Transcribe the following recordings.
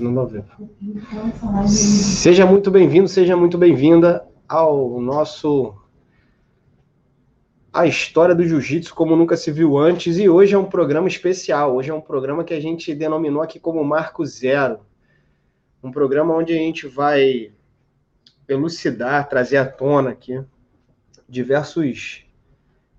Não ao. Seja muito bem-vindo, seja muito bem-vinda ao nosso a história do jiu-jitsu como nunca se viu antes e hoje é um programa especial. Hoje é um programa que a gente denominou aqui como Marco Zero. Um programa onde a gente vai elucidar, trazer à tona aqui diversos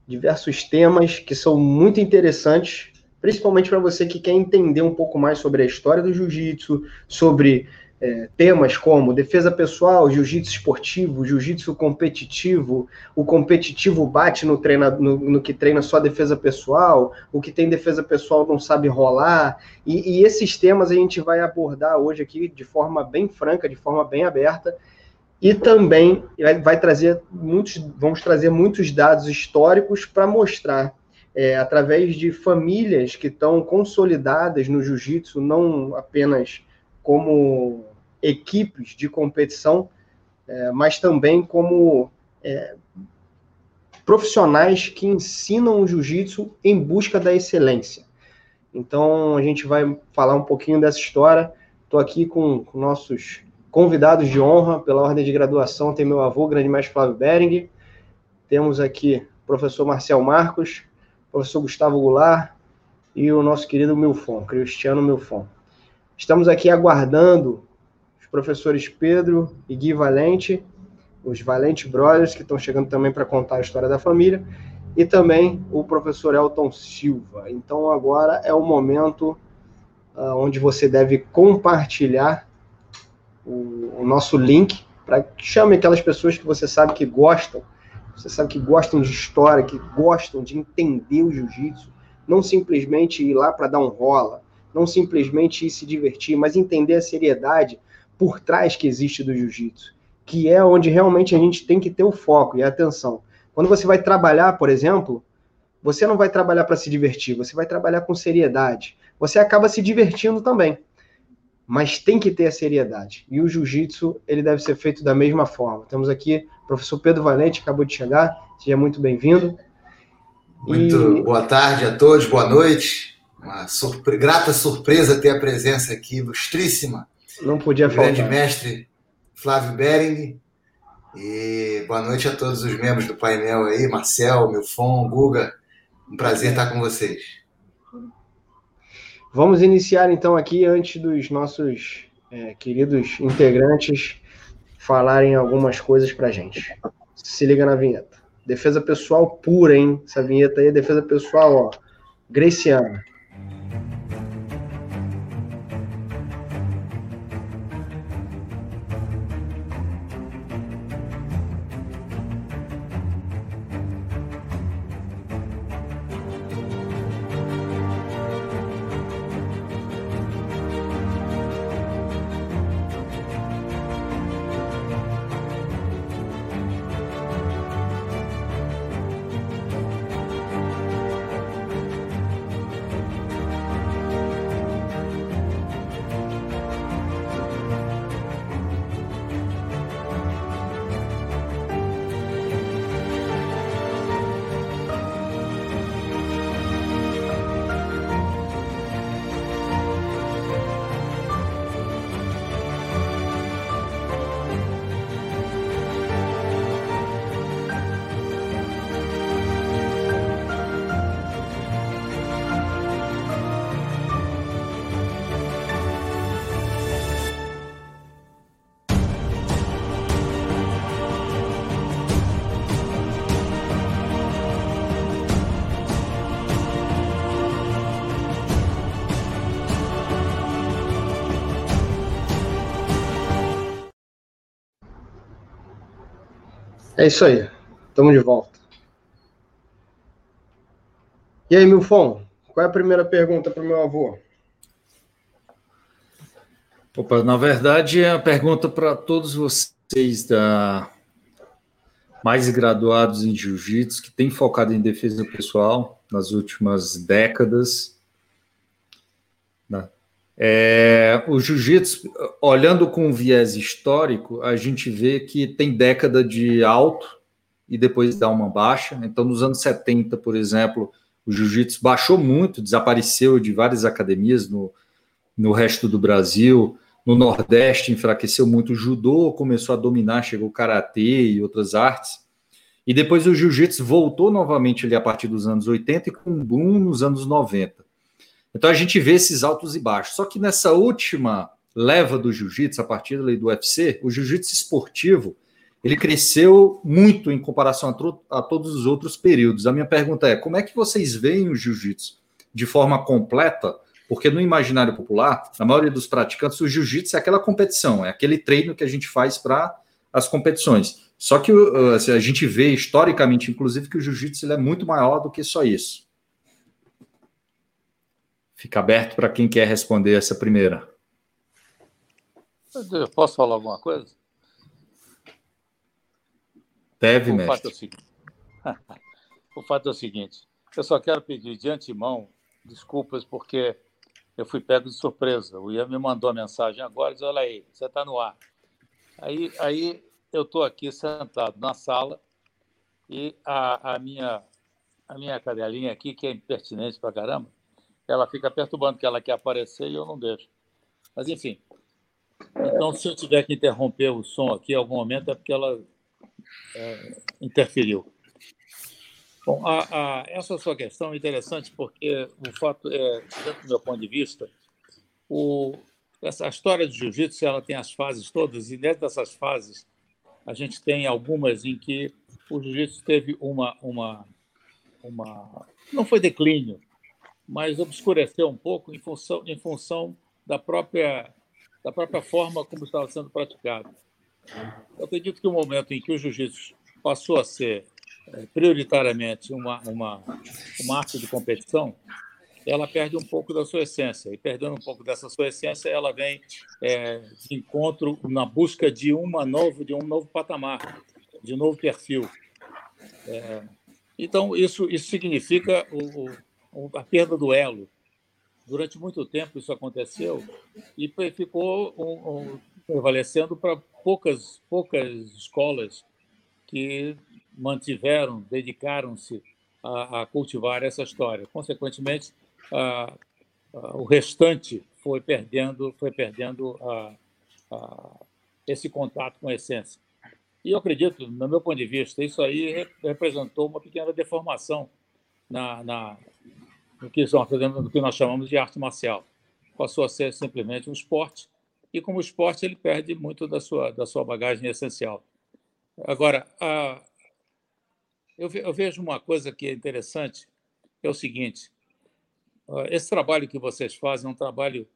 diversos temas que são muito interessantes principalmente para você que quer entender um pouco mais sobre a história do jiu-jitsu, sobre é, temas como defesa pessoal, jiu-jitsu esportivo, jiu-jitsu competitivo, o competitivo bate no, treina, no, no, que treina só defesa pessoal, o que tem defesa pessoal não sabe rolar, e, e esses temas a gente vai abordar hoje aqui de forma bem franca, de forma bem aberta, e também vai, vai trazer muitos, vamos trazer muitos dados históricos para mostrar é, através de famílias que estão consolidadas no jiu-jitsu, não apenas como equipes de competição, é, mas também como é, profissionais que ensinam o jiu-jitsu em busca da excelência. Então, a gente vai falar um pouquinho dessa história. Estou aqui com, com, nossos convidados de honra, pela ordem de graduação, tem meu avô, grande mestre Flávio Bering. Temos aqui o professor Marcel Marcos, professor Gustavo Goulart e o nosso querido Milfon, Cristiano Milfon. Estamos aqui aguardando os professores Pedro e Gui Valente, os Valente Brothers, que estão chegando também para contar a história da família, e também o professor Elton Silva. Então, agora é o momento uh, onde você deve compartilhar o, o nosso link para que chame aquelas pessoas que você sabe que gostam você sabe que gostam de história, que gostam de entender o jiu-jitsu, não simplesmente ir lá para dar um rola, não simplesmente ir se divertir, mas entender a seriedade por trás que existe do jiu-jitsu, que é onde realmente a gente tem que ter o foco e a atenção. Quando você vai trabalhar, por exemplo, você não vai trabalhar para se divertir, você vai trabalhar com seriedade. Você acaba se divertindo também mas tem que ter a seriedade. E o jiu-jitsu, ele deve ser feito da mesma forma. Temos aqui o professor Pedro Valente, acabou de chegar, seja muito bem-vindo. Muito e... boa tarde a todos, boa noite. Uma surpre... grata surpresa ter a presença aqui ilustríssima. Não podia faltar. Grande mestre Flávio Bering. E boa noite a todos os membros do painel aí, Marcel, Milfon, Guga. Um prazer estar com vocês. Vamos iniciar então aqui, antes dos nossos é, queridos integrantes falarem algumas coisas para gente. Se liga na vinheta. Defesa pessoal pura, hein? Essa vinheta aí é defesa pessoal, ó. Greciana. É isso aí. Estamos de volta. E aí, Milfon, qual é a primeira pergunta para o meu avô? Opa, na verdade, é a pergunta para todos vocês da mais graduados em jiu-jitsu que têm focado em defesa pessoal nas últimas décadas. É, o jiu-jitsu, olhando com um viés histórico, a gente vê que tem década de alto e depois dá uma baixa. Então, nos anos 70, por exemplo, o jiu-jitsu baixou muito, desapareceu de várias academias no, no resto do Brasil. no Nordeste enfraqueceu muito o judô, começou a dominar, chegou o karatê e outras artes. E depois o jiu-jitsu voltou novamente ali a partir dos anos 80 e com um boom nos anos 90. Então a gente vê esses altos e baixos. Só que nessa última leva do jiu-jitsu, a partir do UFC, o jiu-jitsu esportivo, ele cresceu muito em comparação a, a, todos os outros períodos. A minha pergunta é: como é que vocês veem o jiu-jitsu de forma completa? Porque no imaginário popular, a maioria dos praticantes, o jiu-jitsu é aquela competição, é aquele treino que a gente faz para as competições. Só que assim, a gente vê historicamente, inclusive, que o jiu-jitsu é muito maior do que só isso. Fica aberto para quem quer responder essa primeira. Eu posso falar alguma coisa? Deve, o mestre. Fato é o, seguinte. o fato é o seguinte: eu só quero pedir de antemão desculpas porque eu fui pego de surpresa. O Ian me mandou a mensagem agora, diz: Olha aí, você está no ar. Aí, aí eu estou aqui sentado na sala e a, a, minha, a minha cadelinha aqui, que é impertinente pra caramba, ela fica perturbando que ela quer aparecer e eu não deixo. Mas, enfim. Então, se eu tiver que interromper o som aqui em algum momento, é porque ela é, interferiu. Bom, a, a, essa sua questão é interessante porque o fato é, do meu ponto de vista, o, essa história do jiu-jitsu ela tem as fases todas e dentro dessas fases a gente tem algumas em que o jiu-jitsu teve uma, uma, uma não foi declínio, mas obscureceu um pouco em função, em função da própria da própria forma como estava sendo praticado. Eu acredito que o momento em que o jiu-jitsu passou a ser é, prioritariamente uma, uma, uma arte de competição, ela perde um pouco da sua essência. E perdendo um pouco dessa sua essência, ela vem é, de encontro na busca de uma novo, de um novo patamar, de um novo perfil. É, então, isso, isso significa o, o, a perda do elo. Durante muito tempo isso aconteceu e ficou um, um, prevalecendo para poucas, poucas escolas que mantiveram, dedicaram-se a, a, cultivar essa história. Consequentemente, a, a, o restante foi perdendo, foi perdendo esse contato com a essência. E eu acredito, no meu ponto de vista, isso aí representou uma pequena deformação na, na no, que, no que nós chamamos de arte marcial. Passou a ser simplesmente um esporte, e como esporte ele perde muito da sua, da sua bagagem essencial. Agora, a, eu, vejo uma coisa que é interessante, que é o seguinte: esse trabalho que vocês fazem é um trabalho,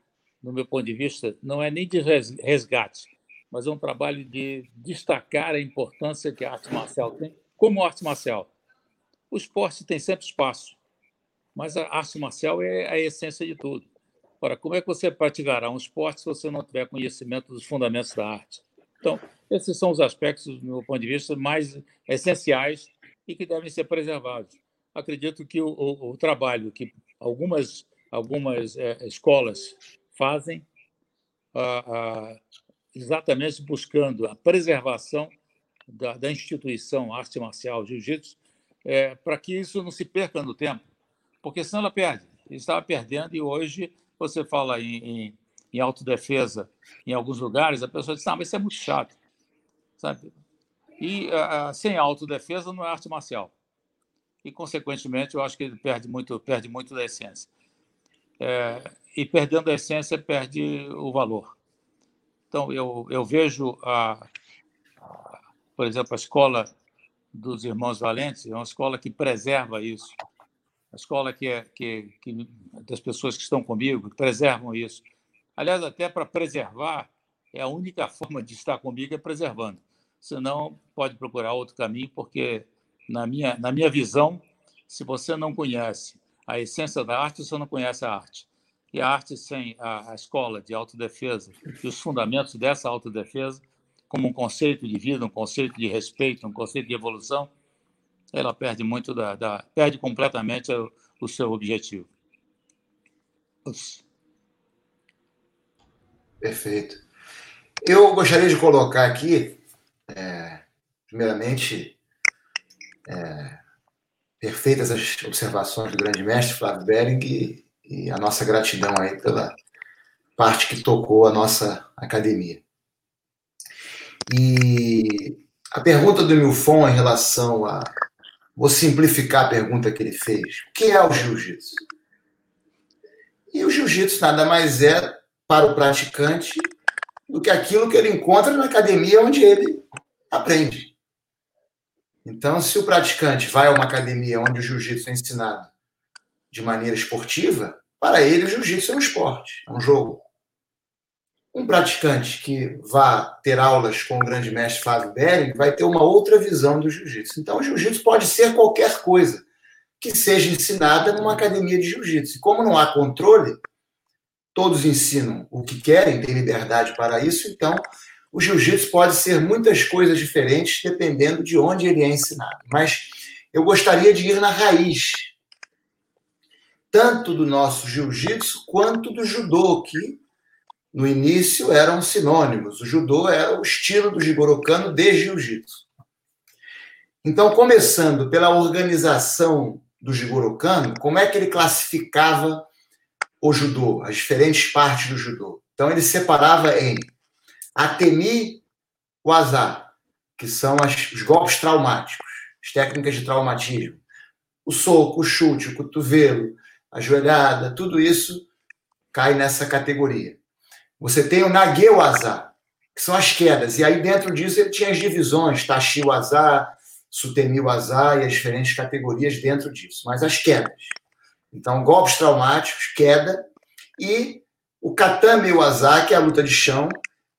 no meu ponto de vista, não é nem de resgate, mas é um trabalho de destacar a importância que a arte marcial tem como arte marcial. O esporte tem sempre espaço, mas a arte marcial é a essência de tudo. Ora, como é que você praticará um esporte se você não tiver conhecimento dos fundamentos da arte? Então, esses são os aspectos, do meu ponto de vista, mais essenciais e que devem ser preservados. Acredito que o, o, o trabalho que algumas, algumas é, escolas fazem, ah, ah, exatamente buscando a preservação da, da instituição arte marcial jiu-jitsu, é, para que isso não se perca no tempo, porque senão ela perde. Estava perdendo e hoje você fala em, em, em autodefesa em alguns lugares, a pessoa diz, ah, mas isso é muito chato. Sabe? E uh, sem autodefesa não é arte marcial. E, consequentemente, eu acho que ele perde muito, perde muito da essência. É, e perdendo a essência, perde o valor. Então, eu, eu vejo, a, a, por exemplo, a escola dos Irmãos Valentes, é uma escola que preserva isso. A escola que, é, que, que das pessoas que estão comigo, que preservam isso. Aliás, até para preservar, é a única forma de estar comigo é preservando senão pode procurar outro caminho, porque, na minha, na minha visão, se você não conhece a essência da arte, você não conhece a arte. E a arte sem a, a escola de autodefesa e os fundamentos dessa autodefesa, como um conceito de vida, um conceito de respeito, um conceito de evolução, ela perde muito da, da perde completamente o, o seu objetivo. Perfeito. Eu gostaria de colocar aqui é, primeiramente, é, perfeitas as observações do grande mestre Flávio Bering e, e, a nossa gratidão aí pela parte que tocou a nossa, academia. E a pergunta do Milfon em relação a. Vou simplificar a pergunta que ele fez. O que é o jiu-jitsu? E o jiu-jitsu nada mais é, para o praticante, do que aquilo que ele encontra na academia onde ele aprende. Então, se o praticante vai a uma academia onde o jiu-jitsu é ensinado de maneira esportiva, para ele o jiu-jitsu é um esporte, é um jogo. Um praticante que vá ter aulas com o grande mestre Flávio Bering vai ter uma outra visão do jiu-jitsu. Então, o jiu-jitsu pode ser qualquer coisa que seja ensinada numa academia de jiu-jitsu. Como não há controle, todos ensinam o que querem, têm liberdade para isso, então o jiu-jitsu pode ser muitas coisas diferentes dependendo de onde ele é ensinado. Mas eu gostaria de ir na raiz, tanto do nosso jiu-jitsu quanto do judô, que no início eram sinônimos. O judô era o estilo do Jigorokano de jiu-jitsu. Então, começando pela organização do Jigorokano, como é que ele classificava o judô, as diferentes partes do judô? Então, ele separava em Atemi Waza, que são as, os golpes traumáticos, as técnicas de traumatismo. O soco, o chute, o cotovelo, a joelhada, tudo isso cai nessa categoria. Você tem o Nageu-Azar, que são as quedas. E aí, dentro disso, ele tinha as divisões, Tashi-Azar, Sutemi-Azar e as diferentes categorias dentro disso. Mas as quedas. Então, golpes traumáticos, queda. E o Katame-Azar, que é a luta de chão,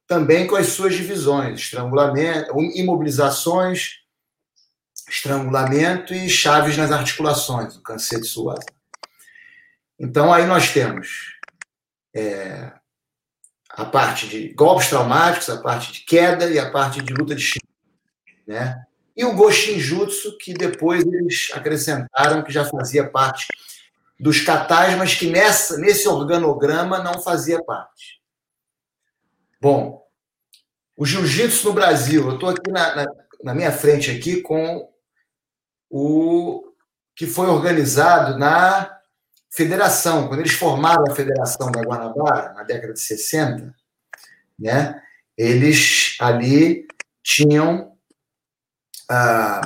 também com as suas divisões, estrangulamento, imobilizações, estrangulamento e chaves nas articulações, o Kansetsu Azar. Então, aí nós temos é, a parte de golpes traumáticos, a parte de queda e a parte de luta de chão. Né? E o Goshinjutsu, que depois eles acrescentaram que já fazia parte dos katas, mas que nessa, nesse organograma não fazia parte. Bom, o jiu-jitsu no Brasil, eu estou aqui na, na, na minha frente aqui com o que foi organizado na federação, quando eles formaram a Federação da Guanabara, na década de 60, né, eles ali tinham ah,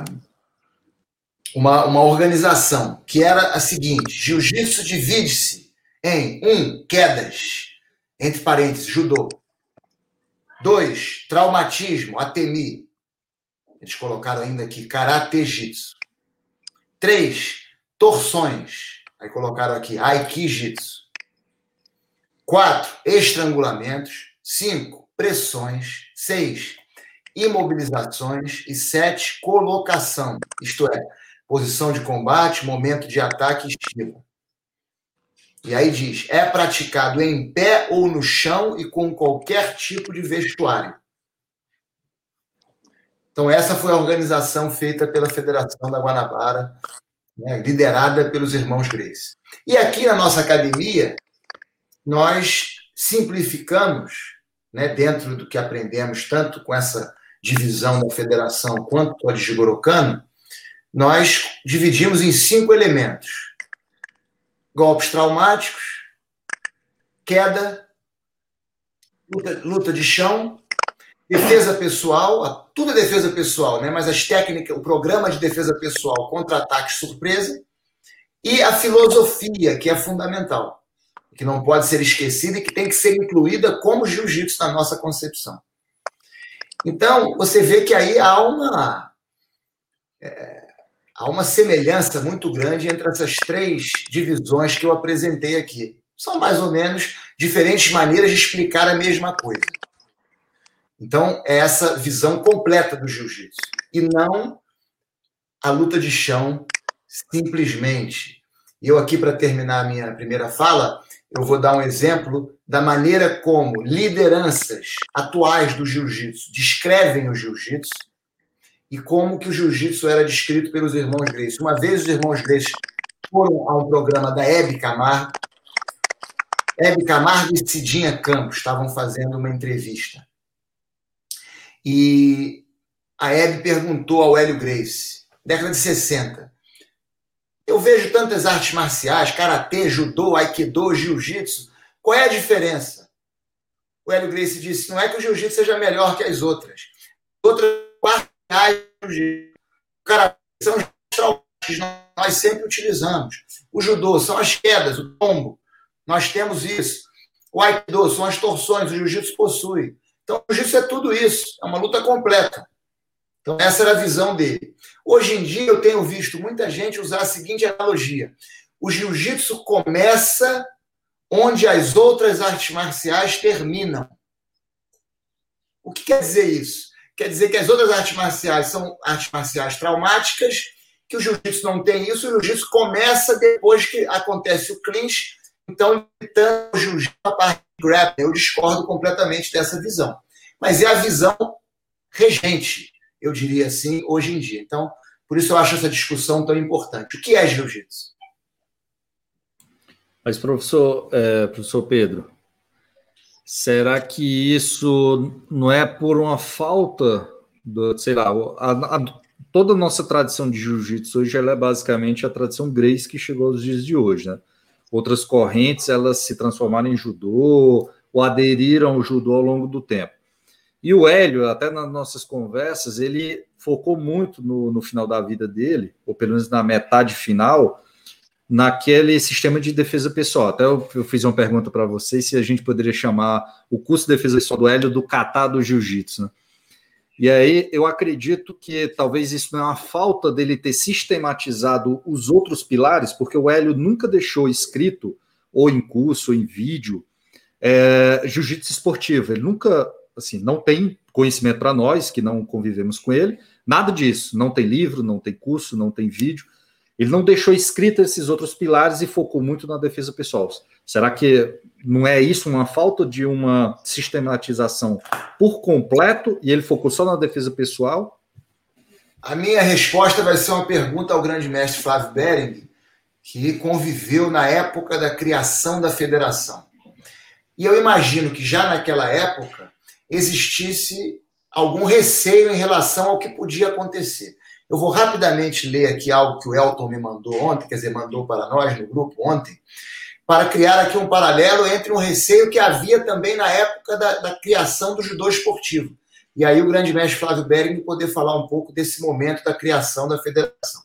uma, uma organização que era a seguinte: jiu-jitsu divide-se em um, quedas, entre parênteses, judô. Dois, traumatismo, atemi. Eles colocaram ainda aqui, karate jitsu. Três, torções Aí colocaram aqui Aikijitsu. Quatro, estrangulamentos. Cinco, pressões. Seis, imobilizações. E sete, colocação. Isto é, posição de combate, momento de ataque e esquiva. E aí diz: é praticado em pé ou no chão e com qualquer tipo de vestuário. Então, essa foi a organização feita pela Federação da Guanabara né, liderada pelos irmãos Grace. E aqui na nossa academia, nós simplificamos, né, dentro do que aprendemos, tanto com essa divisão da federação quanto com a de Jigorokano, nós dividimos em cinco elementos: golpes traumáticos, queda, luta, luta de chão, defesa pessoal, tudo é defesa pessoal, né? mas as técnicas, o programa de defesa pessoal, contra-ataque surpresa, e a filosofia, que é fundamental, que não pode ser esquecida e que tem que ser incluída como jiu-jitsu na nossa concepção. Então, você vê que aí há uma, é, há uma semelhança muito grande entre essas três divisões que eu apresentei aqui. São mais ou menos diferentes maneiras de explicar a mesma coisa. Então, é essa visão completa do jiu-jitsu. E não a luta de chão simplesmente. E eu aqui, para terminar a minha primeira fala, eu vou dar um exemplo da maneira como lideranças atuais do jiu-jitsu descrevem o jiu-jitsu e como que o jiu-jitsu era descrito pelos irmãos Grace. Uma vez os irmãos Grace foram a um programa da Hebe Camargo. Hebe Camargo e Cidinha Campos estavam fazendo uma entrevista. E a Hebe perguntou ao Hélio Grace, década de 60. Eu vejo tantas artes marciais, karatê, judô, aikido, jiu-jitsu. Qual é a diferença? o Hélio Gracie disse, não é que o jiu-jitsu seja melhor que as outras. Outras parciais do jiu-jitsu. São os nós sempre utilizamos. O judô são as quedas, o tombo. Nós temos isso. O aikido são as torções, o jiu-jitsu possui. Então, o jiu-jitsu é tudo isso. É uma luta completa. Então, essa era a visão dele. Hoje em dia, eu tenho visto muita gente usar a seguinte analogia: o jiu-jitsu começa onde as outras artes marciais terminam. O que quer dizer isso? Quer dizer que as outras artes marciais são artes marciais traumáticas, que o jiu-jitsu não tem isso, o jiu-jitsu começa depois que acontece o clinch, então, limitando o jiu-jitsu a parte de grappling. Eu discordo completamente dessa visão. Mas é a visão regente, eu diria assim, hoje em dia. Então, por isso eu acho essa discussão tão importante. O que é jiu-jitsu? Mas, professor, é, professor Pedro, será que isso não é por uma falta do, sei lá, a, a, toda a nossa tradição de jiu-jitsu hoje é basicamente a tradição Grace que chegou aos dias de hoje, né? Outras correntes elas se transformaram em judô ou aderiram ao judô ao longo do tempo. E o Hélio, até nas nossas conversas, ele focou muito no, no final da vida dele, ou pelo menos na metade final, naquele sistema de defesa pessoal. Até eu, eu fiz uma pergunta para vocês se a gente poderia chamar o curso de defesa pessoal do Hélio do kata do jiu-jitsu. Né? E aí eu acredito que talvez isso não é uma falta dele ter sistematizado os outros pilares, porque o Hélio nunca deixou escrito, ou em curso, ou em vídeo, é, jiu-jitsu esportivo. Ele nunca, assim, não tem conhecimento para nós que não convivemos com ele, nada disso. Não tem livro, não tem curso, não tem vídeo. Ele não deixou escrito esses outros pilares e focou muito na defesa pessoal. Será que não é isso uma falta de uma sistematização por completo e ele focou só na defesa pessoal? A minha resposta vai ser uma pergunta ao grande mestre Flávio Bering, que conviveu na época da criação da federação. E eu imagino que já naquela época existisse algum receio em relação ao que podia acontecer. Eu vou rapidamente ler aqui algo que o Elton me mandou ontem, quer dizer, mandou para nós no grupo ontem, para criar aqui um paralelo entre um receio que havia também na época da, da criação do judô esportivo. E aí o grande mestre Flávio Bering poder falar um pouco desse momento da criação da federação.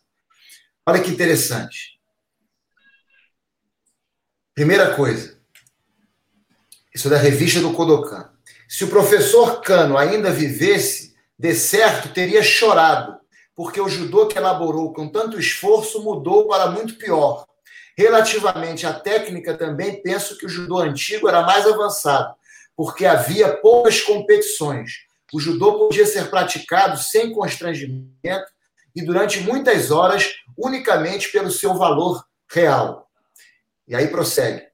Olha que interessante. Primeira coisa, isso é da revista do Kodokan. Se o professor Cano ainda vivesse, de certo teria chorado porque o judô que elaborou com tanto esforço mudou para muito pior. Relativamente à técnica, também penso que o judô antigo era mais avançado, porque havia poucas competições. O judô podia ser praticado sem constrangimento e durante muitas horas unicamente pelo seu valor real. E aí prossegue.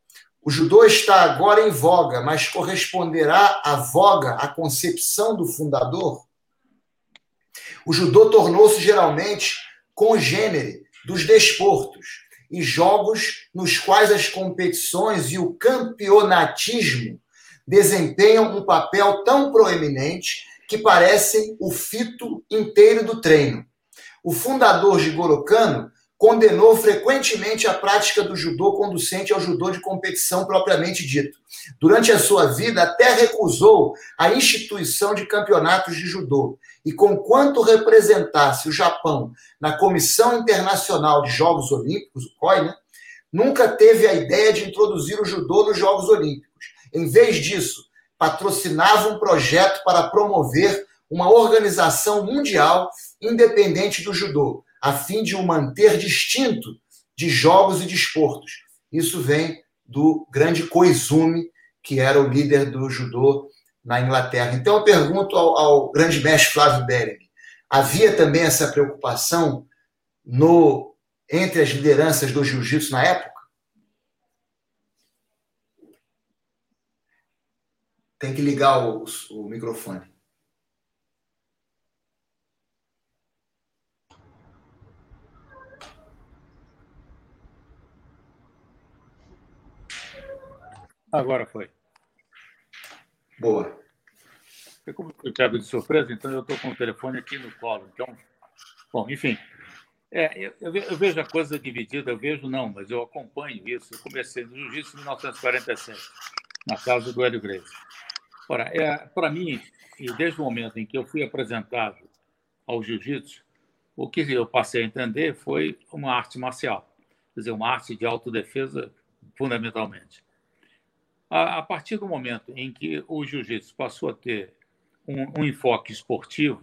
O judô está agora em voga, mas corresponderá à voga à concepção do fundador? O judô tornou-se geralmente congênere dos desportos e jogos nos quais as competições e o campeonatismo desempenham um papel tão proeminente que parecem o fito inteiro do treino. O fundador de Gorokano condenou frequentemente a prática do judô conducente ao judô de competição propriamente dito. Durante a sua vida, até recusou a instituição de campeonatos de judô. E conquanto representasse o Japão na Comissão Internacional de Jogos Olímpicos, o COI, né, nunca teve a ideia de introduzir o judô nos Jogos Olímpicos. Em vez disso, patrocinava um projeto para promover uma organização mundial independente do judô, a fim de o manter distinto de jogos e desportos. Isso vem do grande Koizumi, que era o líder do judô na Inglaterra. Então eu pergunto ao, ao grande mestre Flávio Bering, havia também essa preocupação no entre as lideranças do jiu-jitsu na época? Tem que ligar o, o microfone. Agora foi. Boa. Eu, como eu pego de surpresa, então eu estou com o telefone aqui no colo. Então, bom, enfim. É, eu, eu, vejo a coisa dividida, eu vejo não, mas eu acompanho isso. Eu comecei no Jiu-Jitsu em 1947, na casa do Hélio Grace. Ora, é, para mim, e desde o momento em que eu fui apresentado ao jiu-jitsu, o que eu passei a entender foi uma arte marcial, quer dizer, uma arte de autodefesa, fundamentalmente. A, a partir do momento em que o jiu-jitsu passou a ter um, um enfoque esportivo,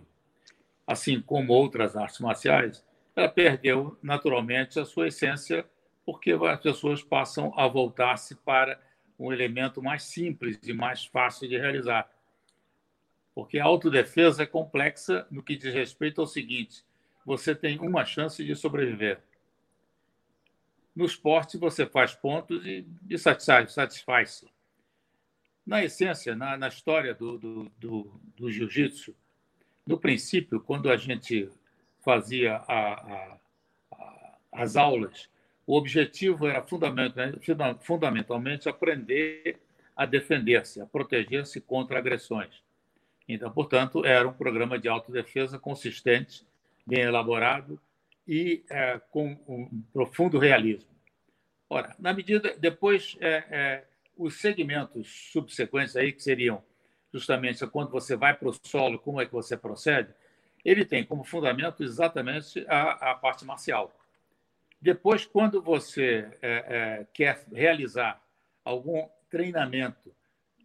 assim como outras artes marciais, ela perdeu naturalmente a sua essência, porque as pessoas passam a voltar-se para um elemento mais simples e mais fácil de realizar. Porque a autodefesa é complexa no que diz respeito ao seguinte: você tem uma chance de sobreviver. No esporte, você faz pontos e, e satisfaz-se. Na essência, na, na história do, do, do, do jiu-jitsu, no princípio, quando a gente fazia a, a, a, as aulas, o objetivo era fundamentalmente aprender a defender-se, a proteger-se contra agressões. Então, portanto, era um programa de autodefesa consistente, bem elaborado e é, com um profundo realismo. Ora, na medida depois é, é, os segmentos subsequentes aí que seriam justamente quando você vai para o solo, como é que você procede, ele tem como fundamento exatamente a, a parte marcial. Depois, quando você é, é, quer realizar algum treinamento,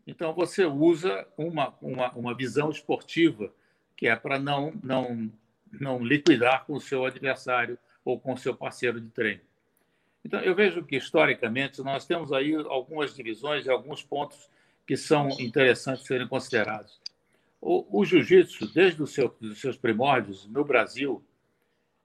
então você usa uma, uma, uma visão esportiva, que é para não, não, não liquidar com o seu adversário ou com o seu parceiro de treino. Então, eu vejo que, historicamente, nós temos aí algumas divisões e alguns pontos que são interessantes serem considerados. O, o jiu-jitsu, desde os seu, seus primórdios no Brasil,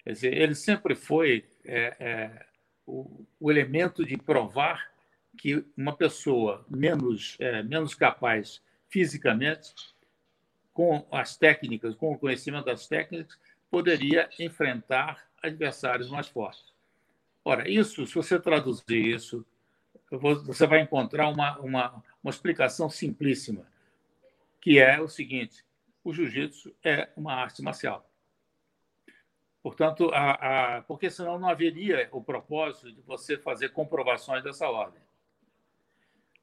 dizer, ele sempre foi é, é, o, o, elemento de provar que uma pessoa menos, é, menos capaz fisicamente, com as técnicas, com o conhecimento das técnicas, poderia enfrentar adversários mais fortes. Ora, isso, se você traduzir isso, você vai encontrar uma, uma, uma explicação simplíssima, que é o seguinte: o jiu-jitsu é uma arte marcial. Portanto, a, a, porque senão não haveria o propósito de você fazer comprovações dessa ordem.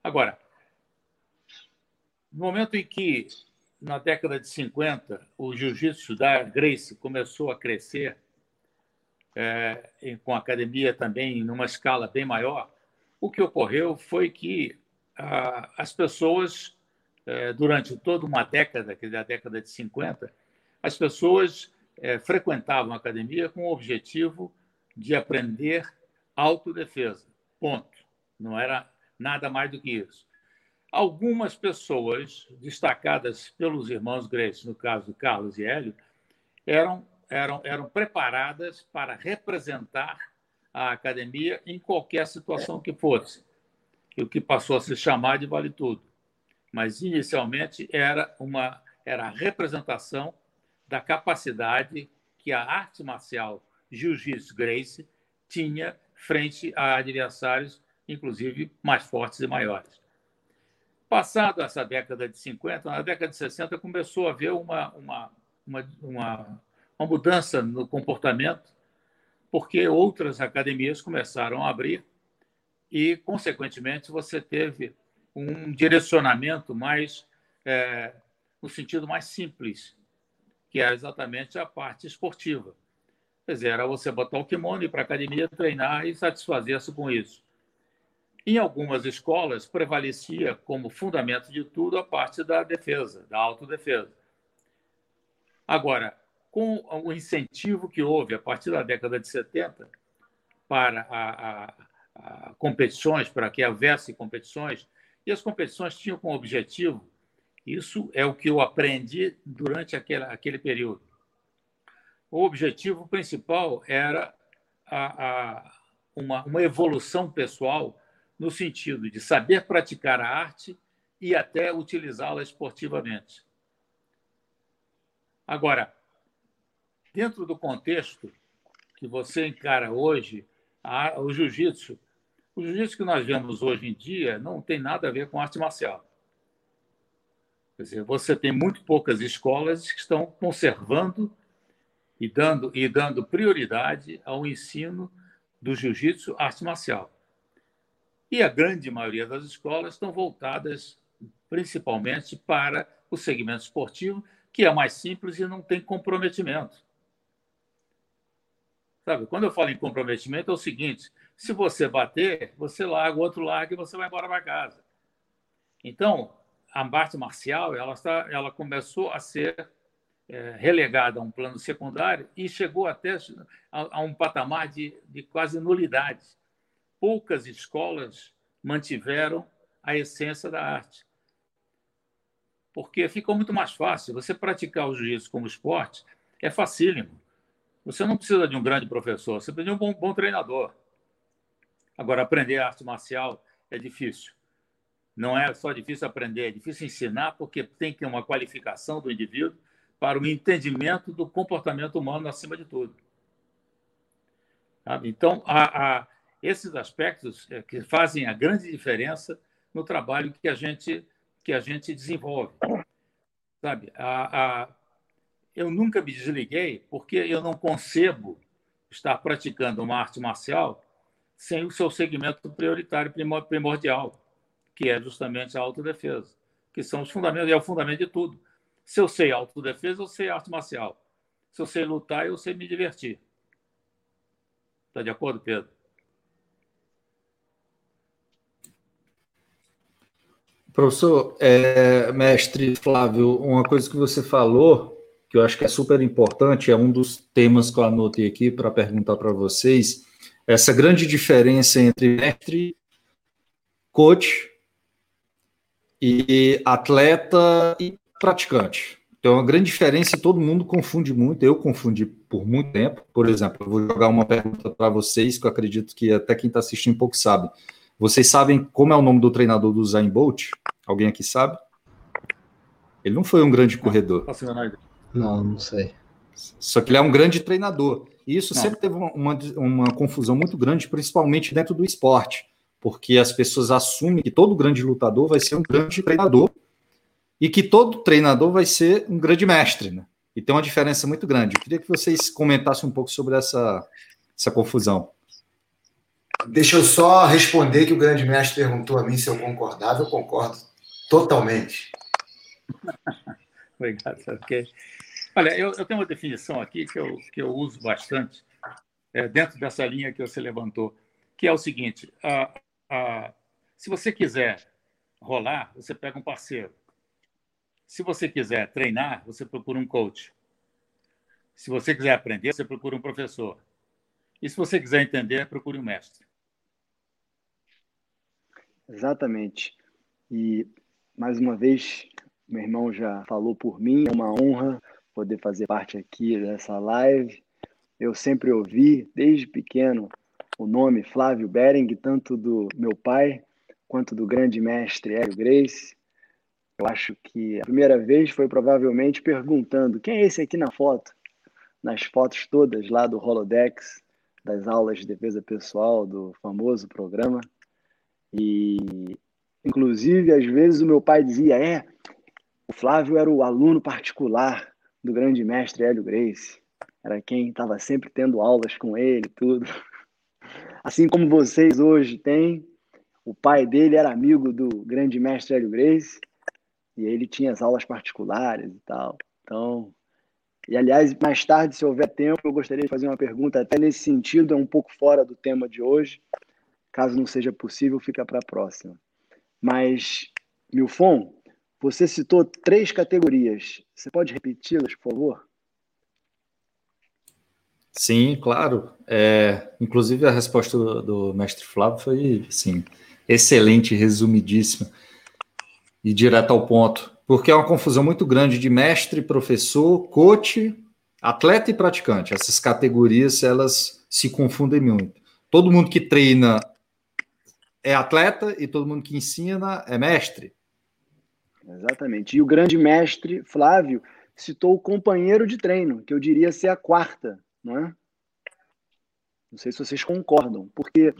Agora, no momento em que, na década de 50, o jiu-jitsu da Grace começou a crescer, é, com a academia também numa escala bem maior, o que ocorreu foi que as pessoas, é, durante toda uma década, que é a década de 50, as pessoas é, frequentavam a academia com o objetivo de aprender autodefesa. Ponto. Não era nada mais do que isso. Algumas pessoas, destacadas pelos irmãos Grace, no caso do Carlos e Hélio, eram, eram, eram preparadas para representar a academia em qualquer situação que fosse, o que passou a se chamar de vale tudo. Mas inicialmente era uma era a representação da capacidade que a arte marcial Jiu-Jitsu Grace tinha frente a adversários, inclusive mais fortes e maiores. Passado essa década de 50, na década de 60, começou a haver uma, uma, uma, uma, uma mudança no comportamento, porque outras academias começaram a abrir e, consequentemente, você teve um direcionamento mais é, no sentido mais simples que era exatamente a parte esportiva. Quer dizer, era você botar o kimono, ir para a academia, treinar e satisfazer-se com isso. Em algumas escolas, prevalecia como fundamento de tudo a parte da defesa, da autodefesa. Agora, com o incentivo que houve a partir da década de 70 para a, a, a competições, para que houvesse competições, e as competições tinham como objetivo isso é o que eu aprendi durante aquele, aquele período. O objetivo principal era a, uma, uma evolução pessoal no sentido de saber praticar a arte e até utilizá-la esportivamente. Agora, dentro do contexto que você encara hoje, a, o jiu-jitsu, o jiu-jitsu que nós vemos hoje em dia não tem nada a ver com arte marcial. Quer dizer, você tem muito poucas escolas que estão conservando e dando, e dando prioridade ao ensino do jiu-jitsu arte marcial. E a grande maioria das escolas estão voltadas principalmente para o segmento esportivo, que é mais simples e não tem comprometimento. Sabe, quando eu falo em comprometimento, é o seguinte: se você bater, você larga, o outro larga e você vai embora para casa. Então, a arte marcial ela, está, ela começou a ser é, relegada a um plano secundário e chegou até a, a um patamar de, de quase nulidade. Poucas escolas mantiveram a essência da arte. Porque ficou muito mais fácil. Você praticar o jiu-jitsu como esporte é facílimo. Você não precisa de um grande professor, você precisa de um bom, bom treinador. Agora, aprender arte marcial é difícil. Não é só difícil aprender, é difícil ensinar, porque tem que ter uma qualificação do indivíduo para o entendimento do comportamento humano acima de tudo. Então, há, há esses aspectos é, que fazem a grande diferença no trabalho que a gente, que a gente desenvolve. Sabe? A, a, eu nunca me desliguei porque eu não concebo estar praticando uma arte marcial sem o seu segmento prioritário primordial, que é justamente a autodefesa, que são os fundamentos, é o fundamento de tudo. Se eu sei autodefesa, eu sei arte marcial. Se eu sei lutar, eu sei me divertir. Está de acordo, Pedro? Professor, é, mestre Flávio, uma coisa que você falou, que eu acho que é super importante, é um dos temas que eu anotei aqui para perguntar para vocês, essa grande diferença entre mestre, coach e atleta e praticante. Então, uma grande diferença e todo mundo confunde muito. Eu confundi por muito tempo. Por exemplo, eu vou jogar uma pergunta para vocês que eu acredito que até quem está assistindo pouco sabe. Vocês sabem como é o nome do treinador do Usain Bolt? Alguém aqui sabe? Ele não foi um grande corredor. Não, não sei. Só que ele é um grande treinador. E isso não. sempre teve uma, uma, uma confusão muito grande, principalmente dentro do esporte, porque as pessoas assumem que todo grande lutador vai ser um grande treinador e que todo treinador vai ser um grande mestre, né? E tem uma diferença muito grande. Eu queria que vocês comentassem um pouco sobre essa, essa confusão. Deixa eu só responder que o grande mestre perguntou a mim se eu concordava. Eu concordo totalmente. Obrigado, porque Olha, eu, eu, tenho uma definição aqui que eu, que eu uso bastante, é, dentro dessa linha que você levantou, que é o seguinte: a, a, se você quiser rolar, você pega um parceiro. Se você quiser treinar, você procura um coach. Se você quiser aprender, você procura um professor. E se você quiser entender, procure um mestre. Exatamente. E, mais uma vez, meu irmão já falou por mim, é uma honra poder fazer parte aqui dessa live. Eu sempre ouvi, desde pequeno, o nome Flávio Bering, tanto do meu pai quanto do grande mestre Hélio Grace. Eu acho que a primeira vez foi provavelmente perguntando quem é esse aqui na foto, nas fotos todas lá do Holodex, das aulas de defesa pessoal, do famoso programa. E, inclusive, às vezes o meu pai dizia: é, o Flávio era o aluno particular do grande mestre Hélio Grace. Era quem estava sempre tendo aulas com ele, tudo. Assim como vocês hoje têm, o pai dele era amigo do grande mestre Hélio Grace e ele tinha as aulas particulares e tal. Então, e aliás, mais tarde, se houver tempo, eu gostaria de fazer uma pergunta até nesse sentido, é um pouco fora do tema de hoje. Caso não seja possível, fica para a próxima. Mas, Milfon, você citou três categorias. Você pode repeti-las, por favor? Sim, claro. É, inclusive, a resposta do, do, mestre Flávio foi assim, excelente, resumidíssima e direto ao ponto, porque é uma confusão muito grande de mestre, professor, coach, atleta e praticante. Essas categorias elas se confundem muito. Todo mundo que treina é atleta e todo mundo que ensina é mestre. Exatamente. E o grande mestre Flávio citou o companheiro de treino, que eu diria ser a quarta, não é? Não sei se vocês concordam, porque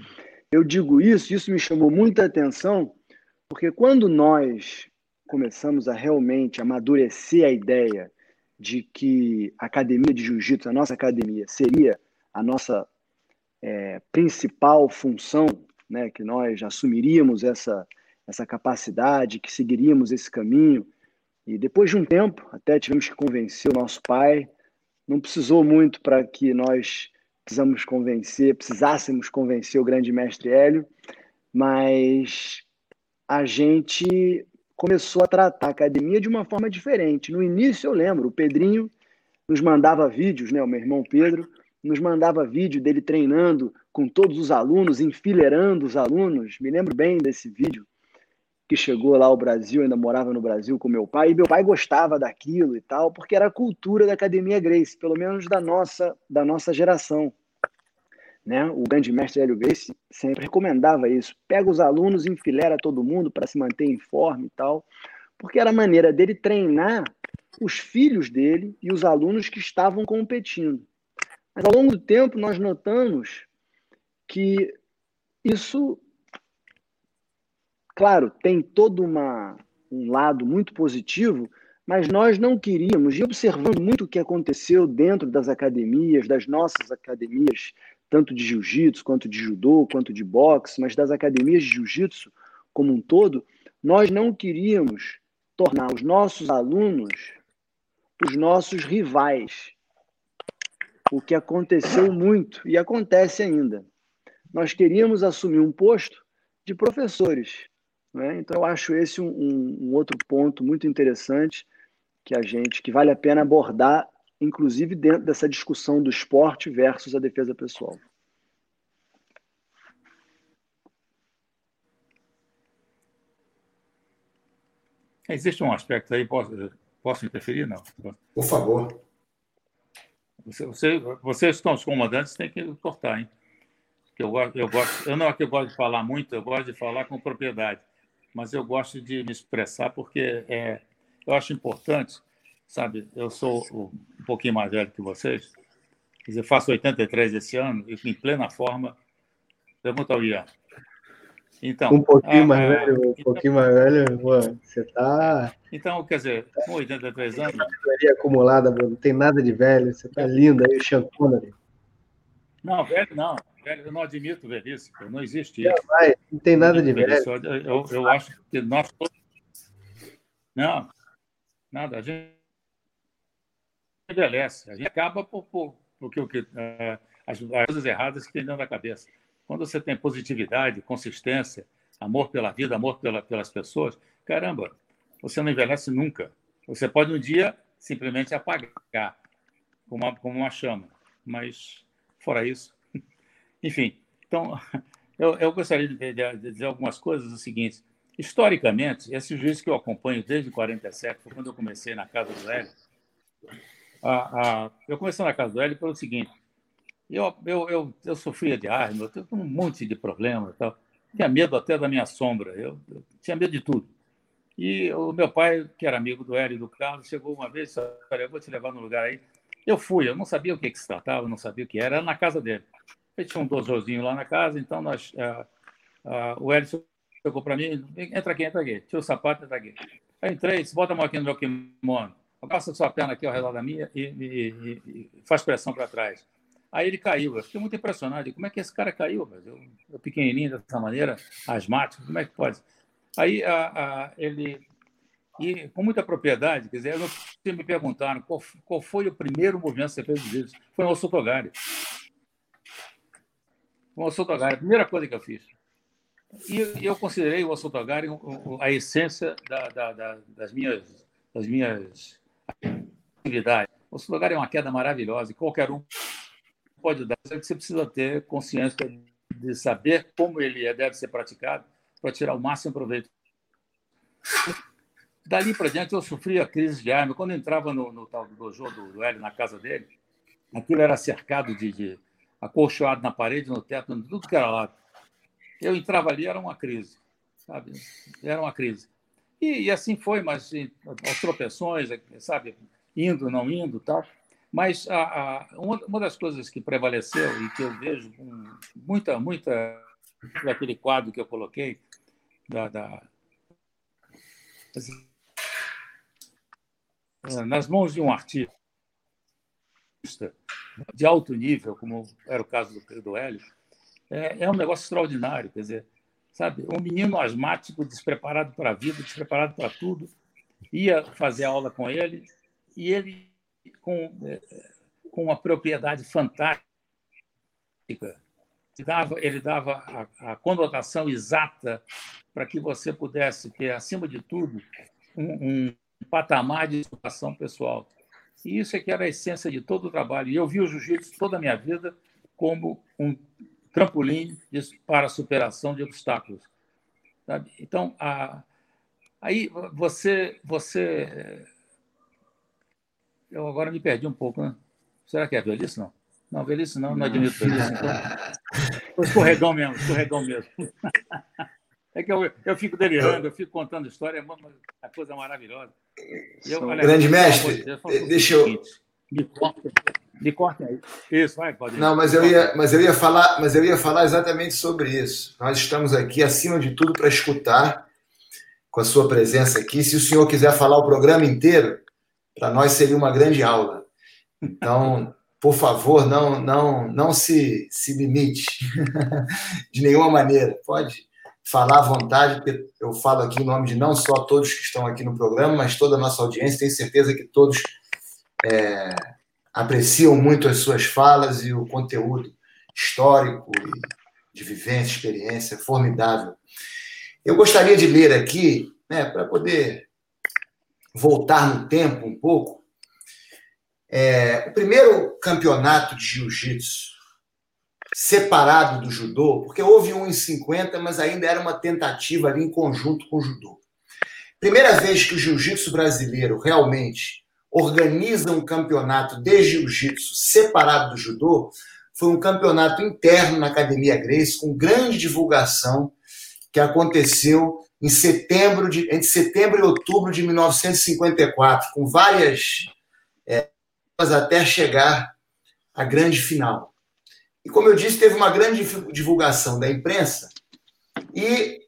eu digo isso, isso me chamou muita atenção, porque quando nós começamos a realmente amadurecer a ideia de que a academia de jiu-jitsu, a nossa academia, seria a nossa é, principal função, né, que nós assumiríamos essa essa capacidade, que seguiríamos esse caminho. E depois de um tempo, até tivemos que convencer o nosso pai. Não precisou muito para que nós precisamos convencer, precisássemos convencer o grande mestre Hélio, mas a gente começou a tratar a academia de uma forma diferente. No início, eu lembro, o Pedrinho nos mandava vídeos, né, o meu irmão Pedro, nos mandava vídeo dele treinando com todos os alunos, enfileirando os alunos. Me lembro bem desse vídeo que chegou lá ao Brasil, ainda morava no Brasil com meu pai, e meu pai gostava daquilo e tal, porque era a cultura da Academia Grace, pelo menos da nossa, da nossa geração. Né? O grande mestre Hélio Grace sempre recomendava isso. Pega os alunos, enfileira todo mundo para se manter em forma e tal, porque era a maneira dele treinar os filhos dele e os alunos que estavam competindo. Mas ao longo do tempo nós notamos que isso Claro, tem todo uma, um lado muito positivo, mas nós não queríamos, e observando muito o que aconteceu dentro das academias, das nossas academias, tanto de jiu-jitsu, quanto de judô, quanto de boxe, mas das academias de jiu-jitsu como um todo, nós não queríamos tornar os nossos alunos os nossos rivais. O que aconteceu muito e acontece ainda. Nós queríamos assumir um posto de professores. Né? Então, eu acho esse um, um, outro ponto muito interessante que a gente, que vale a pena abordar, inclusive dentro dessa discussão do esporte versus a defesa pessoal. Existe um aspecto aí, posso, posso interferir? Não. Por favor. Você, você, vocês estão os comandantes, tem que cortar, hein? Eu, eu, gosto, eu não é que eu gosto de falar muito, eu gosto de falar com propriedade mas eu gosto de me expressar porque é, eu acho importante, sabe? Eu sou um pouquinho mais velho que vocês, quer dizer, faço 83 esse ano e em plena forma. Pergunta ao Ian. Então, um pouquinho a, mais velho, um então, pouquinho mais velho, mano, você está. Então, quer dizer, com 83 anos. acumulada, mano, não tem nada de velho, você está lindo aí, o Sean Connery. Não, velho não. Velho, eu não admito velhice, não existe isso. Não, não tem nada de velho. Eu, eu, acho que nós todos. Não, nada. A gente envelhece, a gente acaba por, por, porque o que, é, as, as coisas erradas que tem dentro da cabeça. Quando você tem positividade, consistência, amor pela vida, amor pela, pelas pessoas, caramba, você não envelhece nunca. Você pode um dia simplesmente apagar como uma, como uma chama, mas fora isso, enfim, então, eu, eu gostaria de, de, dizer algumas coisas o seguinte. Historicamente, esse juiz que eu acompanho desde 47, foi quando eu comecei na Casa do Hélio, a, a, eu comecei na Casa do Hélio pelo seguinte, eu, eu, eu, eu sofria de asma, eu tinha um monte de problemas, tal. tinha medo até da minha sombra, eu, eu, tinha medo de tudo. E o meu pai, que era amigo do Hélio e do Carlos, chegou uma vez e disse, eu vou te levar no lugar aí. Eu fui, eu não sabia o que, que se tratava, não sabia o que era, era na casa dele. Ele tinha um dojozinho lá na casa, então nós, uh, uh, o Edson chegou para mim, entra aqui, entra aqui, tira o sapato, entra aqui. Aí entrei, bota a mão aqui no meu kimono, passa sua perna aqui ao redor da minha e, e, e faz pressão para trás. Aí ele caiu, eu fiquei muito impressionado, como é que esse cara caiu? Eu, eu pequenininho dessa maneira, asmático, como é que pode? Aí a, a, ele e com muita propriedade, quer dizer, me perguntaram qual, qual foi o primeiro movimento que você fez deles. Foi o Sotogari o Ossotogari, a primeira coisa que eu fiz. E eu considerei o Ossotogari a essência da, da, da, das, minhas, das minhas atividades. O Ossotogari é uma queda maravilhosa e qualquer um pode dar. Você precisa ter consciência de saber como ele é, deve ser praticado para tirar o máximo proveito. Dali para diante, eu sofria crise de arma. Quando entrava no, no tal do dojo do, do Hélio, na casa dele, aquilo era cercado de, de acolchoado na parede, no teto, tudo que era lado. Eu entrava ali, era uma crise, sabe? Era uma crise. E, e assim foi, mas as tropeções, sabe? Indo, não indo tal. Mas a, a, uma, uma, das coisas que prevaleceu e que eu vejo com muita, muita daquele quadro que eu coloquei, da, da nas mãos de um artista, de alto nível, como era o caso do, do Hélio, é, é um negócio extraordinário. Quer dizer, sabe? Um menino asmático, despreparado para a vida, despreparado para tudo. Ia fazer aula com ele e ele, com, é, com uma propriedade fantástica, dava, ele dava a, a conotação exata para que você pudesse ter, acima de tudo, um, um patamar de educação pessoal. E isso é que era a essência de todo o trabalho. E eu vi o jiu-jitsu toda a minha vida como um trampolim para a superação de obstáculos. Sabe? Então, a, aí você, você. Eu agora me perdi um pouco, né? Será que é velhice? Não. Não, velhice não, não admito velhice. Então, escorregão mesmo, escorregão mesmo. É que eu, eu fico delirando, eu fico contando história, é uma, uma coisa maravilhosa. Eu, olha, Grande mestre, Deus, deixa eu. Me cortem, me cortem aí. Isso, vai, pode. Não, mas eu, ia, mas, eu ia falar, mas eu ia falar exatamente sobre isso. Nós estamos aqui, acima de tudo, para escutar, com a sua presença aqui. Se o senhor quiser falar o programa inteiro, para nós seria uma grande aula. Então, por favor, não, não, não se, se limite de nenhuma maneira. Pode falar à vontade, porque eu falo aqui em nome de não só todos que estão aqui no programa, mas toda a nossa audiência. Tenho certeza que todos é, apreciam muito as suas falas e o conteúdo histórico de vivência, experiência formidável. Eu gostaria de ler aqui, né, para poder voltar no tempo um pouco, é, o primeiro campeonato de jiu-jitsu separado do judô, porque houve um em 50, mas ainda era uma tentativa ali em conjunto com o judô. Primeira vez que o jiu-jitsu brasileiro realmente organiza um campeonato de jiu-jitsu separado do judô foi um campeonato interno na Academia Grace, com grande divulgação, que aconteceu em setembro de, entre setembro e outubro de 1954, com várias é, até chegar à grande final. E, como eu disse, teve uma grande divulgação da imprensa e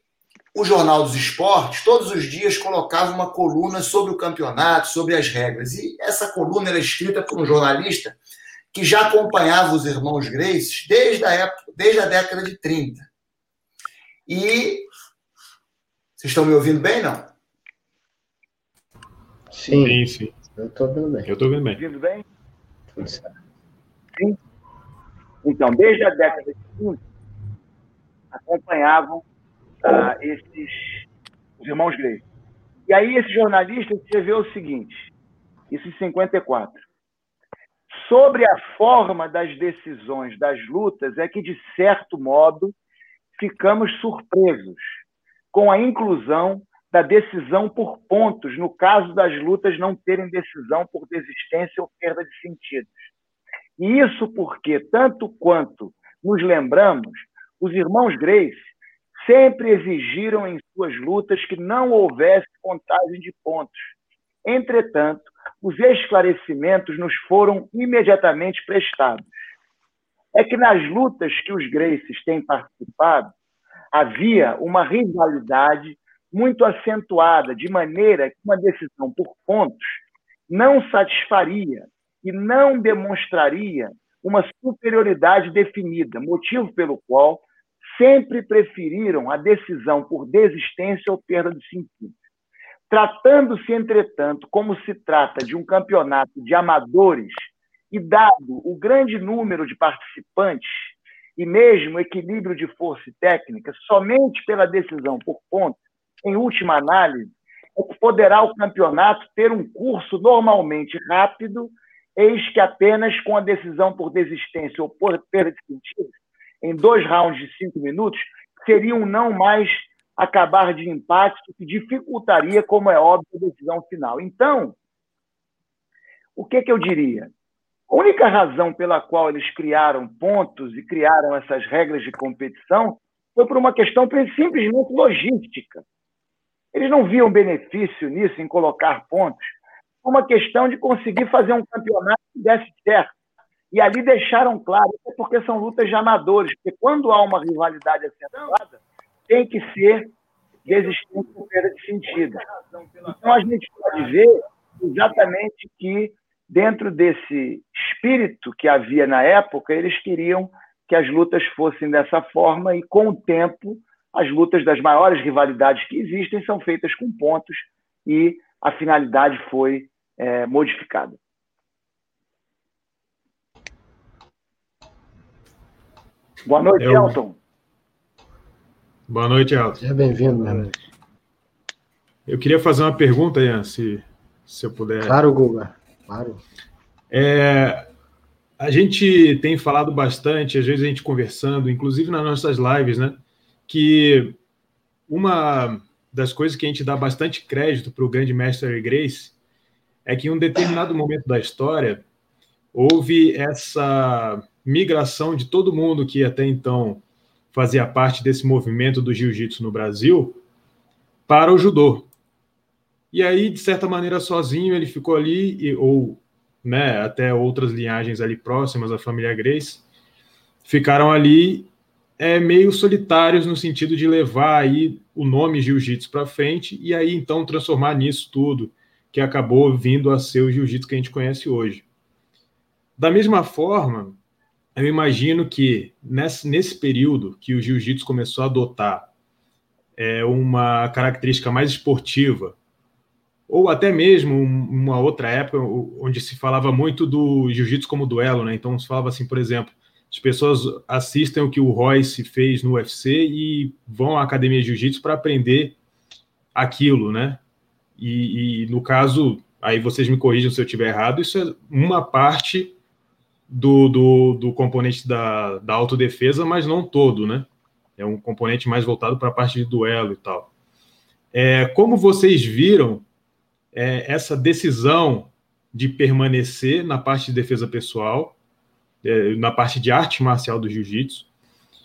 o Jornal dos Esportes, todos os dias, colocava uma coluna sobre o campeonato, sobre as regras. E essa coluna era escrita por um jornalista que já acompanhava os irmãos Grace desde a, época, desde a década de 30. E. Vocês estão me ouvindo bem, não? Sim, sim. sim. Eu estou ouvindo bem. Eu estou ouvindo bem. Ouvindo bem? Tudo certo. Sim. Então, desde a década de 50, acompanhavam ah, esses os irmãos Grey. E aí esse jornalista escreveu o seguinte, isso em 54. Sobre a forma das decisões das lutas é que, de certo modo, ficamos surpresos com a inclusão da decisão por pontos, no caso das lutas não terem decisão por desistência ou perda de sentidos. E isso porque, tanto quanto nos lembramos, os irmãos Grace sempre exigiram em suas lutas que não houvesse contagem de pontos. Entretanto, os esclarecimentos nos foram imediatamente prestados. É que nas lutas que os Graces têm participado, havia uma rivalidade muito acentuada, de maneira que uma decisão por pontos não satisfaria e não demonstraria uma superioridade definida, motivo pelo qual sempre preferiram a decisão por desistência ou perda de sentido. Tratando-se, entretanto, como se trata de um campeonato de amadores e dado o grande número de participantes e mesmo equilíbrio de força e técnica, somente pela decisão por pontos, em última análise, é que poderá o campeonato ter um curso normalmente rápido eis que apenas com a decisão por desistência ou por perda de sentido, em dois rounds de cinco minutos, seriam não mais acabar de empate, o que dificultaria, como é óbvio, a decisão final. Então, o que, que eu diria? A única razão pela qual eles criaram pontos e criaram essas regras de competição foi por uma questão simplesmente logística. Eles não viam benefício nisso, em colocar pontos, uma questão de conseguir fazer um campeonato que desse certo. E ali deixaram claro, porque são lutas de amadores, porque quando há uma rivalidade acentuada, tem que ser desistência por perda de sentido. Então a gente pode ver exatamente que, dentro desse espírito que havia na época, eles queriam que as lutas fossem dessa forma e, com o tempo, as lutas das maiores rivalidades que existem são feitas com pontos e a finalidade foi é, modificada. Boa noite, Eu... Elton. Boa noite, Elton. Seja bem-vindo, meu Eu queria fazer uma pergunta, Ian, se, se eu puder. Claro, Guga. Claro. É, a gente tem falado bastante, às vezes a gente conversando, inclusive nas nossas lives, né? Que uma das coisas que a gente dá bastante crédito para o grande mestre Grace é que em um determinado momento da história houve essa migração de todo mundo que até então fazia parte desse movimento do jiu-jitsu no Brasil para o judô. E aí, de certa maneira, sozinho, ele ficou ali, ou né, até outras linhagens ali próximas à família Grace, ficaram ali é, meio solitários no sentido de levar aí o nome jiu-jitsu para frente e aí então transformar nisso tudo que acabou vindo a ser o jiu-jitsu que a gente conhece hoje. Da mesma forma, eu imagino que nesse, nesse período que o jiu-jitsu começou a adotar é, uma característica mais esportiva, ou até mesmo uma outra época onde se falava muito do jiu-jitsu como duelo, né? Então se falava assim, por exemplo, as pessoas assistem o que o Royce fez no UFC e vão à academia de jiu-jitsu para aprender aquilo, né? E, e, no caso, aí vocês me corrijam se eu estiver errado, isso é uma parte do, do, do componente da, da autodefesa, mas não todo, né? É um componente mais voltado para a parte de duelo e tal. É, como vocês viram é, essa decisão de permanecer na parte de defesa pessoal, é, na parte de arte marcial do jiu-jitsu,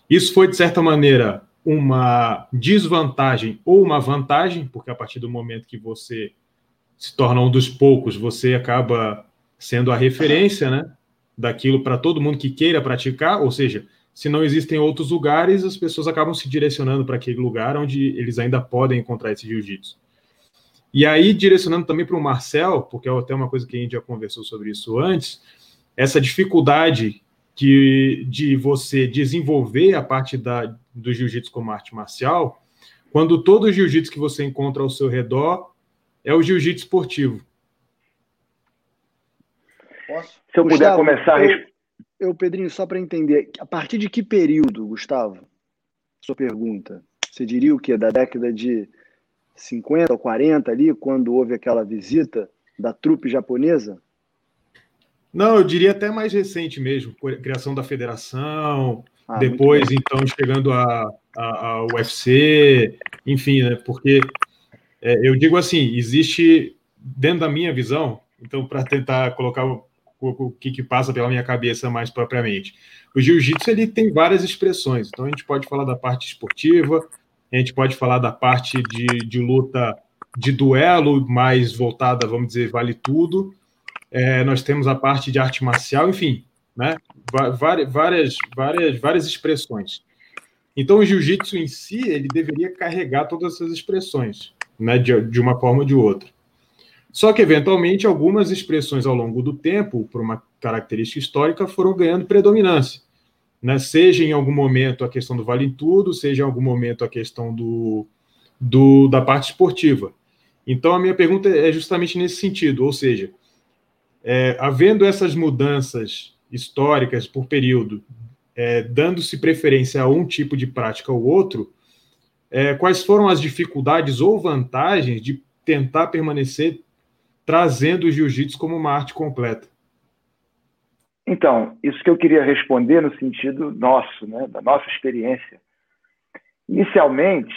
isso foi, de certa maneira, uma desvantagem ou uma vantagem, porque a partir do momento que você se torna um dos poucos, você acaba sendo a referência, né? daquilo para todo mundo que queira praticar, ou seja, se não existem outros lugares, as pessoas acabam se direcionando para aquele lugar onde eles ainda podem encontrar esse jiu-jitsu. E aí, direcionando também para o Marcel, porque é até uma coisa que a gente já conversou sobre isso antes, essa dificuldade que, de você desenvolver a parte da, do jiu-jitsu como arte marcial, quando todo o jiu-jitsu que você encontra ao seu redor é o jiu-jitsu esportivo. Posso? Se eu Gustavo, puder começar. Eu, eu Pedrinho, só para entender, a partir de que período, Gustavo? Sua pergunta. Você diria o quê? Da década de 50 ou 40 ali, quando houve aquela visita da trupe japonesa? Não, eu diria até mais recente mesmo, criação da federação, ah, depois então chegando a, a, a, UFC, enfim, né? Porque é, eu digo assim, existe dentro da minha visão, então para tentar colocar o que, que passa pela minha cabeça mais propriamente. O jiu-jitsu ele tem várias expressões, então a gente pode falar da parte esportiva, a gente pode falar da parte de, de luta de duelo, mais voltada, vamos dizer, vale tudo. É, nós temos a parte de arte marcial, enfim, né? várias, várias, várias, várias expressões. Então, o jiu-jitsu em si, ele deveria carregar todas essas expressões, né? de, de uma forma ou de outra. Só que, eventualmente, algumas expressões ao longo do tempo, por uma característica histórica, foram ganhando predominância. Né? Seja em algum momento a questão do vale tudo, seja em algum momento a questão do, do, da parte esportiva. Então, a minha pergunta é justamente nesse sentido, ou seja, é, havendo essas mudanças históricas por período, é, dando-se preferência a um tipo de prática ou outro, é, quais foram as dificuldades ou vantagens de tentar permanecer trazendo o jiu-jitsu como uma arte completa? Então, isso que eu queria responder no sentido nosso, né, da nossa experiência. Inicialmente,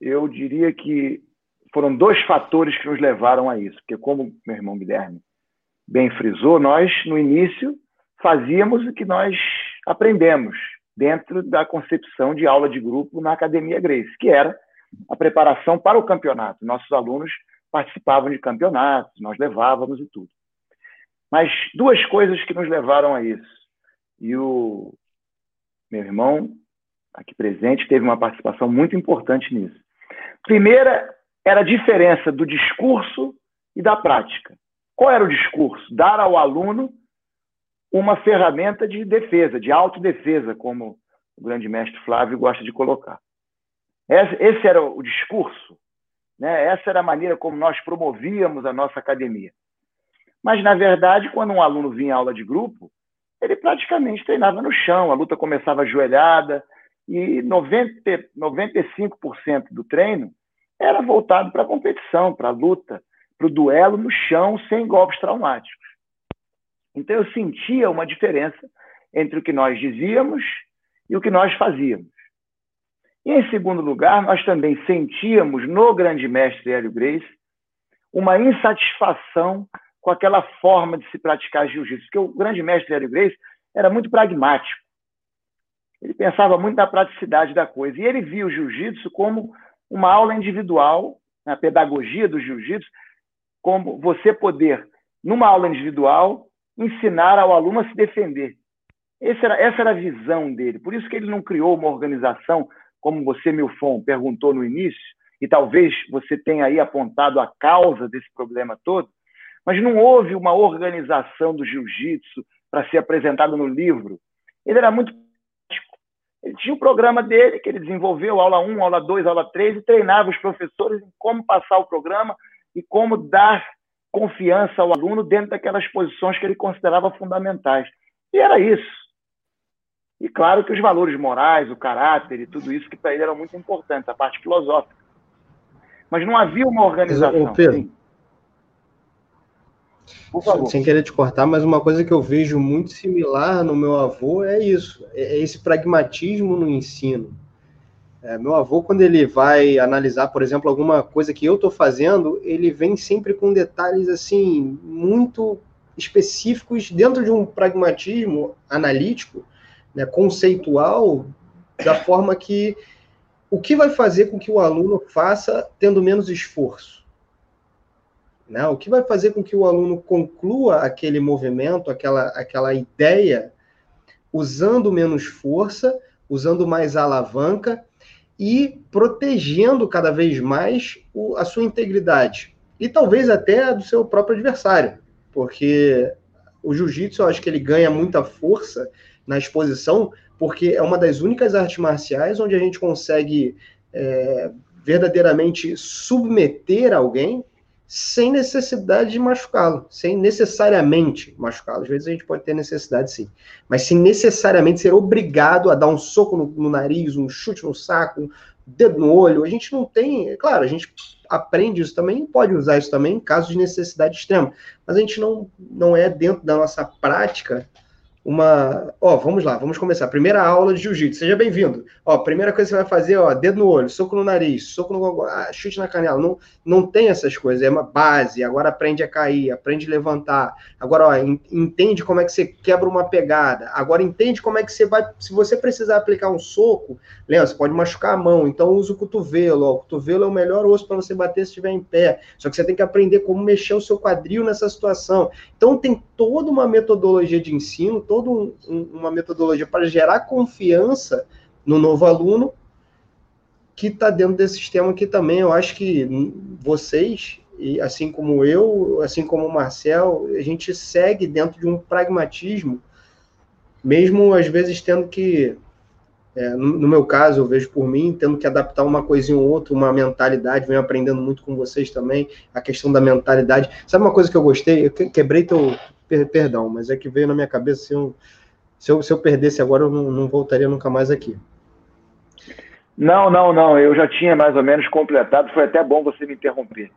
eu diria que foram dois fatores que nos levaram a isso, porque como meu irmão Guilherme bem frisou, nós no início fazíamos o que nós aprendemos dentro da concepção de aula de grupo na Academia Grace, que era a preparação para o campeonato. Nossos alunos participavam de campeonatos, nós levávamos e tudo. Mas duas coisas que nos levaram a isso. E o meu irmão, aqui presente, teve uma participação muito importante nisso. Primeira era a diferença do discurso e da prática. Qual era o discurso? Dar ao aluno uma ferramenta de defesa, de autodefesa, como o grande mestre Flávio gosta de colocar. Esse era o discurso, né? essa era a maneira como nós promovíamos a nossa academia. Mas, na verdade, quando um aluno vinha à aula de grupo, ele praticamente treinava no chão, a luta começava ajoelhada, e 90, 95% do treino era voltado para a competição, para a luta, para o duelo no chão, sem golpes traumáticos. Então, eu sentia uma diferença entre o que nós dizíamos e o que nós fazíamos. E, em segundo lugar, nós também sentíamos no grande mestre Hélio Grace uma insatisfação com aquela forma de se praticar jiu-jitsu, porque o grande mestre Hélio Grace era muito pragmático. Ele pensava muito na praticidade da coisa. E ele via o jiu-jitsu como uma aula individual, a pedagogia do jiu-jitsu, como você poder, numa aula individual, ensinar ao aluno a se defender. Era, essa era a visão dele. Por isso que ele não criou uma organização, como você, Milfon, perguntou no início, e talvez você tenha aí apontado a causa desse problema todo, mas não houve uma organização do jiu-jitsu para ser apresentada no livro. Ele era muito ele tinha o um programa dele, que ele desenvolveu, aula 1, aula 2, aula 3, e treinava os professores em como passar o programa e como dar confiança ao aluno dentro daquelas posições que ele considerava fundamentais. E era isso. E claro que os valores morais, o caráter e tudo isso que para ele eram muito importantes, a parte filosófica. Mas não havia uma organização. Ô, Pedro. Sem querer te cortar, mas uma coisa que eu vejo muito similar no meu avô é isso: é esse pragmatismo no ensino. É, meu avô, quando ele vai analisar, por exemplo, alguma coisa que eu estou fazendo, ele vem sempre com detalhes assim muito específicos dentro de um pragmatismo analítico, né, conceitual, da forma que o que vai fazer com que o aluno faça tendo menos esforço. Né? O que vai fazer com que o aluno conclua aquele movimento, aquela, aquela ideia, usando menos força, usando mais alavanca e protegendo cada vez mais o, a sua integridade. E talvez até a do seu próprio adversário, porque o jiu-jitsu, eu acho que ele ganha muita força na exposição, porque é uma das únicas artes marciais onde a gente consegue é, verdadeiramente submeter alguém sem necessidade de machucá-lo, sem necessariamente machucá-lo. Às vezes a gente pode ter necessidade sim, mas sem necessariamente ser obrigado a dar um soco no, no nariz, um chute no saco, um dedo no olho. A gente não tem, é claro, a gente aprende isso também, pode usar isso também em casos de necessidade extrema, mas a gente não, não é dentro da nossa prática uma. Ó, vamos lá, vamos começar. Primeira aula de jiu-jitsu. Seja bem-vindo. Ó, primeira coisa que você vai fazer, ó, dedo no olho, soco no nariz, soco no ah, chute na canela. Não, não tem essas coisas, é uma base. Agora aprende a cair, aprende a levantar. Agora, ó, entende como é que você quebra uma pegada. Agora entende como é que você vai. Se você precisar aplicar um soco, lembra, você pode machucar a mão, então usa o cotovelo. Ó. O cotovelo é o melhor osso para você bater se estiver em pé. Só que você tem que aprender como mexer o seu quadril nessa situação. Então tem toda uma metodologia de ensino toda um, uma metodologia para gerar confiança no novo aluno que está dentro desse sistema aqui também. Eu acho que vocês, e assim como eu, assim como o Marcel, a gente segue dentro de um pragmatismo, mesmo às vezes tendo que, é, no, no, meu caso, eu vejo por mim, tendo que adaptar uma coisinha ou outra, uma mentalidade, venho aprendendo muito com vocês também, a questão da mentalidade. Sabe uma coisa que eu gostei? Eu quebrei teu, per, perdão, mas é que veio na minha cabeça se eu, se eu, se eu perdesse agora, eu não, não voltaria nunca mais aqui. Não, não, não. Eu já tinha mais ou menos completado. Foi até bom você me interromper.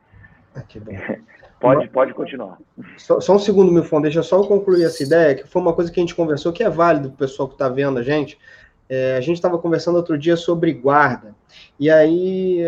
Ah, que bom. pode, pode continuar. Só, só um segundo, Milfon. Deixa só eu concluir essa ideia, que foi uma coisa que a gente conversou, que é válido para o pessoal que está vendo a gente. É, a gente estava conversando outro dia sobre guarda. E aí,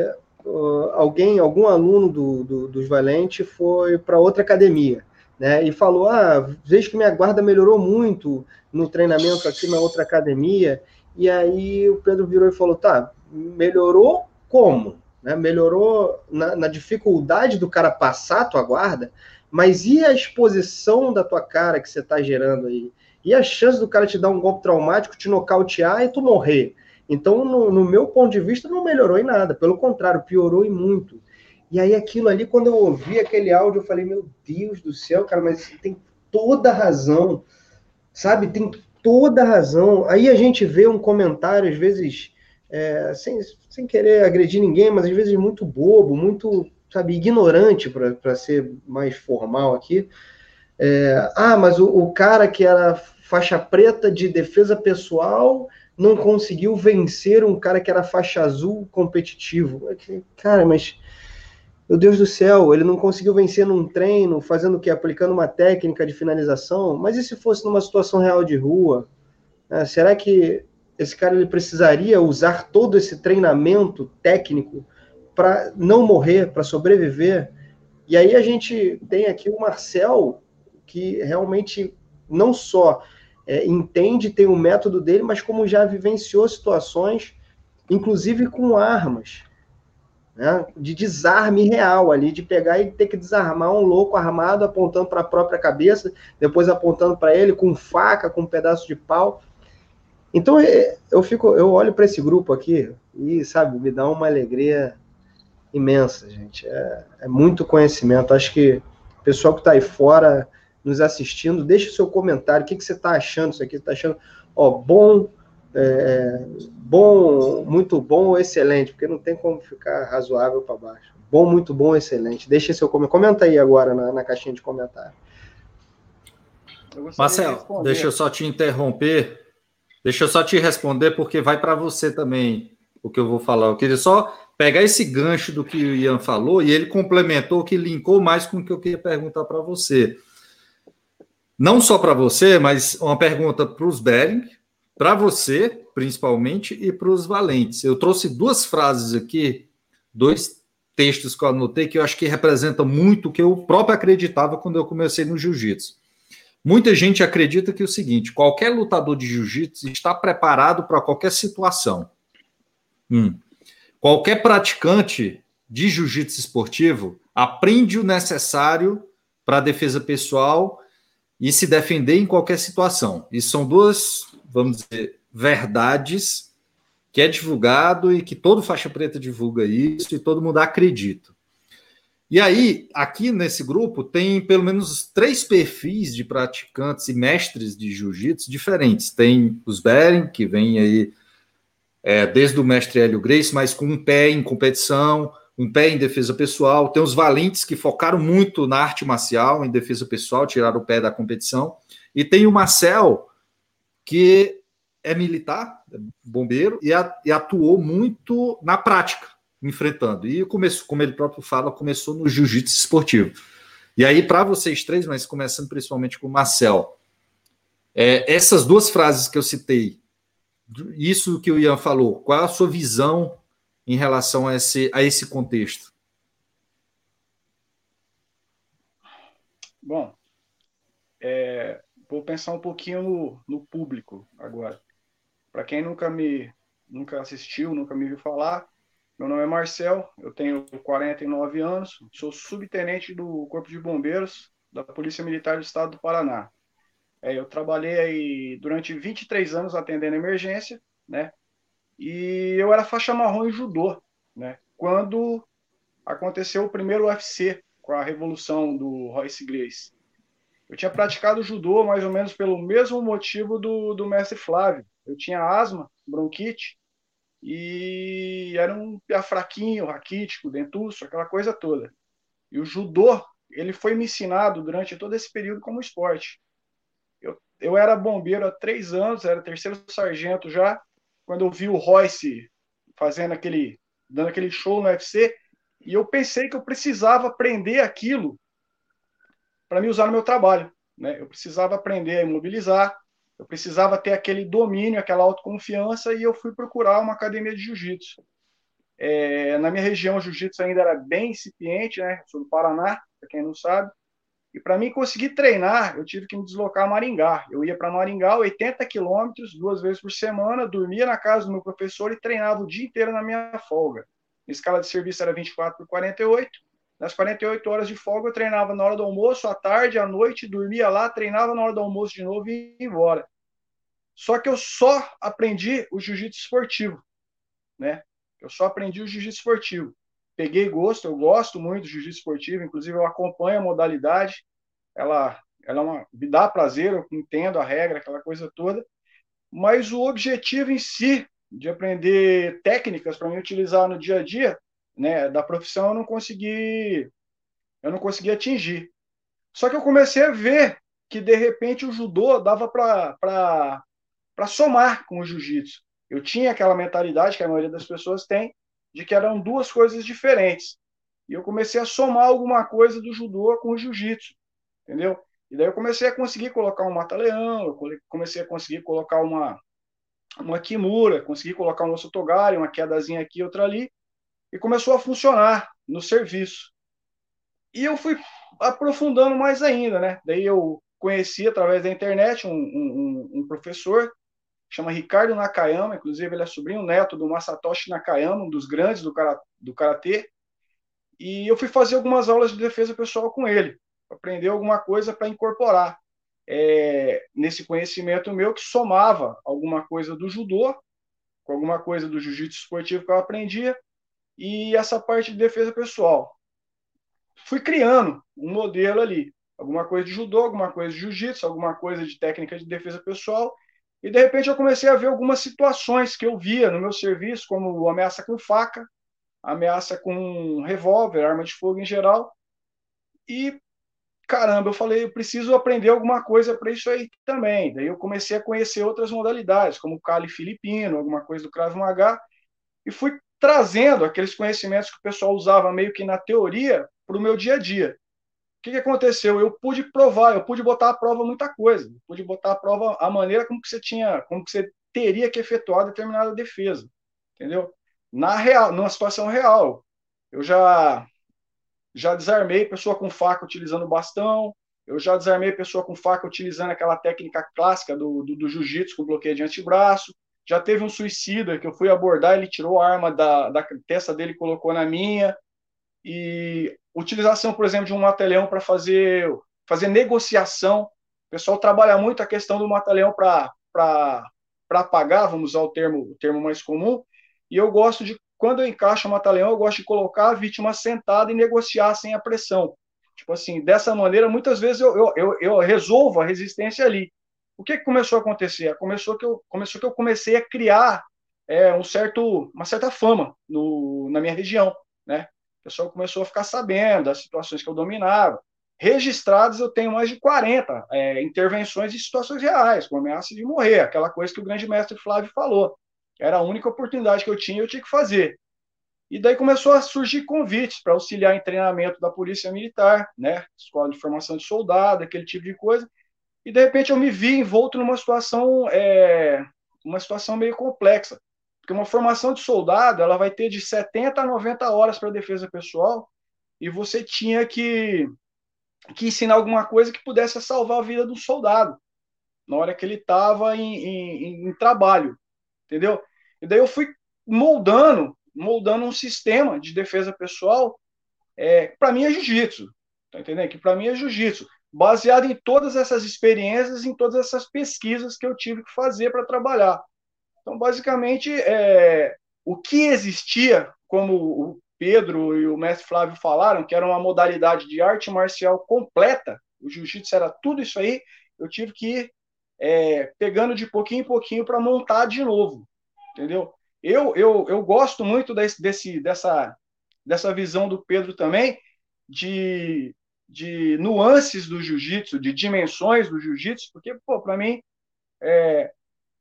uh, alguém, algum aluno do, do, dos Valentes foi para outra academia né? E falou: ah, vejo que minha guarda melhorou muito no treinamento aqui na outra academia. E aí o Pedro virou e falou: tá, melhorou como? Né? Melhorou na, na dificuldade do cara passar a tua guarda, mas e a exposição da tua cara que você está gerando aí? E a chance do cara te dar um golpe traumático, te nocautear e tu morrer? Então, no, no meu ponto de vista, não melhorou em nada, pelo contrário, piorou e muito. E aí aquilo ali, quando eu ouvi aquele áudio, eu falei, meu Deus do céu, cara, mas tem toda razão, sabe? Tem toda razão. Aí a gente vê um comentário, às vezes, é, sem, sem querer agredir ninguém, mas às vezes muito bobo, muito, sabe, ignorante, para ser mais formal aqui. É, ah, mas o, o cara que era faixa preta de defesa pessoal não conseguiu vencer um cara que era faixa azul competitivo. Cara, mas meu Deus do céu, ele não conseguiu vencer num treino, fazendo o quê? Aplicando uma técnica de finalização. Mas e se fosse numa situação real de rua? É, será que esse cara ele precisaria usar todo esse treinamento técnico para não morrer, para sobreviver? E aí a gente tem aqui o Marcel, que realmente não só é, entende, tem o um método dele, mas como já vivenciou situações, inclusive com armas né, de desarme real ali, de pegar e ter que desarmar um louco armado apontando para a própria cabeça, depois apontando para ele com faca, com um pedaço de pau. Então é, eu fico, eu olho para esse grupo aqui e sabe, me dá uma alegria imensa, gente. É, é muito conhecimento. Acho que o pessoal que está aí fora nos assistindo, deixe o seu comentário. O que, que você está achando? Isso aqui está achando ó, bom, é, bom, muito bom ou excelente, porque não tem como ficar razoável para baixo. Bom, muito bom, excelente. Deixa seu comentário. Comenta aí agora na, na caixinha de comentário. Marcel, de deixa eu só te interromper. Deixa eu só te responder, porque vai para você também o que eu vou falar. Eu queria só pegar esse gancho do que o Ian falou e ele complementou, que linkou mais com o que eu queria perguntar para você. Não só para você, mas uma pergunta para os Bering, para você, principalmente, e para os valentes. Eu trouxe duas frases aqui, dois textos que eu anotei que eu acho que representam muito o que eu próprio acreditava quando eu comecei no jiu-jitsu. Muita gente acredita que é o seguinte: qualquer lutador de jiu-jitsu está preparado para qualquer situação. Hum. Qualquer praticante de jiu-jitsu esportivo aprende o necessário para a defesa pessoal e se defender em qualquer situação. E são duas vamos dizer, verdades que é divulgado e que todo faixa preta divulga isso e todo mundo acredita. E aí, aqui nesse grupo, tem pelo menos três perfis de praticantes e mestres de jiu-jitsu diferentes. Tem os Bering, que vem aí é, desde o mestre Hélio Grace, mas com um pé em competição, um pé em defesa pessoal. Tem os valentes, que focaram muito na arte marcial, em defesa pessoal, tiraram o pé da competição. E tem o Marcel, que é militar, é bombeiro, e, e atuou muito na prática, enfrentando. E começou, como ele próprio fala, começou no jiu-jitsu esportivo. E aí, para vocês três, mas começando principalmente com o Marcel, é, essas duas frases que eu citei, isso que o Ian falou, qual é a sua visão em relação a esse, a esse contexto? Bom, é, vou pensar um pouquinho no, no público agora. Para quem nunca me nunca assistiu, nunca me viu falar, meu nome é Marcel, eu tenho 49 anos, sou subtenente do Corpo de Bombeiros da Polícia Militar do Estado do Paraná. É, eu trabalhei aí durante 23 anos atendendo emergência, né? E eu era faixa marrom em judô, né? Quando aconteceu o primeiro UFC com a revolução do Royce Grace. Eu tinha praticado judô mais ou menos pelo mesmo motivo do, do mestre Flávio. Eu tinha asma, bronquite, e era um pia fraquinho, raquítico, dentuço, aquela coisa toda. E o judô, ele foi me ensinado durante todo esse período como esporte. Eu, eu era bombeiro há três anos, era terceiro sargento já, quando eu vi o Royce fazendo aquele, dando aquele show no UFC, e eu pensei que eu precisava aprender aquilo para me usar no meu trabalho. Né? Eu precisava aprender a imobilizar, eu precisava ter aquele domínio, aquela autoconfiança, e eu fui procurar uma academia de jiu-jitsu. É, na minha região, o jiu-jitsu ainda era bem incipiente, né? Sou do Paraná, para quem não sabe. E para mim conseguir treinar, eu tive que me deslocar a Maringá. Eu ia para Maringá, 80 quilômetros, duas vezes por semana, dormia na casa do meu professor e treinava o dia inteiro na minha folga. A escala de serviço era 24 por 48. Nas 48 horas de folga, eu treinava na hora do almoço, à tarde, à noite, dormia lá, treinava na hora do almoço de novo e ia embora. Só que eu só aprendi o jiu-jitsu esportivo, né? Eu só aprendi o jiu-jitsu esportivo. Peguei gosto, eu gosto muito do jiu-jitsu esportivo, inclusive eu acompanho a modalidade. Ela, ela é uma, me dá prazer, eu entendo a regra, aquela coisa toda. Mas o objetivo em si de aprender técnicas para me utilizar no dia a dia, né, da profissão, eu não consegui, eu não consegui atingir. Só que eu comecei a ver que de repente o judô dava para somar com o jiu-jitsu. Eu tinha aquela mentalidade que a maioria das pessoas tem de que eram duas coisas diferentes. E eu comecei a somar alguma coisa do judô com o jiu-jitsu, entendeu? E daí eu comecei a conseguir colocar um mata-leão, eu comecei a conseguir colocar uma uma kimura, consegui colocar um osso togari, uma quedazinha aqui, outra ali, e começou a funcionar no serviço. E eu fui aprofundando mais ainda, né? Daí eu conheci através da internet um, um, um professor chama Ricardo Nakayama, inclusive ele é sobrinho neto do Masatoshi Nakayama, um dos grandes do, do karatê. E eu fui fazer algumas aulas de defesa pessoal com ele, aprender alguma coisa para incorporar é, nesse conhecimento meu que somava alguma coisa do judô com alguma coisa do jiu-jitsu esportivo que eu aprendia e essa parte de defesa pessoal. Fui criando um modelo ali, alguma coisa de judô, alguma coisa de jiu-jitsu, alguma coisa de técnica de defesa pessoal, e de repente eu comecei a ver algumas situações que eu via no meu serviço, como ameaça com faca, ameaça com revólver, arma de fogo em geral, e caramba, eu falei, eu preciso aprender alguma coisa para isso aí também. Daí eu comecei a conhecer outras modalidades, como o Kali filipino, alguma coisa do Krav Maga, e fui trazendo aqueles conhecimentos que o pessoal usava meio que na teoria para o meu dia a dia. O que, que, aconteceu? Eu pude provar, eu pude botar à prova muita coisa, eu pude botar à prova a maneira como que você tinha, como que você teria que efetuar determinada defesa, entendeu? Na real, numa situação real, eu já já desarmei pessoa com faca utilizando bastão, eu já desarmei pessoa com faca utilizando aquela técnica clássica do, do, do jiu-jitsu com bloqueio de antebraço. Já teve um suicida que eu fui abordar, ele tirou a arma da, da testa dele colocou na minha. E utilização, por exemplo, de um mata-leão para fazer, fazer negociação. O pessoal trabalha muito a questão do mata-leão para apagar, vamos usar o termo, o termo mais comum. E eu gosto de quando eu encaixo o mata-leão, eu gosto de colocar a vítima sentada e negociar sem a pressão. Tipo assim, dessa maneira, muitas vezes eu, eu, eu, eu resolvo a resistência ali. O que, começou a acontecer? Começou que eu, começou que eu comecei a criar é, um certo, uma certa fama no, na minha região. Né? O pessoal começou a ficar sabendo das situações que eu dominava. Registrados, eu tenho mais de 40 é, intervenções em situações reais, com ameaça de morrer, aquela coisa que o grande mestre Flávio falou. Era a única oportunidade que eu tinha, eu tinha que fazer. E daí começou a surgir convites para auxiliar em treinamento da Polícia Militar, né, escola de formação de soldado, aquele tipo de coisa. E de repente eu me vi envolto numa situação, é, uma situação meio complexa, porque uma formação de soldado ela vai ter de 70 a 90 horas para defesa pessoal e você tinha que que ensinar alguma coisa que pudesse salvar a vida do soldado na hora que ele estava em, em, em trabalho entendeu? E daí eu fui moldando, moldando um sistema de defesa pessoal, é, para mim é jiu-jitsu, tá entendendo? Que para mim é jiu-jitsu, baseado em todas essas experiências, em todas essas pesquisas que eu tive que fazer para trabalhar. Então, basicamente, é, o que existia, como o Pedro e o mestre Flávio falaram, que era uma modalidade de arte marcial completa, o jiu-jitsu era tudo isso aí, eu tive que ir é, pegando de pouquinho em pouquinho para montar de novo, entendeu? Eu, eu, eu gosto muito desse, desse, dessa, dessa visão do Pedro também, de, de nuances do jiu-jitsu, de dimensões do jiu-jitsu, porque, pô, para mim, é,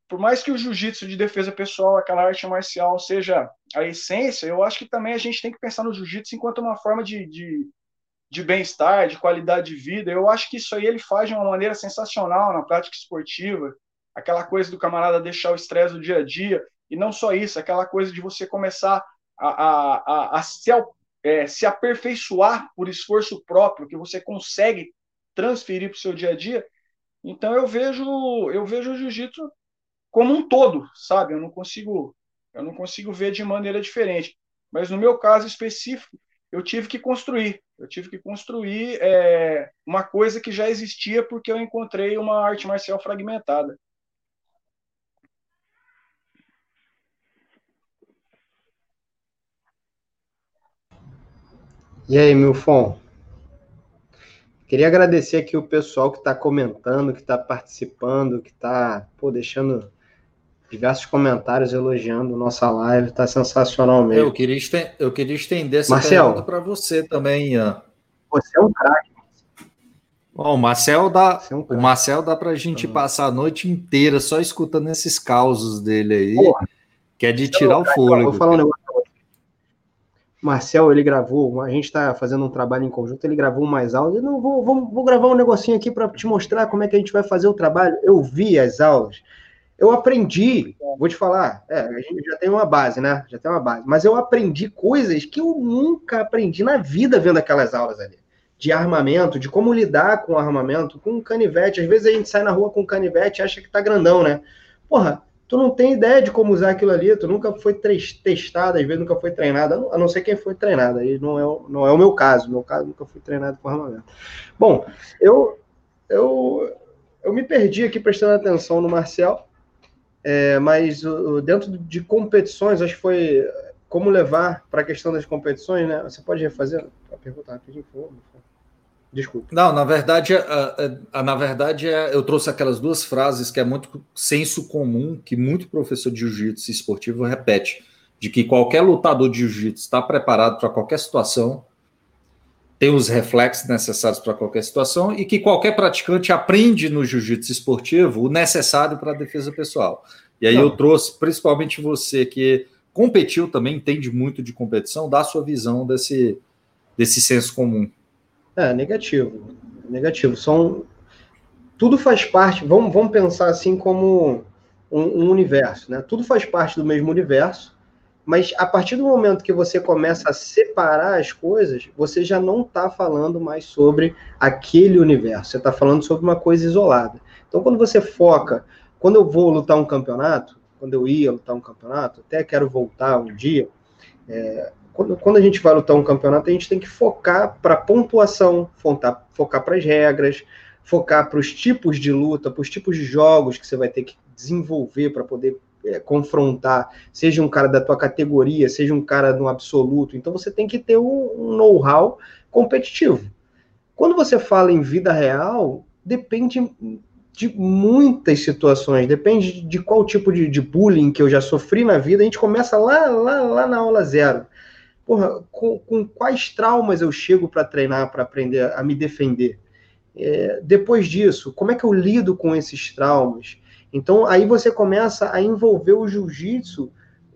por mais que o jiu-jitsu de defesa pessoal, aquela arte marcial, seja a essência, eu acho que também a gente tem que pensar no jiu-jitsu enquanto uma forma de, de, de bem-estar, de qualidade de vida. Eu acho que isso aí ele faz de uma maneira sensacional na prática esportiva. Aquela coisa do camarada deixar o estresse do dia a dia. E não só isso, aquela coisa de você começar a, a, a, a se, é, se aperfeiçoar por esforço próprio, que você consegue transferir para o seu dia a dia. Então eu vejo eu vejo o jiu-jitsu como um todo, sabe? Eu não consigo eu não consigo ver de maneira diferente. Mas no meu caso específico, eu tive que construir. Eu tive que construir é, uma coisa que já existia porque eu encontrei uma arte marcial fragmentada. E aí, Milfon? Queria agradecer aqui o pessoal que está comentando, que está participando, que está deixando diversos comentários elogiando nossa live, tá sensacional mesmo. Eu queria, estender, eu queria estender essa Marcel, pergunta para você também, Ian. Você é um craque. Bom, o Marcel dá, é um o Marcel dá para a gente passar a noite inteira só escutando esses causos dele aí, Porra. que é de tirar o fôlego. Vou falar um negócio. Marcel, ele gravou, a gente está fazendo um trabalho em conjunto, ele gravou mais aulas. Eu não vou, vou, vou gravar um negocinho aqui para te mostrar como é que a gente vai fazer o trabalho. Eu vi as aulas, eu aprendi, vou te falar, é, a gente já tem uma base, né? Já tem uma base, mas eu aprendi coisas que eu nunca aprendi na vida vendo aquelas aulas ali. De armamento, de como lidar com armamento, com canivete. Às vezes a gente sai na rua com canivete e acha que tá grandão, né? Porra, tu não tem ideia de como usar aquilo ali, tu nunca foi testado, às vezes nunca foi treinado, a não ser quem foi treinado, aí não é, não é o meu caso, meu caso nunca fui treinado com armamento. Bom, eu, eu, eu me perdi aqui prestando atenção no Marcel, é, mas uh, dentro de competições, acho que foi como levar para a questão das competições, né? Você pode refazer a pergunta rapidinho, por favor? Desculpa. Não, na verdade, a, a, na verdade é, eu trouxe aquelas duas frases que é muito senso comum, que muito professor de jiu-jitsu esportivo repete, de que qualquer lutador de jiu-jitsu está preparado para qualquer situação, tem os reflexos necessários para qualquer situação e que qualquer praticante aprende no jiu-jitsu esportivo o necessário para a defesa pessoal. E aí Não. eu trouxe, principalmente você que competiu também, entende muito de competição, dá a sua visão desse, desse senso comum. É, negativo. Negativo. São. Tudo faz parte. Vamos, vamos pensar assim como um, um, universo, né? Tudo faz parte do mesmo universo, mas a partir do momento que você começa a separar as coisas, você já não está falando mais sobre aquele universo. Você está falando sobre uma coisa isolada. Então, quando você foca, quando eu vou lutar um campeonato, quando eu ia lutar um campeonato, até quero voltar um dia. É, quando, a gente vai lutar um campeonato, a gente tem que focar para pontuação, focar, focar para as regras, focar para os tipos de luta, para os tipos de jogos que você vai ter que desenvolver para poder é, confrontar, seja um cara da tua categoria, seja um cara no absoluto. Então você tem que ter um, um know-how competitivo. Quando você fala em vida real, depende de muitas situações, depende de qual tipo de, de bullying que eu já sofri na vida. A gente começa lá, lá, lá na aula zero porra, com, com quais traumas eu chego para treinar, para aprender a me defender? É, depois disso, como é que eu lido com esses traumas? Então, aí você começa a envolver o jiu-jitsu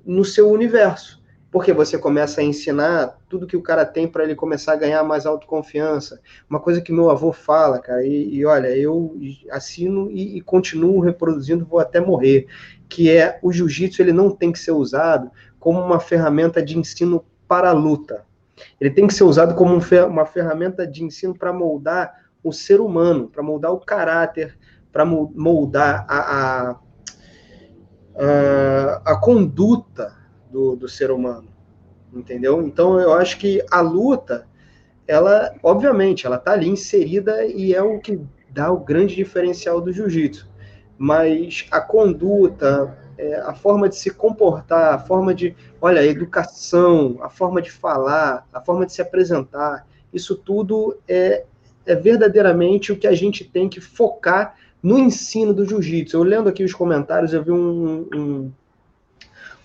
no seu universo, porque você começa a ensinar tudo que o cara tem para ele começar a ganhar mais autoconfiança. Uma coisa que meu avô fala, cara, e, e olha, eu assino e, e continuo reproduzindo, vou até morrer, que é o jiu-jitsu ele não tem que ser usado como uma ferramenta de ensino para a luta. Ele tem que ser usado como uma ferramenta de ensino para moldar o ser humano, para moldar o caráter, para moldar a, a, a, a conduta do, do ser humano, entendeu? Então eu acho que a luta, ela, obviamente, ela está ali inserida e é o que dá o grande diferencial do jiu-jitsu. Mas a conduta, é, a forma de se comportar, a forma de, olha, a educação, a forma de falar, a forma de se apresentar, isso tudo é, é verdadeiramente o que a gente tem que focar no ensino do jiu-jitsu. Eu lendo aqui os comentários, eu vi um, um,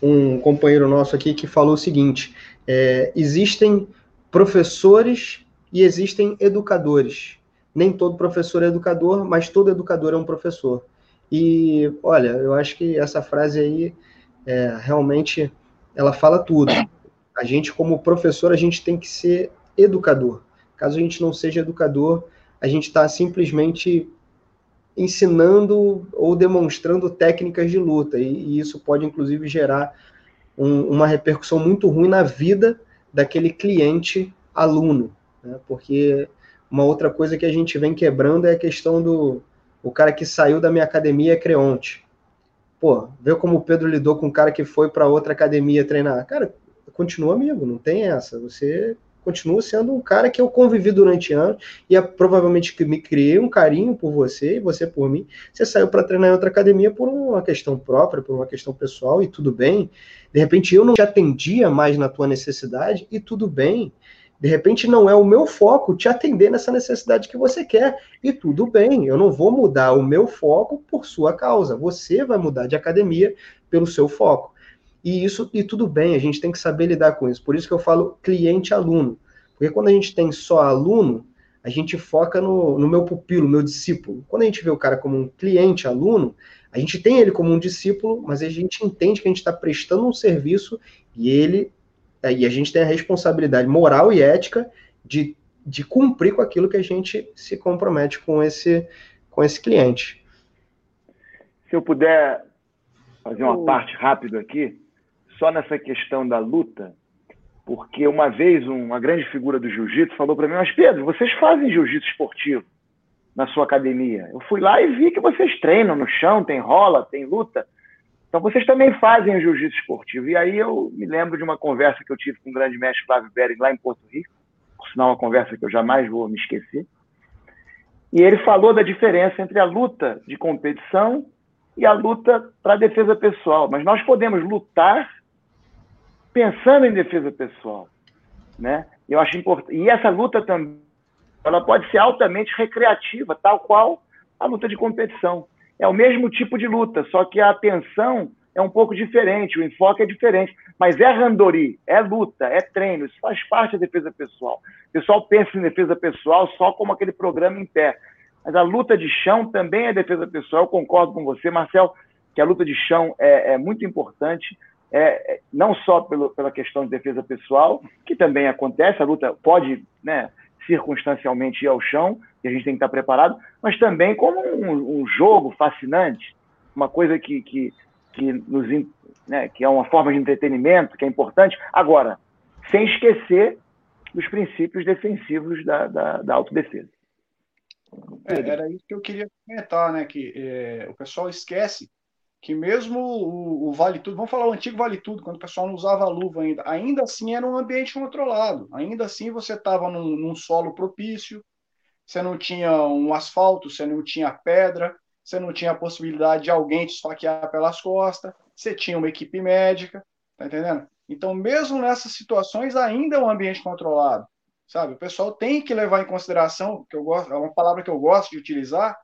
um companheiro nosso aqui que falou o seguinte: é, existem professores e existem educadores. Nem todo professor é educador, mas todo educador é um professor. E olha, eu acho que essa frase aí é, realmente ela fala tudo. A gente, como professor, a gente tem que ser educador. Caso a gente não seja educador, a gente está simplesmente ensinando ou demonstrando técnicas de luta, e, e isso pode, inclusive, gerar um, uma repercussão muito ruim na vida daquele cliente aluno, né? porque uma outra coisa que a gente vem quebrando é a questão do, o cara que saiu da minha academia é Creonte. Pô, vê como o Pedro lidou com o cara que foi para outra academia treinar. Cara, continua amigo, não tem essa. Você continua sendo um cara que eu convivi durante anos e é, provavelmente que me criei um carinho por você e você por mim. Você saiu para treinar em outra academia por uma questão própria, por uma questão pessoal e tudo bem. De repente eu não te atendia mais na tua necessidade e tudo bem. De repente não é o meu foco te atender nessa necessidade que você quer. E tudo bem, eu não vou mudar o meu foco por sua causa. Você vai mudar de academia pelo seu foco. E isso e tudo bem, a gente tem que saber lidar com isso. Por isso que eu falo cliente-aluno. Porque quando a gente tem só aluno, a gente foca no, no meu pupilo, meu discípulo. Quando a gente vê o cara como um cliente, aluno, a gente tem ele como um discípulo, mas a gente entende que a gente está prestando um serviço e ele e a gente tem a responsabilidade moral e ética de, de cumprir com aquilo que a gente se compromete com esse, com esse cliente. Se eu puder fazer uma parte rápida aqui, só nessa questão da luta, porque uma vez uma grande figura do jiu-jitsu falou para mim: Mas Pedro, vocês fazem jiu-jitsu esportivo na sua academia? Eu fui lá e vi que vocês treinam no chão, tem rola, tem luta. Então vocês também fazem o jiu-jitsu esportivo. E aí eu me lembro de uma conversa que eu tive com o grande mestre Flávio Bering lá em Porto Rico, por sinal uma conversa que eu jamais vou me esquecer. E ele falou da diferença entre a luta de competição e a luta para defesa pessoal. Mas nós podemos lutar pensando em defesa pessoal, né? Eu acho importante. E essa luta também, ela pode ser altamente recreativa, tal qual a luta de competição é o mesmo tipo de luta, só que a atenção é um pouco diferente, o enfoque é diferente. Mas é randori, é luta, é treino, isso faz parte da defesa pessoal. O pessoal pensa em defesa pessoal só como aquele programa em pé. Mas a luta de chão também é defesa pessoal. Eu concordo com você, Marcel, que a luta de chão é, é muito importante, é, é não só pelo, pela questão de defesa pessoal, que também acontece, a luta pode né, circunstancialmente ir ao chão, e a gente tem que estar preparado, mas também como um, um jogo fascinante, uma coisa que, que, que, nos, né, que é uma forma de entretenimento, que é importante. Agora, sem esquecer dos princípios defensivos da, da, da autodefesa. É, era isso que eu queria comentar, né? Que é, o pessoal esquece que mesmo o, o, Vale Tudo, vamos falar o antigo Vale Tudo, quando o pessoal não usava luva ainda, ainda assim era um ambiente controlado. Ainda assim você estava num, num, solo propício, você não tinha um asfalto, você não tinha pedra, você não tinha a possibilidade de alguém te esfaquear pelas costas, você tinha uma equipe médica, tá entendendo? Então, mesmo nessas situações, ainda é um ambiente controlado, sabe? O pessoal tem que levar em consideração, que eu gosto, é uma palavra que eu gosto de utilizar,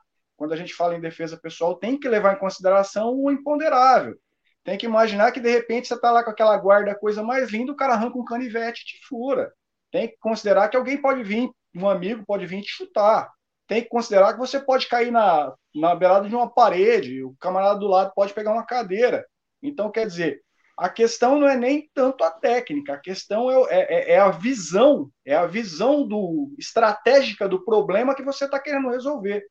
quando a gente fala em defesa pessoal, tem que levar em consideração o imponderável. Tem que imaginar que, de repente, você está lá com aquela guarda, coisa mais linda, o cara arranca um canivete e te fura. Tem que considerar que alguém pode vir, um amigo pode vir te chutar. Tem que considerar que você pode cair na, na beirada de uma parede, o camarada do lado pode pegar uma cadeira. Então, quer dizer, a questão não é nem tanto a técnica, a questão é, é, é, é a visão, é a visão do estratégica do problema que você está querendo resolver.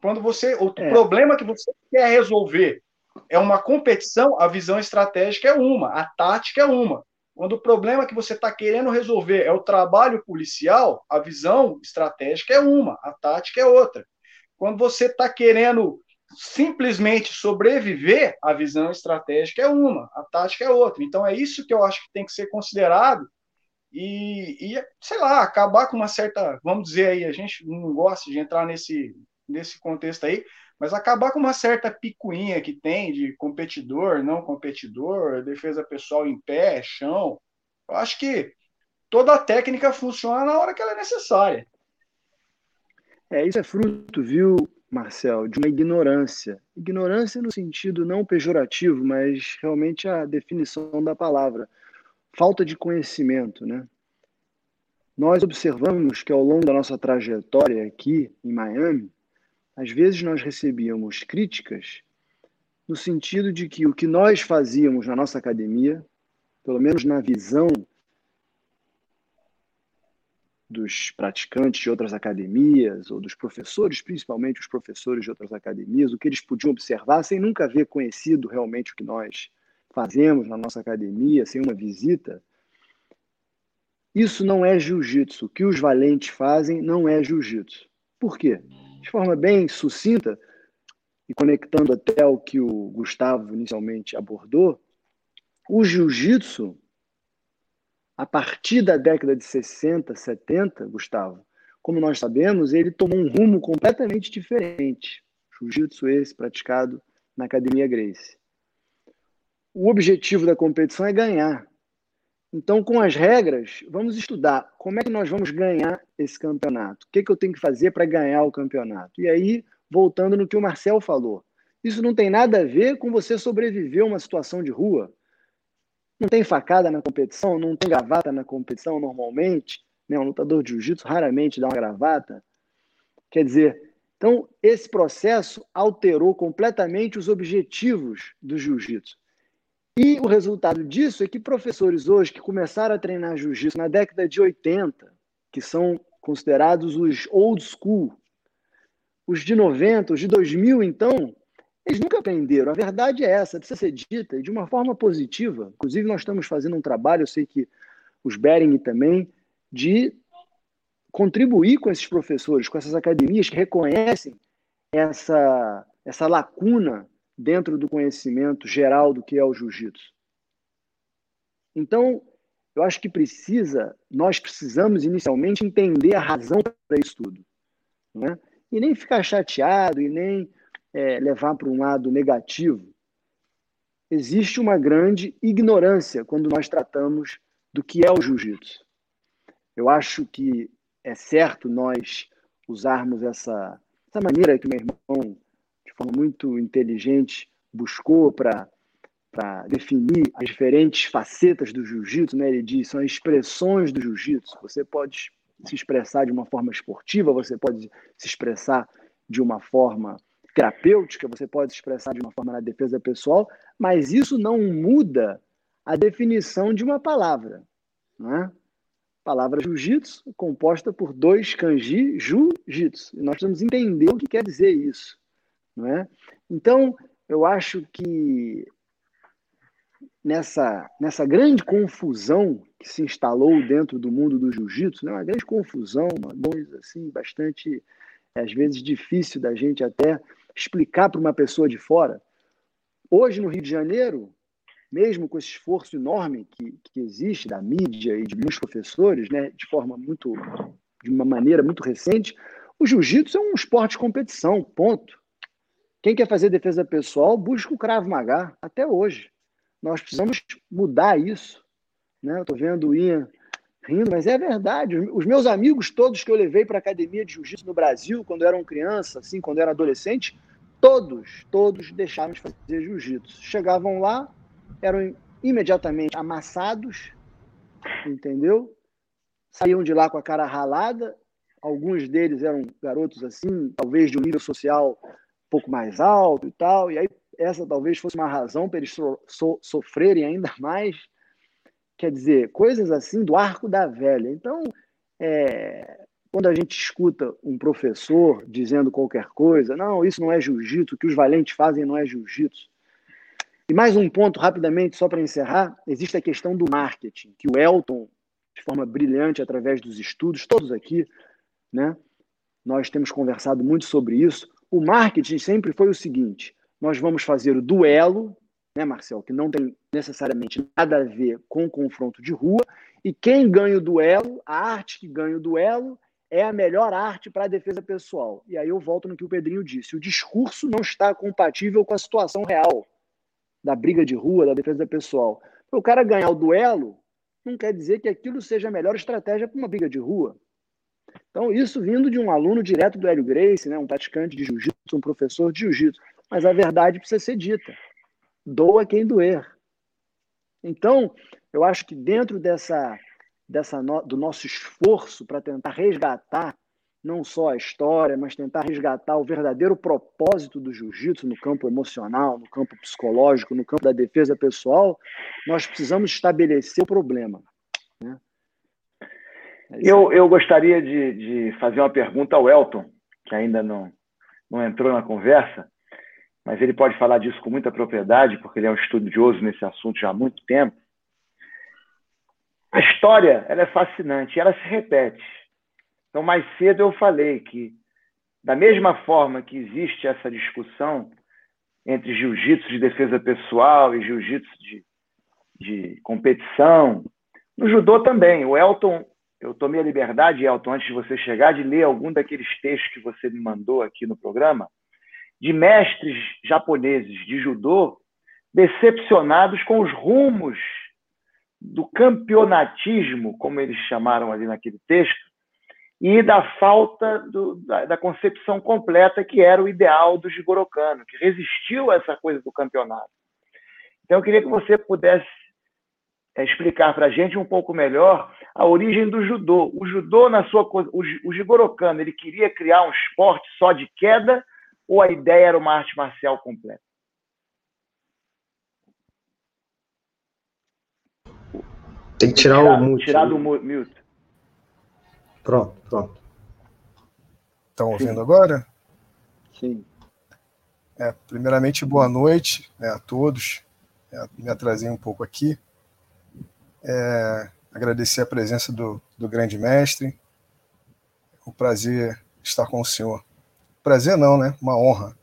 Quando você. O é. problema que você quer resolver é uma competição, a visão estratégica é uma, a tática é uma. Quando o problema que você está querendo resolver é o trabalho policial, a visão estratégica é uma, a tática é outra. Quando você está querendo simplesmente sobreviver, a visão estratégica é uma, a tática é outra. Então é isso que eu acho que tem que ser considerado e, e sei lá, acabar com uma certa, vamos dizer aí, a gente não gosta de entrar nesse nesse contexto aí, mas acabar com uma certa picuinha que tem de competidor, não competidor, defesa pessoal em pé, chão. Eu acho que toda a técnica funciona na hora que ela é necessária. É, isso é fruto, viu, Marcel, de uma ignorância. Ignorância no sentido não pejorativo, mas realmente a definição da palavra. Falta de conhecimento, né? Nós observamos que ao longo da nossa trajetória aqui em Miami, às vezes nós recebíamos críticas no sentido de que o que nós fazíamos na nossa academia, pelo menos na visão dos praticantes de outras academias, ou dos professores, principalmente os professores de outras academias, o que eles podiam observar sem nunca haver conhecido realmente o que nós fazemos na nossa academia, sem uma visita. Isso não é jiu-jitsu. O que os valentes fazem não é jiu-jitsu. Por quê? De forma bem sucinta, e conectando até o que o Gustavo inicialmente abordou, o jiu-jitsu, a partir da década de 60, 70, Gustavo, como nós sabemos, ele tomou um rumo completamente diferente. Jiu-jitsu esse praticado na Academia Grace. O objetivo da competição é ganhar. Então, com as regras, vamos estudar como é que nós vamos ganhar esse campeonato. O que, é que eu tenho que fazer para ganhar o campeonato? E aí, voltando no que o Marcel falou, isso não tem nada a ver com você sobreviver a uma situação de rua. Não tem facada na competição, não tem gravata na competição normalmente. Né? Um lutador de jiu-jitsu raramente dá uma gravata. Quer dizer, então esse processo alterou completamente os objetivos do jiu-jitsu. E o resultado disso é que professores hoje que começaram a treinar jiu-jitsu na década de 80, que são considerados os old school, os de 90, os de 2000, então, eles nunca aprenderam. A verdade é essa, precisa ser dita e de uma forma positiva. Inclusive, nós estamos fazendo um trabalho, eu sei que os Bering também, de contribuir com esses professores, com essas academias que reconhecem essa, essa lacuna dentro do conhecimento geral do que é o jiu-jitsu. Então, eu acho que precisa, nós precisamos inicialmente entender a razão para isso tudo. Né? E nem ficar chateado e nem é, levar para um lado negativo. Existe uma grande ignorância quando nós tratamos do que é o jiu-jitsu. Eu acho que é certo nós usarmos essa, essa maneira que meu irmão forma muito inteligente, buscou para definir as diferentes facetas do jiu-jitsu, né? Ele diz, são expressões do jiu-jitsu. Você pode se expressar de uma forma esportiva, você pode se expressar de uma forma terapêutica, você pode se expressar de uma forma na defesa pessoal, mas isso não muda a definição de uma palavra. Não é? palavra jiu-jitsu composta por dois kanji, jiu-jitsu. E nós precisamos entender o que quer dizer isso. Não é? Então, eu acho que nessa, nessa grande confusão que se instalou dentro do mundo do jiu-jitsu, né, uma grande confusão, uma coisa assim, bastante, às vezes, difícil da gente até explicar para uma pessoa de fora. Hoje, no Rio de Janeiro, mesmo com esse esforço enorme que, que existe da mídia e de muitos professores, né, de forma muito, de uma maneira muito recente, o jiu-jitsu é um esporte de competição, ponto. Quem quer fazer defesa pessoal, busca o Krav Maga, até hoje. Nós precisamos mudar isso. Né? Estou vendo o Ian rindo, mas é verdade. Os meus amigos todos que eu levei para a academia de jiu-jitsu no Brasil, quando eram criança, assim, quando eram adolescente, todos, todos deixaram de fazer jiu-jitsu. Chegavam lá, eram imediatamente amassados, entendeu? Saíam de lá com a cara ralada. Alguns deles eram garotos assim, talvez de um nível social pouco mais alto e tal, e aí essa talvez fosse uma razão para eles so, so, sofrerem ainda mais. Quer dizer, coisas assim do arco da velha. Então, é, quando a gente escuta um professor dizendo qualquer coisa, não, isso não é jiu-jitsu, o que os valentes fazem não é jiu-jitsu. E mais um ponto, rapidamente, só para encerrar: existe a questão do marketing, que o Elton, de forma brilhante, através dos estudos, todos aqui, né, nós temos conversado muito sobre isso. O marketing sempre foi o seguinte: nós vamos fazer o duelo, né, Marcel, que não tem necessariamente nada a ver com o confronto de rua, e quem ganha o duelo, a arte que ganha o duelo, é a melhor arte para a defesa pessoal. E aí eu volto no que o Pedrinho disse: o discurso não está compatível com a situação real da briga de rua, da defesa pessoal. O cara ganhar o duelo, não quer dizer que aquilo seja a melhor estratégia para uma briga de rua. Então, isso vindo de um aluno direto do Hélio Grace, né, um praticante de jiu-jitsu, um professor de jiu-jitsu. Mas a verdade precisa ser dita. Doa quem doer. Então, eu acho que dentro dessa, dessa no, do nosso esforço para tentar resgatar não só a história, mas tentar resgatar o verdadeiro propósito do jiu-jitsu no campo emocional, no campo psicológico, no campo da defesa pessoal, nós precisamos estabelecer o problema. É eu, eu gostaria de, de fazer uma pergunta ao Elton, que ainda não, não entrou na conversa, mas ele pode falar disso com muita propriedade, porque ele é um estudioso nesse assunto já há muito tempo. A história ela é fascinante, ela se repete. Então, mais cedo eu falei que, da mesma forma que existe essa discussão entre jiu-jitsu de defesa pessoal e jiu-jitsu de, de competição, no judô também. O Elton eu tomei a liberdade, Elton, antes de você chegar, de ler algum daqueles textos que você me mandou aqui no programa, de mestres japoneses de judô decepcionados com os rumos do campeonatismo, como eles chamaram ali naquele texto, e da falta do, da, da, concepção completa que era o ideal do Jigoro Kano, que resistiu a essa coisa do campeonato. Então, eu queria que você pudesse explicar para a gente um pouco melhor a origem do judô. O judô, na sua coisa, o, o Jigoro Kano, ele queria criar um esporte só de queda ou a ideia era uma arte marcial completa? Tem que tirar, tirar o mute. Tirar do mute. Pronto, pronto. Estão ouvindo Sim. agora? Sim. É, primeiramente, boa noite né, a todos. É, me atrasei um pouco aqui. É, agradecer a presença do, do grande mestre. O prazer estar com o senhor. Prazer não, né? Uma honra.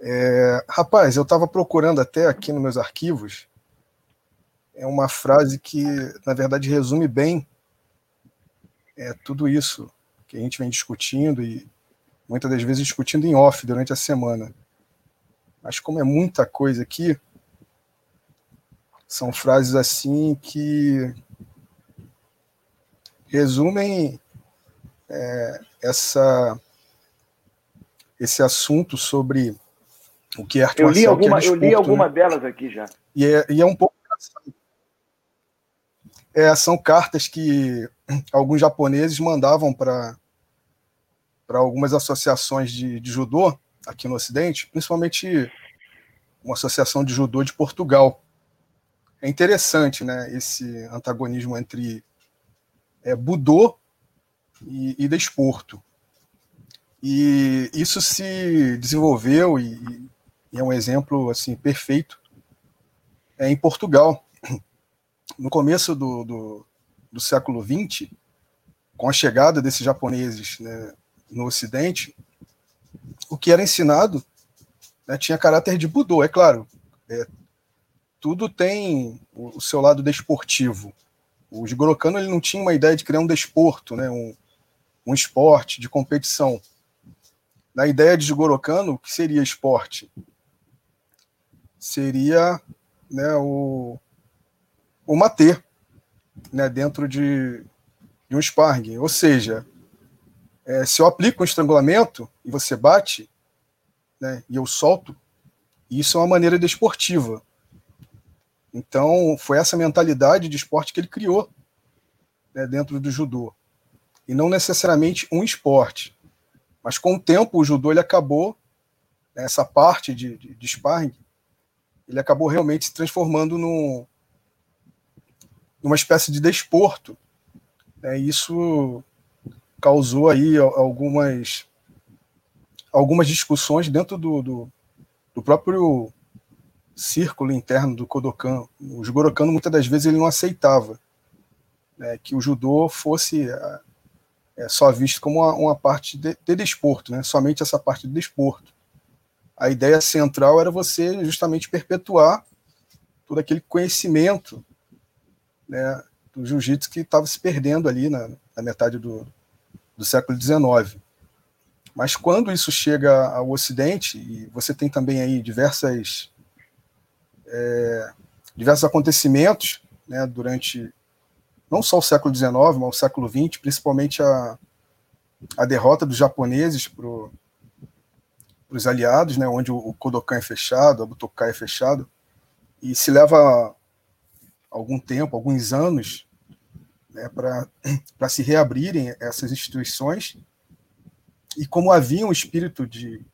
É, rapaz, eu estava procurando até aqui nos meus arquivos é uma frase que, na verdade, resume bem é, tudo isso que a gente vem discutindo e muitas das vezes discutindo em off durante a semana. Mas como é muita coisa aqui, são frases assim que resumem é, essa esse assunto sobre o que é arte eu li alguma, é eu li alguma né? delas aqui já. E é, e é um pouco é, são cartas que alguns japoneses mandavam para algumas associações de, de judô aqui no Ocidente, principalmente uma associação de judô de Portugal. É interessante né, esse antagonismo entre é, budô e, e desporto. E isso se desenvolveu e, e é um exemplo assim perfeito é, em Portugal no começo do, do, do século XX, com a chegada desses japoneses né, no Ocidente, o que era ensinado né, tinha caráter de budô, é claro. É, tudo tem o, seu lado desportivo. O Jigoro Kano ele não tinha uma ideia de criar um desporto, né, um, um esporte de competição. Na ideia de Jigoro Kano, o que seria esporte? Seria né, o, o mater né, dentro de, de um sparring. Ou seja, é, se eu aplico um estrangulamento e você bate, né, e eu solto, isso é uma maneira desportiva. Então, foi essa mentalidade de esporte que ele criou né, dentro do judô. E não necessariamente um esporte. Mas com o tempo, o judô ele acabou, né, essa parte de, de, de sparring, ele acabou realmente se transformando num, numa espécie de desporto. Né? Isso causou aí algumas algumas discussões dentro do, do, do próprio círculo interno do Kodokan. O Jigoro muitas das vezes ele não aceitava né, que o judô fosse é, só visto como uma, uma parte de, de, desporto, né, somente essa parte de desporto. A ideia central era você justamente perpetuar todo aquele conhecimento né, do jiu-jitsu que estava se perdendo ali na, na metade do, do século XIX. Mas quando isso chega ao Ocidente, e você tem também aí diversas, é, diversos acontecimentos né, durante não só o século XIX, mas o século XX, principalmente a, a derrota dos japoneses para os aliados, né, onde o Kodokan é fechado, a Butokai é fechado, e se leva algum tempo, alguns anos, né, para se reabrirem essas instituições. E como havia um espírito de,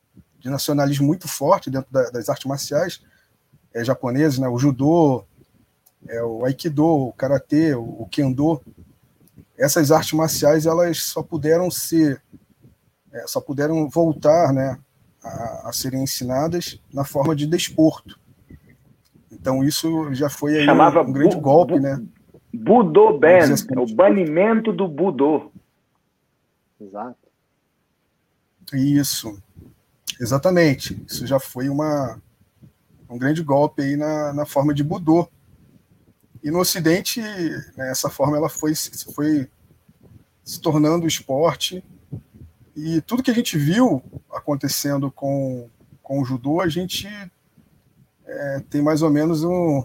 de nacionalismo muito forte dentro da, das artes marciais é, japonesas, né, o judô, é, o aikido, o karatê, o, o kendo, essas artes marciais elas só puderam ser, é, só puderam voltar, né, a, a serem ensinadas na forma de desporto. Então isso já foi Chamava um, um grande bu, golpe, bu, né? Budô Ben, assim. o banimento do Budô. Exato. Isso, exatamente. Isso já foi uma, um grande golpe aí na, na forma de Budô. E no Ocidente, né, essa forma ela foi, foi se tornando esporte. E tudo que a gente viu acontecendo com, com o judô, a gente é, tem mais ou menos um,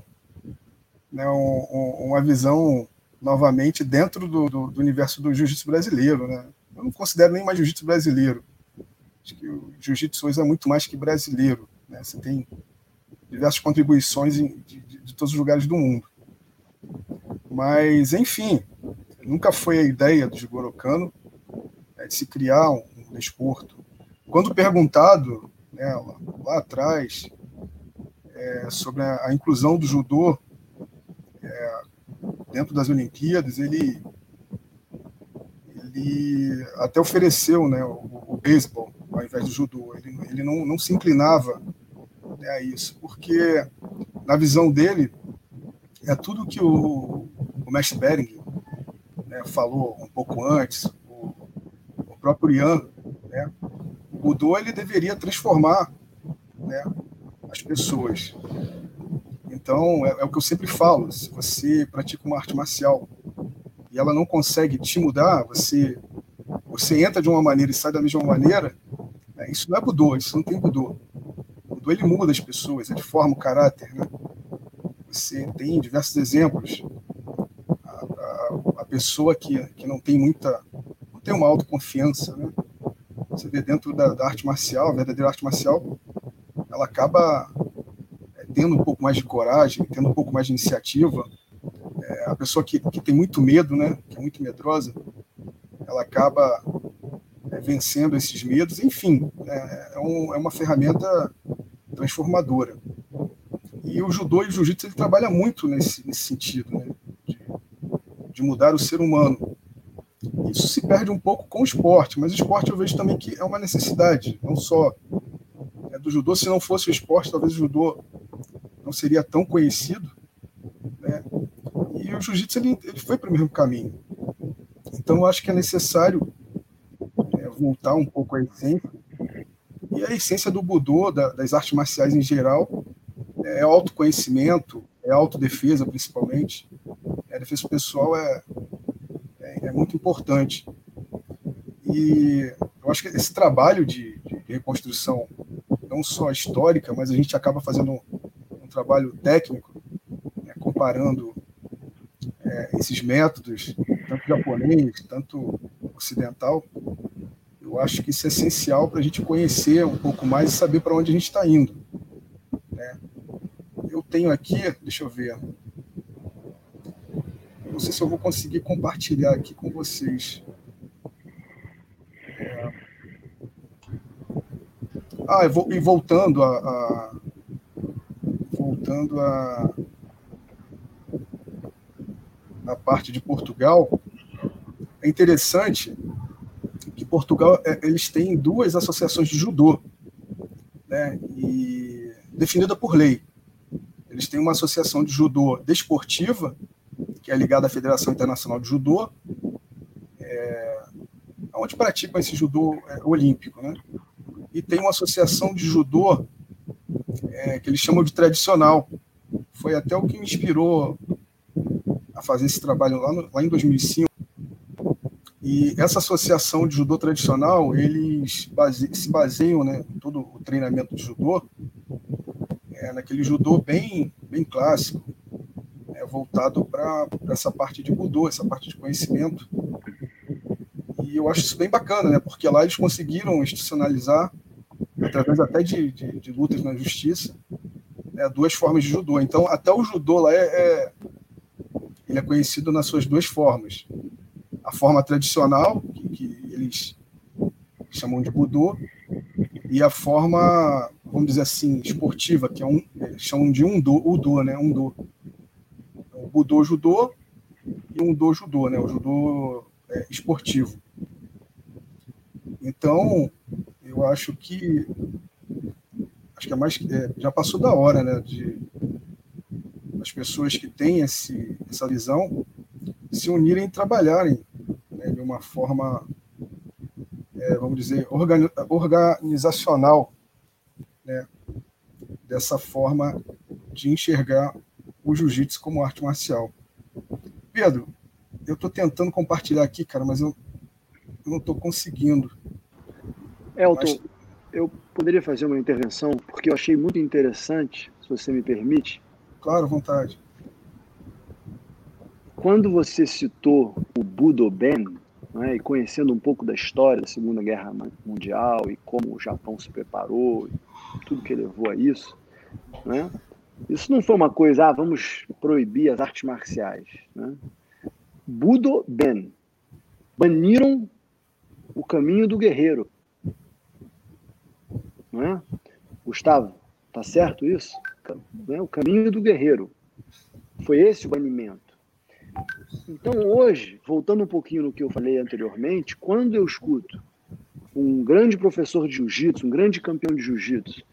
né, um, uma visão novamente dentro do, do, do universo do jiu-jitsu brasileiro. Né? Eu não considero nem mais jiu-jitsu brasileiro. Acho que o jiu-jitsu hoje é muito mais que brasileiro. Né? Você tem diversas contribuições de, de, de todos os lugares do mundo. Mas, enfim, nunca foi a ideia do Jigoro Kano né, de se criar um, um desporto. Quando perguntado né, lá, lá atrás é, sobre a, a, inclusão do judô é, dentro das Olimpíadas, ele, ele até ofereceu né, o, o beisebol ao invés do judô. Ele, ele não, não se inclinava né, a isso, porque na visão dele é tudo que o, o mestre Bering né, falou um pouco antes, o, o próprio Ian, né, o Budô ele deveria transformar né, as pessoas. Então, é, é, o que eu sempre falo, se você pratica uma arte marcial e ela não consegue te mudar, você, você entra de uma maneira e sai da mesma maneira, né, isso não é Budô, isso não tem Budô. O Budô ele muda as pessoas, ele forma o caráter, né? Você tem diversos exemplos. A, a, a, pessoa que, que não tem muita, não tem uma autoconfiança, né? Você vê dentro da, da arte marcial, a verdadeira arte marcial, ela acaba é, tendo um pouco mais de coragem, tendo um pouco mais de iniciativa. É, a pessoa que, que tem muito medo, né? Que é muito medrosa, ela acaba é, vencendo esses medos. Enfim, é, é, um, é uma ferramenta transformadora. E o judô e o jiu-jitsu ele trabalha muito nesse, nesse sentido, né? de, de, mudar o ser humano. Isso se perde um pouco com o esporte, mas o esporte eu vejo também que é uma necessidade, não só é, do judô. Se não fosse o esporte, talvez o judô não seria tão conhecido. Né? E o jiu-jitsu ele, ele foi para o mesmo caminho. Então eu acho que é necessário é, voltar um pouco à essência. E a essência do Budô, da, das artes marciais em geral, é autoconhecimento, é autodefesa, principalmente. A defesa pessoal é, é, é, muito importante. E eu acho que esse trabalho de, de, reconstrução, não só histórica, mas a gente acaba fazendo um, um trabalho técnico, né, comparando é, esses métodos, tanto japonês, tanto ocidental. Eu acho que isso é essencial para a gente conhecer um pouco mais e saber para onde a gente está indo tenho aqui, deixa eu ver. Não sei se eu vou conseguir compartilhar aqui com vocês. É... Ah, e voltando a, a, voltando a a parte de Portugal, é interessante Portugal é, eles têm duas associações de judô, né? E definida por lei. Eles têm uma associação de judô desportiva, que é ligada à Federação Internacional de Judô, é, onde praticam esse judô é, olímpico. Né? E tem uma associação de judô é, que eles chamam de tradicional. Foi até o que me inspirou a fazer esse trabalho lá, no, lá em 2005. E essa associação de judô tradicional, eles base, se baseiam, né, todo o treinamento de judô, é, naquele judô bem, bem clássico, é, voltado para essa parte de budô, essa parte de conhecimento. E eu acho isso bem bacana, né, porque lá eles conseguiram institucionalizar, através até de, de, de lutas na justiça, né, duas formas de judô. Então, até o judô lá é, é, ele é conhecido nas suas duas formas. A forma tradicional, que, que eles chamam de budô, e a forma vamos dizer assim, esportiva, que é um, chamam de um do, udo, né? Um do. O budô judô e um do judô, né? O judô é, esportivo. Então, eu acho que acho que é mais é, já passou da hora, né? De as pessoas que têm esse, essa visão se unirem e trabalharem uma forma, é, vamos dizer, organizacional né, dessa forma de enxergar o jiu-jitsu como arte marcial. Pedro, eu estou tentando compartilhar aqui, cara, mas eu, eu não estou conseguindo. Elton, mas... eu poderia fazer uma intervenção, porque eu achei muito interessante, se você me permite. Claro, vontade. quando você citou o Budoben, né, e conhecendo um pouco da história da Segunda Guerra Mundial e como o Japão se preparou, tudo que levou a isso, né, isso não foi uma coisa, ah, vamos proibir as artes marciais. Né? Budoben, baniram o caminho do guerreiro. Não é? Gustavo, tá certo isso? O caminho do guerreiro. Foi esse o banimento. Então, hoje, voltando um pouquinho no que eu falei anteriormente, quando eu escuto um grande professor de jiu-jitsu, um grande campeão de jiu-jitsu,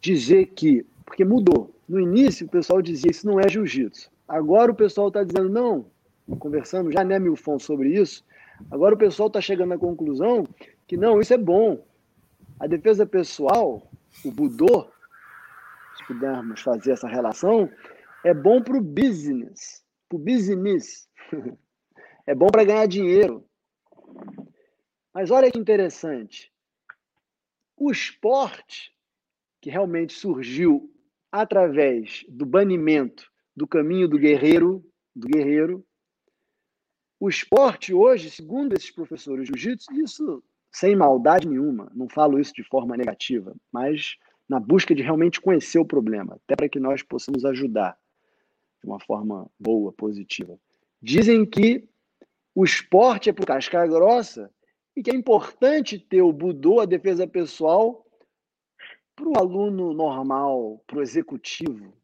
dizer que, porque mudou, no início o pessoal dizia isso não é jiu-jitsu. Agora o pessoal está dizendo, não, conversando já, né, Milfon, sobre isso, agora o pessoal está chegando à conclusão que não, isso é bom. A defesa pessoal, o Budô, se pudermos fazer essa relação, é bom para o business, para o business. é bom para ganhar dinheiro. Mas olha que interessante. O esporte, que realmente surgiu através do banimento do caminho do guerreiro, do guerreiro, o esporte hoje, segundo esses professores jiu-jitsu, isso sem maldade nenhuma, não falo isso de forma negativa, mas na busca de realmente conhecer o problema, até para que nós possamos ajudar de uma forma boa, positiva. Dizem que o esporte é para casca grossa e que é importante ter o budô, a defesa pessoal, para o aluno normal, para o executivo.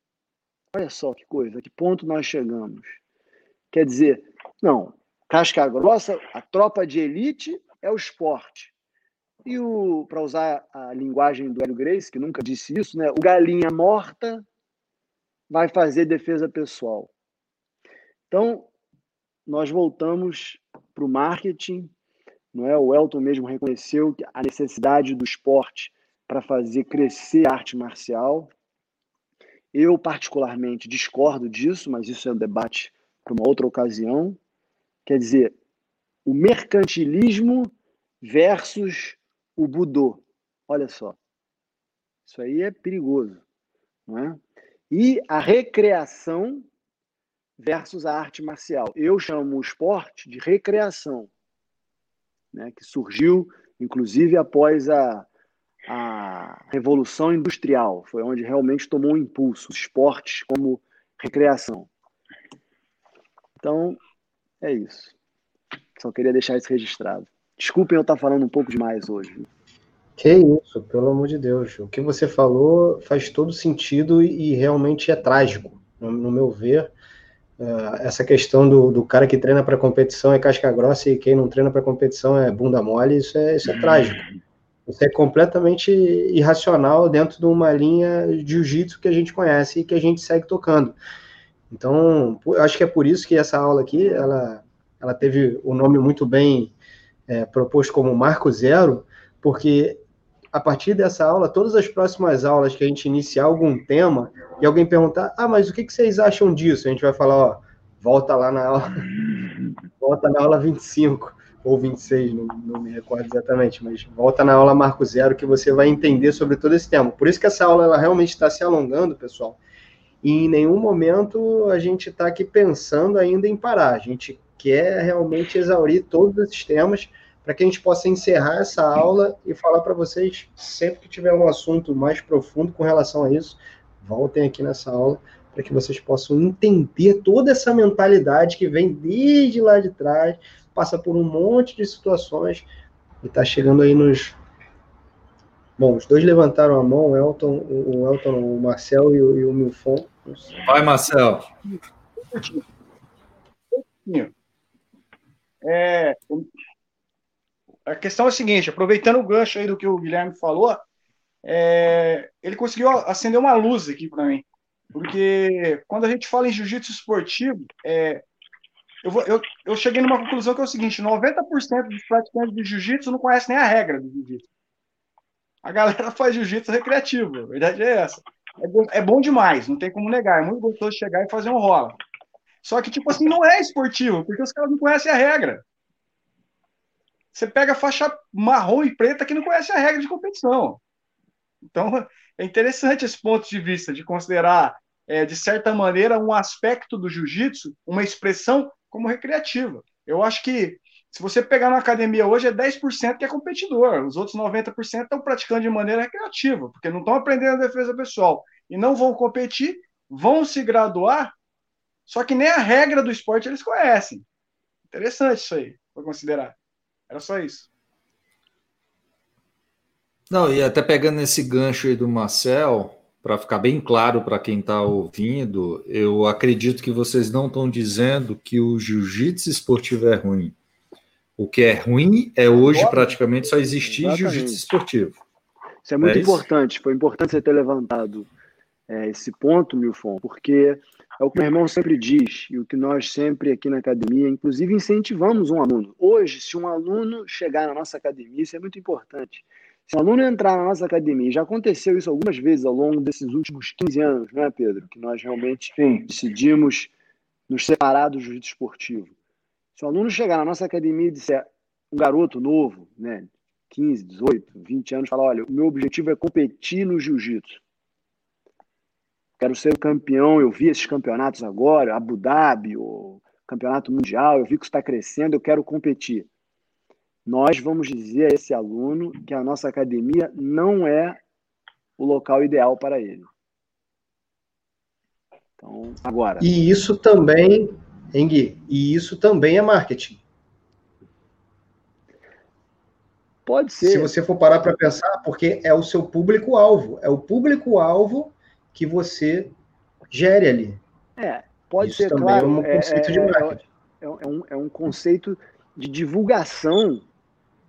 Olha só que coisa, que ponto nós chegamos. Quer dizer, não, casca grossa, a tropa de elite é o esporte. E o, para usar a linguagem do Hélio Grace, que nunca disse isso, né? O galinha morta vai fazer defesa pessoal. Então, nós voltamos para o marketing, não é? O Elton mesmo reconheceu a necessidade do esporte para fazer crescer a arte marcial. Eu, particularmente, discordo disso, mas isso é um debate para uma outra ocasião. Quer dizer, o mercantilismo versus o budô. Olha só. Isso aí é perigoso. Não é? E a recreação versus a arte marcial. Eu chamo o esporte de recreação, né, que surgiu, inclusive, após a, a Revolução Industrial. Foi onde realmente tomou um impulso, esportes como recreação. Então, é isso. Só queria deixar isso registrado. Desculpem eu estar falando um pouco demais hoje. Que isso, pelo amor de Deus. O que você falou faz todo sentido e, realmente é trágico, no, no meu ver. Uh, essa questão do, do cara que treina para competição é casca grossa e quem não treina para competição é bunda mole, isso é, isso é trágico. Isso é completamente irracional dentro de uma linha de jiu-jitsu que a gente conhece e que a gente segue tocando. Então, acho que é por isso que essa aula aqui, ela ela teve o nome muito bem é, proposto como Marco Zero, porque a partir dessa aula, todas as próximas aulas que a gente iniciar algum tema e alguém perguntar, ah, mas o que, vocês acham disso? A gente vai falar, ó, volta lá na aula, volta na aula 25 ou 26, não, não me recordo exatamente, mas volta na aula Marco Zero que você vai entender sobre todo esse tema. Por isso que essa aula ela realmente está se alongando, pessoal. E em nenhum momento a gente está aqui pensando ainda em parar. A gente quer realmente exaurir todos esses temas para que a gente possa encerrar essa aula e falar para vocês, sempre que tiver um assunto mais profundo com relação a isso, voltem aqui nessa aula para que vocês possam entender toda essa mentalidade que vem desde lá de trás, passa por um monte de situações e está chegando aí nos. Bom, os dois levantaram a mão, o Elton, o, Elton, o Marcel e o, e o Milfon. Vai, Marcel. É, a questão é a seguinte, aproveitando o gancho aí do que o Guilherme falou, é, ele conseguiu acender uma luz aqui para mim. Porque quando a gente fala em jiu-jitsu esportivo, é, eu, vou, eu, eu, cheguei numa conclusão que é o seguinte: 90% dos praticantes de jiu-jitsu não conhecem nem a regra do jiu-jitsu. A galera faz jiu-jitsu recreativo, a verdade é essa. É bom, é bom demais, não tem como negar. É muito gostoso chegar e fazer um rola. Só que, tipo assim, não é esportivo, porque os caras não conhecem a regra. Você pega faixa marrom e preta que não conhece a regra de competição. Então, é interessante esse ponto de vista, de considerar é, de certa maneira, um aspecto do jiu-jitsu, uma expressão como recreativa. Eu acho que se você pegar na academia hoje, é 10% que é competidor, os outros 90% estão praticando de maneira recreativa, porque não estão aprendendo a defesa pessoal e não vão competir, vão se graduar, só que nem a regra do esporte eles conhecem. Interessante isso aí, para considerar. Era só isso. Não, e até pegando esse gancho aí do Marcel, para ficar bem claro para quem está ouvindo, eu acredito que vocês não estão dizendo que o jiu-jitsu esportivo é ruim. O que é ruim é hoje praticamente só existir jiu-jitsu esportivo. Isso é muito é importante. Isso? Foi importante você ter levantado é, esse ponto, Milfon, porque é o que meu irmão sempre diz e o que nós sempre aqui na academia, inclusive, incentivamos um aluno. Hoje, se um aluno chegar na nossa academia, isso é muito importante. Se um aluno entrar na nossa academia, já aconteceu isso algumas vezes ao longo desses últimos 15 anos, não é, Pedro? Que nós realmente Sim. decidimos nos separar do jiu-jitsu esportivo. Se um aluno chegar na nossa academia e disser, um garoto novo, né, 15, 18, 20 anos, falar: olha, o meu objetivo é competir no jiu-jitsu. Quero ser campeão. Eu vi esses campeonatos agora, Abu Dhabi, o campeonato mundial. Eu vi que está crescendo. Eu quero competir nós vamos dizer a esse aluno que a nossa academia não é o local ideal para ele. Então, agora. E isso também, Engui, e isso também é marketing. Pode ser. Se você for parar para pensar, porque é o seu público-alvo, é o público-alvo que você gere ali. É, pode isso ser, também claro. É um conceito é, de marketing. É, é, um, é um conceito de divulgação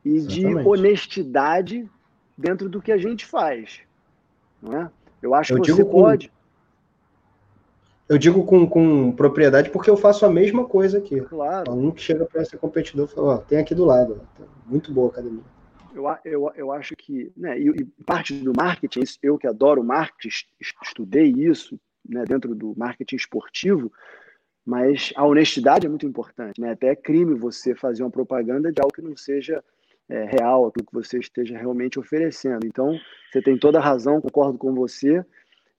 e Exatamente. de honestidade dentro do que a gente faz. Não é? Eu acho eu que você com, pode. Eu digo com, com propriedade porque eu faço a mesma coisa aqui. Claro. Um que chega para ser competidor e fala: ó, tem aqui do lado. Ó, muito boa a academia. Eu, eu, eu acho que, né, e, e parte do marketing, eu que adoro marketing, estudei isso né, dentro do marketing esportivo, mas a honestidade é muito importante. Né? Até é crime você fazer uma propaganda de algo que não seja é, real, aquilo que você esteja realmente oferecendo. Então, você tem toda a razão, concordo com você,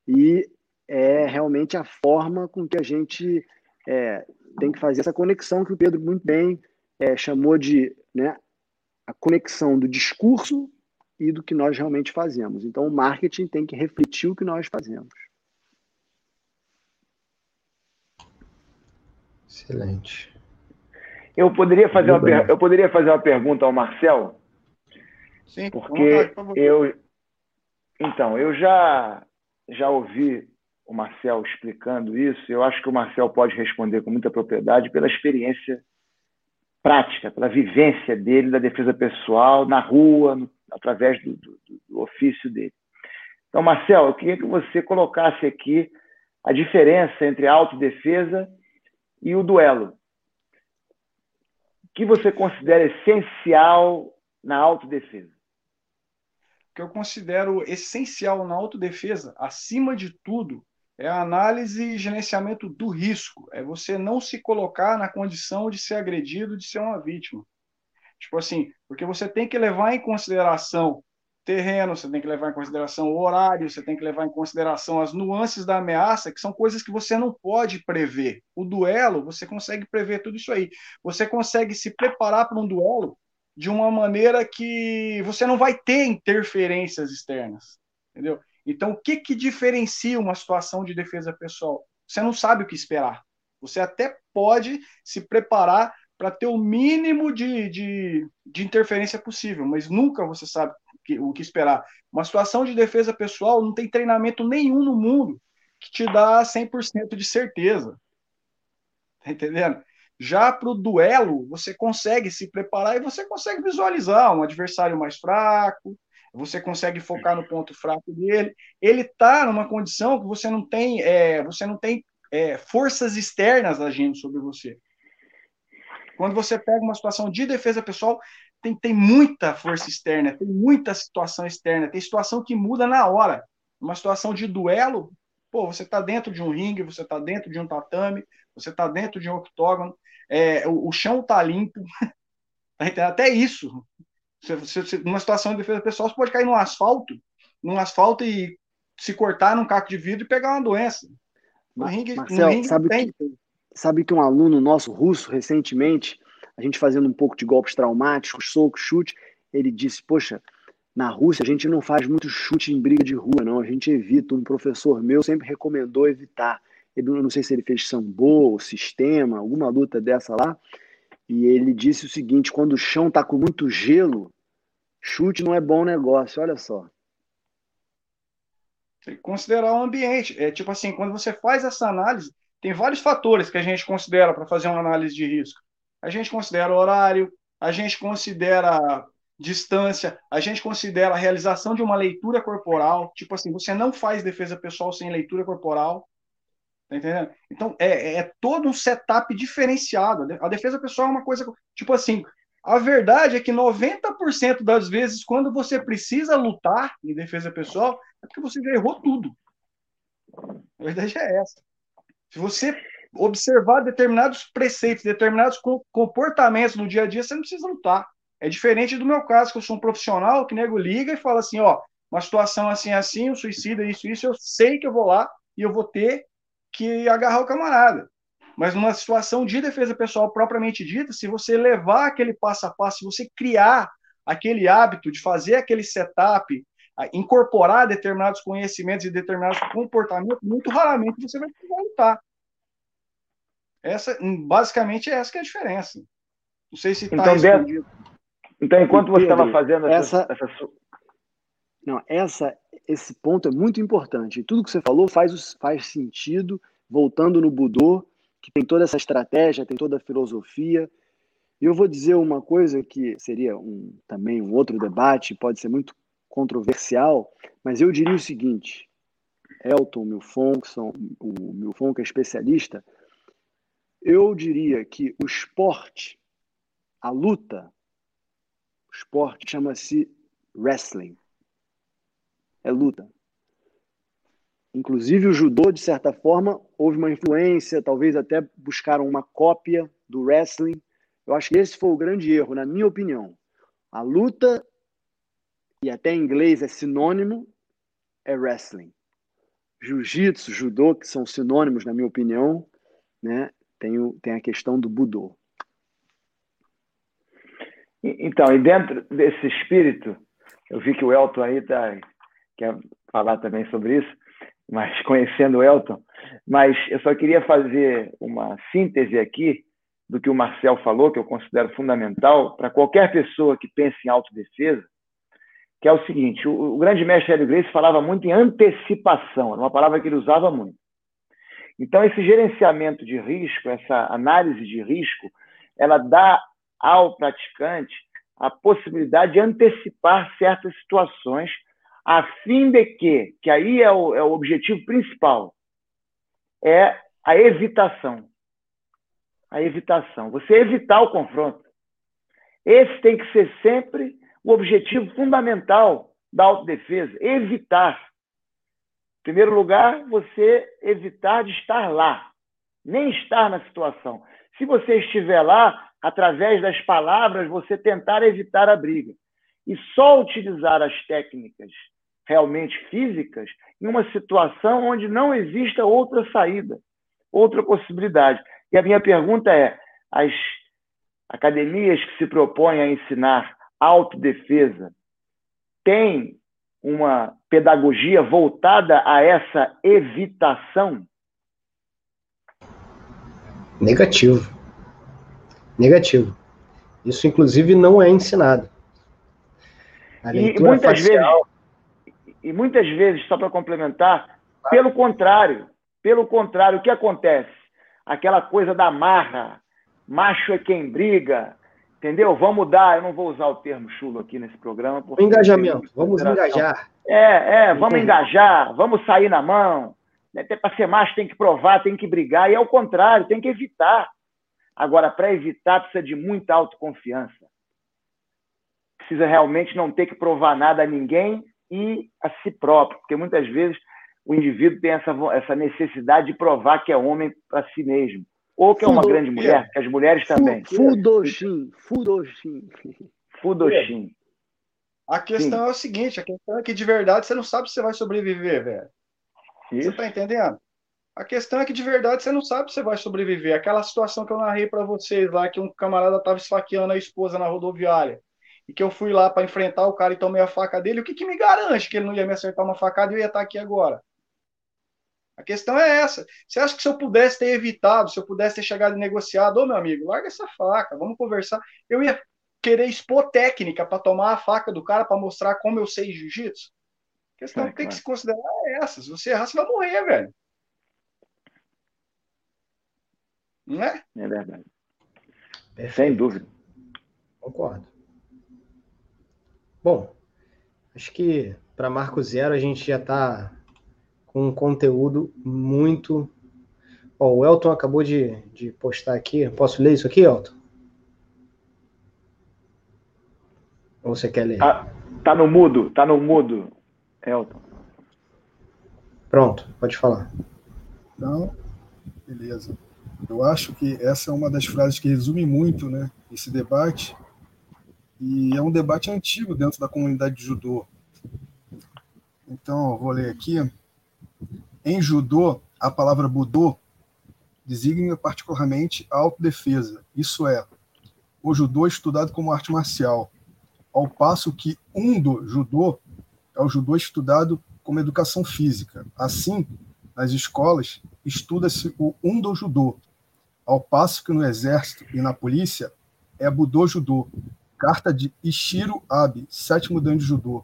e é realmente a forma com que a gente é, tem que fazer essa conexão que o Pedro muito bem é, chamou de né, a conexão do discurso e do que nós realmente fazemos. Então, o marketing tem que refletir o que nós fazemos. Excelente. Eu poderia fazer, uma, eu poderia fazer uma pergunta ao Marcel? Sim, porque por eu. Então, eu já, já ouvi o Marcel explicando isso, eu acho que o Marcel pode responder com muita propriedade pela experiência prática, pela vivência dele da defesa pessoal na rua, no, através do, do, do ofício dele. Então, Marcel, eu queria que você colocasse aqui a diferença entre a autodefesa e o duelo que você considera essencial na autodefesa? O que eu considero essencial na autodefesa, acima de tudo, é a análise e gerenciamento do risco. É você não se colocar na condição de ser agredido, de ser uma vítima. Tipo assim, porque você tem que levar em consideração terreno, você tem que levar em consideração o horário, você tem que levar em consideração as nuances da ameaça, que são coisas que você não pode prever. O duelo, você consegue prever tudo isso aí. Você consegue se preparar para um duelo de uma maneira que você não vai ter interferências externas, entendeu? Então, o que, que diferencia uma situação de defesa pessoal? Você não sabe o que esperar. Você até pode se preparar para ter o mínimo de, de, de interferência possível, mas nunca você sabe que, o que esperar. Uma situação de defesa pessoal não tem treinamento nenhum no mundo que te dá 100% de certeza. Tá entendendo? Já para o duelo, você consegue se preparar e você consegue visualizar um adversário mais fraco, você consegue focar no ponto fraco dele. Ele está numa condição que você não tem, é, você não tem é, forças externas agindo sobre você. Quando você pega uma situação de defesa pessoal, tem, tem muita força externa, tem muita situação externa, tem situação que muda na hora. Uma situação de duelo, pô, você está dentro de um ringue, você está dentro de um tatame, você está dentro de um octógono, é, o, o, chão está limpo, tá até isso. Você, você, numa situação de defesa pessoal, você pode cair no asfalto, num asfalto e se cortar num caco de vidro e pegar uma doença. No ringue, Marcel, no ringue sabe, que, sabe que um aluno nosso russo, recentemente, a gente fazendo um pouco de golpes traumáticos, soco, chute, ele disse, poxa, na Rússia a gente não faz muito chute em briga de rua, não, a gente evita. Um professor meu sempre recomendou evitar. Ele, não sei se ele fez sambo, sistema, alguma luta dessa lá, e ele disse o seguinte, quando o chão está com muito gelo, chute não é bom negócio, olha só. Tem que considerar o ambiente. É tipo assim, quando você faz essa análise, tem vários fatores que a gente considera para fazer uma análise de risco. A gente considera horário, a gente considera distância, a gente considera a realização de uma leitura corporal. Tipo assim, você não faz defesa pessoal sem leitura corporal. Tá entendendo? Então, é, é todo um setup diferenciado. A defesa pessoal é uma coisa. Tipo assim, a verdade é que 90% das vezes, quando você precisa lutar em defesa pessoal, é porque você já errou tudo. A verdade é essa. Se você observar determinados preceitos, determinados comportamentos no dia a dia, você não precisa lutar. É diferente do meu caso, que eu sou um profissional que nego liga e fala assim, ó, uma situação assim, assim, um suicídio, isso, isso, eu sei que eu vou lá e eu vou ter que agarrar o camarada. Mas numa situação de defesa pessoal propriamente dita, se você levar aquele passo a passo, se você criar aquele hábito de fazer aquele setup, incorporar determinados conhecimentos e determinados comportamentos, muito raramente você vai lutar. Essa, basicamente, essa é a diferença. Não sei se está então, dentro, então, enquanto você estava fazendo essa, essa, essa... Não, essa, esse ponto é muito importante. Tudo que você falou faz, faz sentido, voltando no Budô, que tem toda essa estratégia, tem toda a filosofia. E eu vou dizer uma coisa que seria um, também um outro debate, pode ser muito controversial, mas eu diria o seguinte: Elton Milfon, que são, o Milfon, que é especialista, eu diria que o esporte, a luta, o esporte chama-se wrestling. É luta. Inclusive o judô, de certa forma, houve uma influência, talvez até buscaram uma cópia do wrestling. Eu acho que esse foi o grande erro, na minha opinião. A luta, e até em inglês é sinônimo, é wrestling. Jiu-jitsu, judô, que são sinônimos, na minha opinião, né? tem, o, tem a questão do Budô. Então, e dentro desse espírito, eu vi que o Elton aí tá, quer falar também sobre isso, mas conhecendo o Elton, mas eu só queria fazer uma síntese aqui do que o Marcel falou, que eu considero fundamental para qualquer pessoa que pense em autodefesa, que é o seguinte: o, o grande mestre Hélio Grace falava muito em antecipação, era uma palavra que ele usava muito. Então, esse gerenciamento de risco, essa análise de risco, ela dá ao praticante a possibilidade de antecipar certas situações, a fim de que, que aí é o, é o objetivo principal, é a evitação. A evitação. Você evitar o confronto. Esse tem que ser sempre o objetivo fundamental da autodefesa, evitar. Em primeiro lugar, você evitar de estar lá, nem estar na situação. Se você estiver lá, através das palavras, você tentar evitar a briga. E só utilizar as técnicas realmente físicas em uma situação onde não exista outra saída, outra possibilidade. E a minha pergunta é: as academias que se propõem a ensinar autodefesa têm uma pedagogia voltada a essa evitação? Negativo. Negativo. Isso, inclusive, não é ensinado. E muitas vezes, e muitas vezes, só para complementar, pelo contrário, pelo contrário, o que acontece? Aquela coisa da marra, macho é quem briga, Entendeu? Vamos dar, eu não vou usar o termo chulo aqui nesse programa. Engajamento, vamos engajar. É, é, vamos engajar, vamos sair na mão. Né? Para ser macho tem que provar, tem que brigar, e é o contrário, tem que evitar. Agora, para evitar, precisa de muita autoconfiança. Precisa realmente não ter que provar nada a ninguém e a si próprio, porque muitas vezes o indivíduo tem essa, essa necessidade de provar que é homem para si mesmo. Ou que é uma grande mulher, que as mulheres também. Fudoshin, Fudoshin. Fudoshin. A questão Sim. é o seguinte, a questão é que de verdade você não sabe se você vai sobreviver, velho. Isso. Você tá entendendo? A questão é que de verdade você não sabe se você vai sobreviver. Aquela situação que eu narrei para vocês lá, que um camarada estava esfaqueando a esposa na rodoviária e que eu fui lá para enfrentar o cara e tomei a faca dele, o que, que me garante que ele não ia me acertar uma facada e eu ia estar aqui agora? A questão é essa. Você acha que se eu pudesse ter evitado, se eu pudesse ter chegado e negociado, ô meu amigo, larga essa faca, vamos conversar. Eu ia querer expor técnica para tomar a faca do cara para mostrar como eu sei jiu-jitsu. A questão é, que tem claro. que se considerar é essa. Se você errar, você vai morrer, velho. Não é? É verdade. Sem dúvida. Concordo. Bom, acho que para Marco Zero a gente já está com um conteúdo muito. Ó, o Elton acabou de, de postar aqui. Posso ler isso aqui, Elton? Ou você quer ler? Tá, tá no mudo, tá no mudo, Elton. Pronto, pode falar. Então, beleza. Eu acho que essa é uma das frases que resume muito né, esse debate, e é um debate antigo dentro da comunidade de judô. Então, vou ler aqui. Em judô, a palavra budô designa particularmente a autodefesa, isso é, o judô é estudado como arte marcial, ao passo que undo judô é o judô estudado como educação física. Assim, nas escolas, estuda-se o undo judô, ao passo que no exército e na polícia é budô judô, carta de Ishiro Abe, sétimo dan de judô.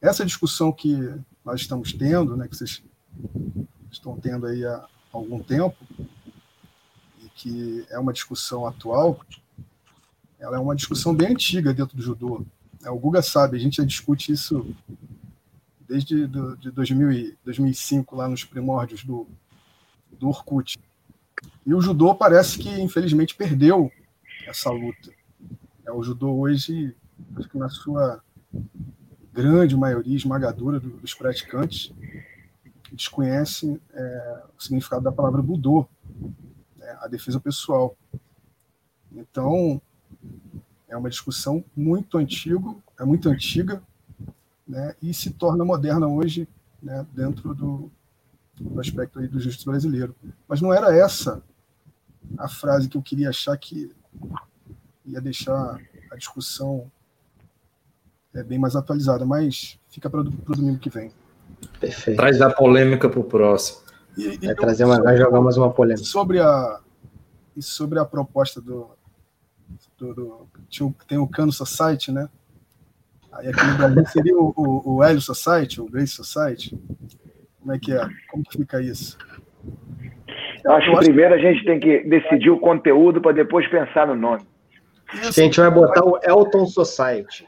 Essa discussão que nós estamos tendo, né, que vocês estão tendo aí há algum tempo, e que é uma discussão atual, ela é uma discussão bem antiga dentro do judô. É, o Guga sabe, a gente já discute isso desde do, de 2000 2005, lá nos primórdios do, do Orkut. E o judô parece que, infelizmente, perdeu essa luta. É, o judô hoje, acho que na sua grande maioria esmagadora dos praticantes, desconhece é, o significado da palavra budô, né, a defesa pessoal. Então, é uma discussão muito antiga, é muito antiga, né, e se torna moderna hoje, né, dentro do, do aspecto aí do justiça brasileiro. Mas não era essa a frase que eu queria achar que ia deixar a discussão é bem mais atualizada, mas fica para o domingo que vem. Perfeito. Traz a polêmica para o próximo. E, e vai trazer uma, vai jogar mais uma polêmica. Sobre a, sobre a proposta do, do, do tem o Cano Society, né? Aí aqui no Brasil seria o, o, o Hélio Society, o Grace Society. Como é que é? Como que fica isso? Eu acho que primeiro a gente tem que decidir o conteúdo para depois pensar no nome. Isso. A gente vai botar o Elton Society.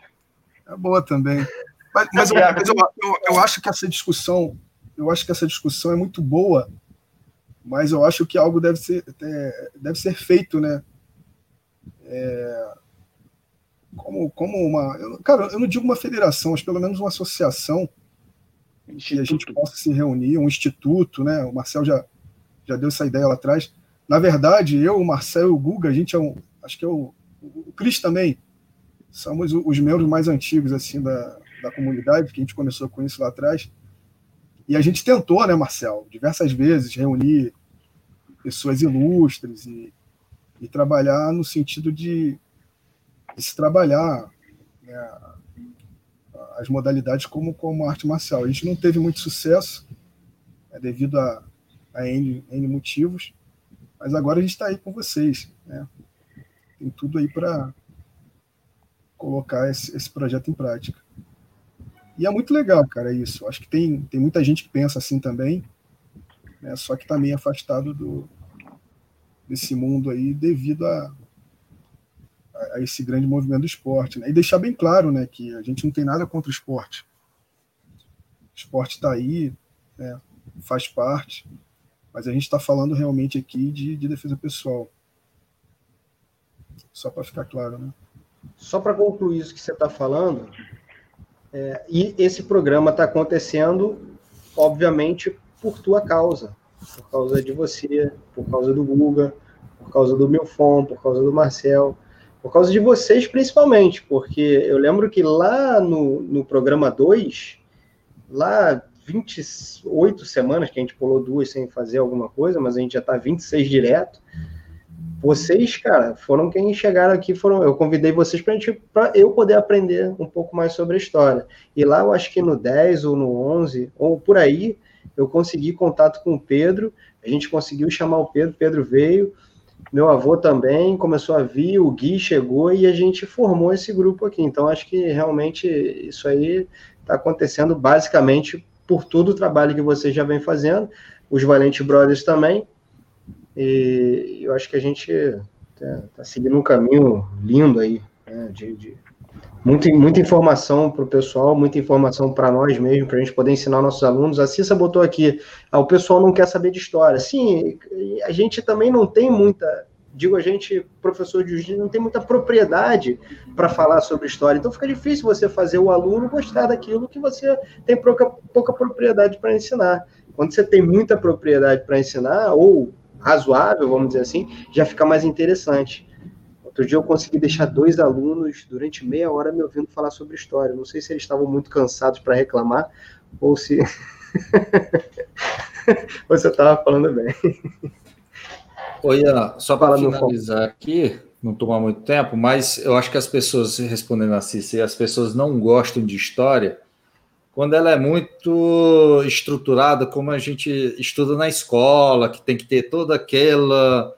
É boa também. Mas, mas, eu, mas eu, eu, eu, acho que essa discussão, eu acho que essa discussão é muito boa, mas eu acho que algo deve ser, é, deve ser feito, né? É, como, como uma. Eu, cara, eu não digo uma federação, mas pelo menos uma associação que a gente possa se reunir, um instituto, né? O Marcel já, já deu essa ideia lá atrás. Na verdade, eu, o Marcel e o Guga, a gente é um. Acho que é o, o Cris também, somos os membros mais antigos assim da, da comunidade, que a gente começou com isso lá atrás. E a gente tentou, né, Marcel, diversas vezes reunir pessoas ilustres e, e trabalhar no sentido de, de se trabalhar né, as modalidades como, como arte marcial. A gente não teve muito sucesso é, devido a, a N, N motivos, mas agora a gente está aí com vocês. Né? Tem tudo aí para colocar esse, esse projeto em prática. E é muito legal, cara, isso. Acho que tem, tem muita gente que pensa assim também, né, só que está meio afastado do, desse mundo aí devido a, a, a esse grande movimento do esporte. Né? E deixar bem claro né, que a gente não tem nada contra o esporte. O esporte está aí, né, faz parte, mas a gente está falando realmente aqui de, de defesa pessoal. Só para ficar claro, né? só para concluir isso que você está falando, é, e esse programa está acontecendo, obviamente, por tua causa, por causa de você, por causa do Guga, por causa do Milfon, por causa do Marcel, por causa de vocês principalmente, porque eu lembro que lá no, no programa 2, lá 28 semanas, que a gente pulou duas sem fazer alguma coisa, mas a gente já está 26 direto. Vocês, cara, foram quem chegaram aqui, foram. Eu convidei vocês para eu poder aprender um pouco mais sobre a história. E lá, eu acho que no 10 ou no 11, ou por aí, eu consegui contato com o Pedro. A gente conseguiu chamar o Pedro, Pedro veio. Meu avô também começou a vir, o Gui chegou e a gente formou esse grupo aqui. Então, acho que realmente isso aí está acontecendo basicamente por todo o trabalho que vocês já vem fazendo, os Valente Brothers também. E eu acho que a gente está tá seguindo um caminho lindo aí, né, de, de muita, muita informação para o pessoal, muita informação para nós mesmo, para a gente poder ensinar nossos alunos. A Cissa botou aqui, ah, o pessoal não quer saber de história. Sim, a gente também não tem muita, digo a gente, professor de jiu não tem muita propriedade para falar sobre história. Então fica difícil você fazer o aluno gostar daquilo que você tem pouca, pouca propriedade para ensinar. Quando você tem muita propriedade para ensinar, ou razoável, vamos dizer assim, já fica mais interessante. Outro dia eu consegui deixar dois alunos durante meia hora me ouvindo falar sobre história. Não sei se eles estavam muito cansados para reclamar ou se você estava falando bem. Oi, só para finalizar aqui, não tomar muito tempo, mas eu acho que as pessoas, respondendo assim, se as pessoas não gostam de história, quando ela é muito estruturada, como a gente estuda na escola, que tem que ter toda aquela,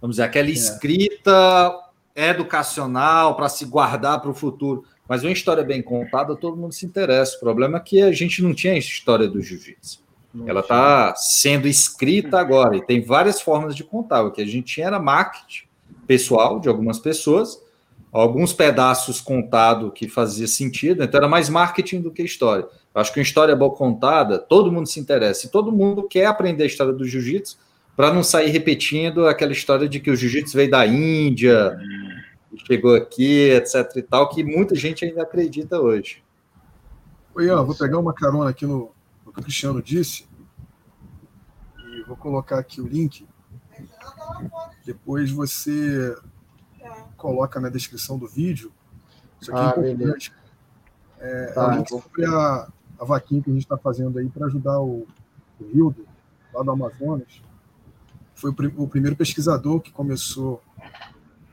vamos dizer, aquela é. escrita educacional para se guardar para o futuro. Mas uma história bem contada, todo mundo se interessa. O problema é que a gente não tinha a história do jiu-jitsu. Ela está sendo escrita agora e tem várias formas de contar. O que a gente tinha era marketing pessoal de algumas pessoas, alguns pedaços contado que fazia sentido, então era mais marketing do que história. Acho que uma história boa contada, todo mundo se interessa e todo mundo quer aprender a história do jiu-jitsu para não sair repetindo aquela história de que o jiu-jitsu veio da Índia, chegou aqui, etc e tal, que muita gente ainda acredita hoje. Oi, Ian, vou pegar uma carona aqui no, no que o Cristiano disse e vou colocar aqui o link. Depois você coloca na descrição do vídeo. Isso aqui é ah, é importante. É, tá, é sobre a, a vaquinha que a gente está fazendo aí para ajudar o, o Hildo, lá do Amazonas foi o, o primeiro pesquisador que começou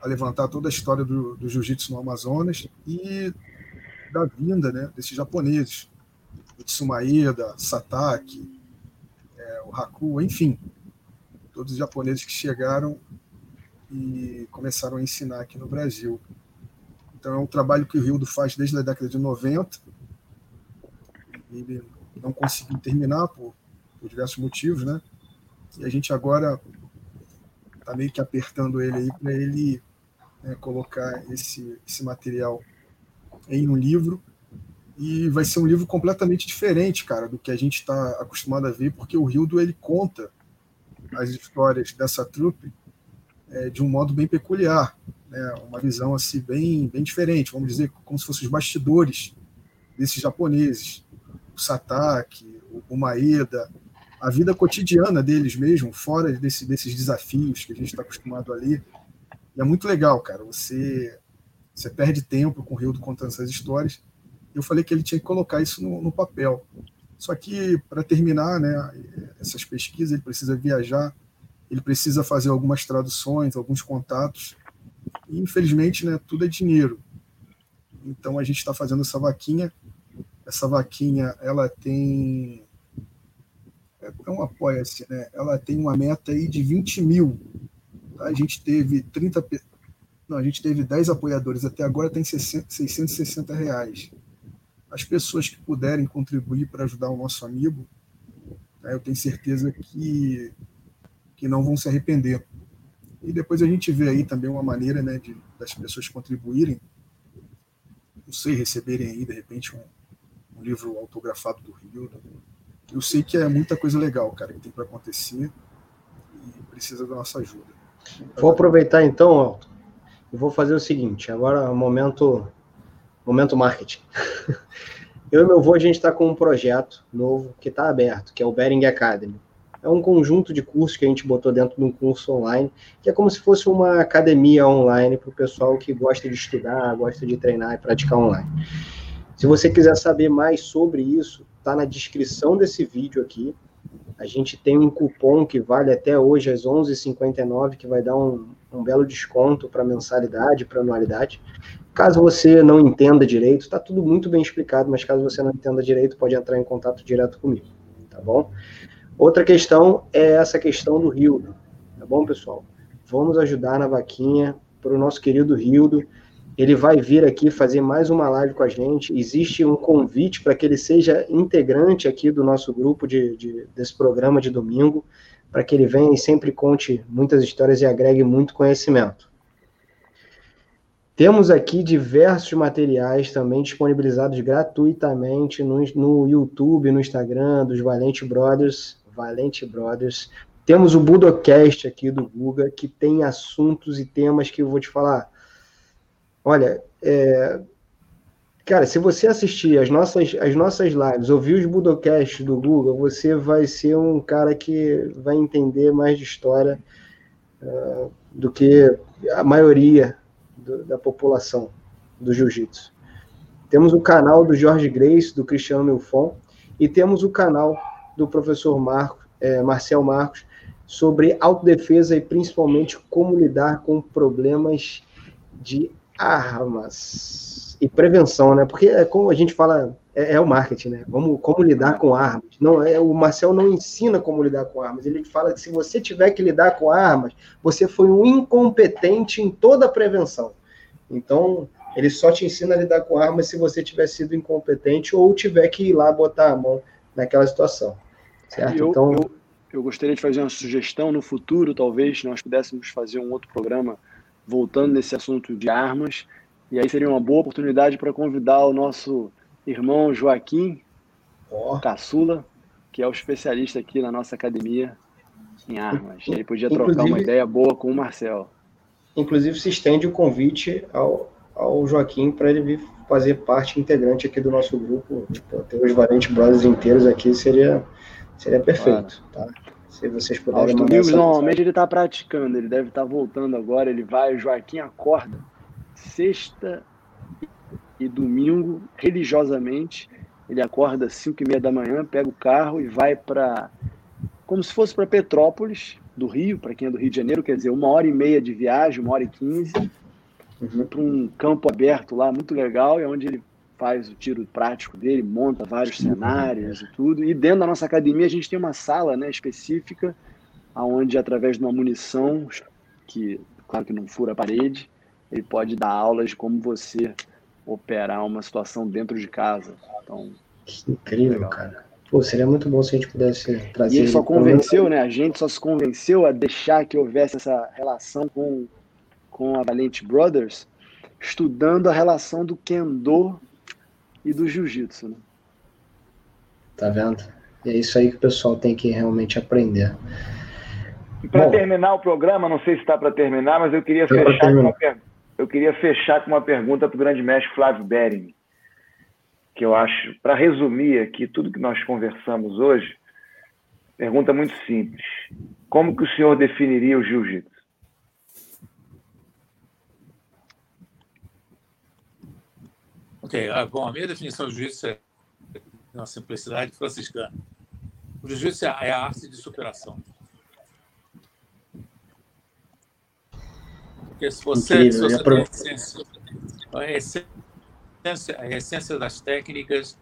a levantar toda a história do, do jiu-jitsu no Amazonas e da vinda né, desses japoneses, o Tsumaeda, Satake, é, o Haku, enfim, todos os japoneses que chegaram e começaram a ensinar aqui no Brasil. Então é um trabalho que o Rildo faz desde a década de 90. Ele não conseguiu terminar por, por diversos motivos, né? E a gente agora está meio que apertando ele aí para ele né, colocar esse, esse material em um livro. E vai ser um livro completamente diferente, cara, do que a gente está acostumado a ver, porque o Rildo ele conta as histórias dessa trupe é, de um modo bem peculiar, né, uma visão assim bem, bem diferente, vamos dizer, como se fossem os bastidores desses japoneses, o Satake, o Maeda, a vida cotidiana deles mesmo, fora desse, desses desafios que a gente está acostumado ali. E é muito legal, cara. Você, você perde tempo com o Rio contando essas histórias. Eu falei que ele tinha que colocar isso no, no papel. Só que, para terminar né, essas pesquisas, ele precisa viajar, ele precisa fazer algumas traduções, alguns contatos. E, infelizmente, né, tudo é dinheiro. Então, a gente está fazendo essa vaquinha. Essa vaquinha, ela tem é um apoia-se, né? Ela tem uma meta aí de 20 mil. Tá? A gente teve 30. Não, a gente teve 10 apoiadores até agora, tem 660 reais. As pessoas que puderem contribuir para ajudar o nosso amigo, né, eu tenho certeza que, que não vão se arrepender. E depois a gente vê aí também uma maneira né, de, das pessoas contribuírem, não sei, receberem aí, de repente, um, um livro autografado do Rio, eu sei que é muita coisa legal, cara, que tem para acontecer e precisa da nossa ajuda. Vou aproveitar então, Alto, e vou fazer o seguinte, agora momento momento marketing. Eu e meu avô, a gente está com um projeto novo que está aberto, que é o Bering Academy. É um conjunto de cursos que a gente botou dentro de um curso online, que é como se fosse uma academia online para o pessoal que gosta de estudar, gosta de treinar e praticar online. Se você quiser saber mais sobre isso, tá na descrição desse vídeo aqui. A gente tem um cupom que vale até hoje às 11h59, que vai dar um, um belo desconto para mensalidade, para anualidade. Caso você não entenda direito, está tudo muito bem explicado, mas caso você não entenda direito, pode entrar em contato direto comigo, tá bom? Outra questão é essa questão do Rio, tá bom, pessoal? Vamos ajudar na vaquinha para o nosso querido Rildo. Ele vai vir aqui fazer mais uma live com a gente. Existe um convite para que ele seja integrante aqui do nosso grupo de, de, desse programa de domingo, para que ele venha e sempre conte muitas histórias e agregue muito conhecimento. Temos aqui diversos materiais também disponibilizados gratuitamente no, no YouTube, no Instagram dos Valente Brothers. Valente Brothers. Temos o Budocast aqui do Guga, que tem assuntos e temas que eu vou te falar Olha, é, cara, se você assistir as nossas, as nossas lives, ouvir os Budocasts do Google, você vai ser um cara que vai entender mais de história uh, do que a maioria do, da população do jiu-jitsu. Temos o canal do Jorge Grace, do Cristiano Milfon, e temos o canal do professor Marco, é, Marcel Marcos, sobre autodefesa e principalmente como lidar com problemas de armas e prevenção, né? Porque é como a gente fala, é, é, o marketing, né? Como, como lidar com armas. Não é o Marcel não ensina como lidar com armas. Ele fala que se você tiver que lidar com armas, você foi um incompetente em toda a prevenção. Então, ele só te ensina a lidar com armas se você tiver sido incompetente ou tiver que ir lá botar a mão naquela situação. Certo? Eu, então, eu, eu gostaria de fazer uma sugestão no futuro, talvez nós pudéssemos fazer um outro programa voltando nesse assunto de armas. E aí seria uma boa oportunidade para convidar o nosso irmão Joaquim oh. Caçula, que é o especialista aqui na nossa academia em armas. Ele podia trocar inclusive, uma ideia boa com o Marcel. Inclusive, se estende o convite ao, ao Joaquim para ele vir fazer parte integrante aqui do nosso grupo. Tipo, ter os Valente Brothers inteiros aqui seria, seria perfeito. Claro. Tá? Se vocês puderem. Aos domingos, normalmente ele está praticando, ele deve estar tá voltando agora. Ele vai, o Joaquim acorda sexta e domingo, religiosamente. Ele acorda às 5 e meia da manhã, pega o carro e vai para. Como se fosse para Petrópolis, do Rio, para quem é do Rio de Janeiro, quer dizer, uma hora e meia de viagem, uma hora e quinze, uhum. para um campo aberto lá, muito legal, é onde ele faz o tiro prático dele, monta vários cenários e tudo. E dentro da nossa academia a gente tem uma sala né, específica, onde através de uma munição, que claro que não fura a parede, ele pode dar aulas de como você operar uma situação dentro de casa. Então, que incrível, legal. cara. Pô, seria muito bom se a gente pudesse trazer. E ele só convenceu, né? A gente só se convenceu a deixar que houvesse essa relação com, com a Valente Brothers, estudando a relação do Kendo e do jiu-jitsu. Né? Tá vendo? É isso aí que o pessoal tem que realmente aprender. Para terminar o programa, não sei se está para terminar, mas eu queria, fechar com uma, eu queria fechar com uma pergunta para o grande mestre Flávio Bering, que eu acho, para resumir aqui tudo que nós conversamos hoje, pergunta muito simples. Como que o senhor definiria o jiu-jitsu? Ok, ah, bom, a minha definição de jiu-jitsu é uma simplicidade franciscana. O jiu-jitsu é a arte de superação. Porque se você, se você tem a essência, a essência, a essência das técnicas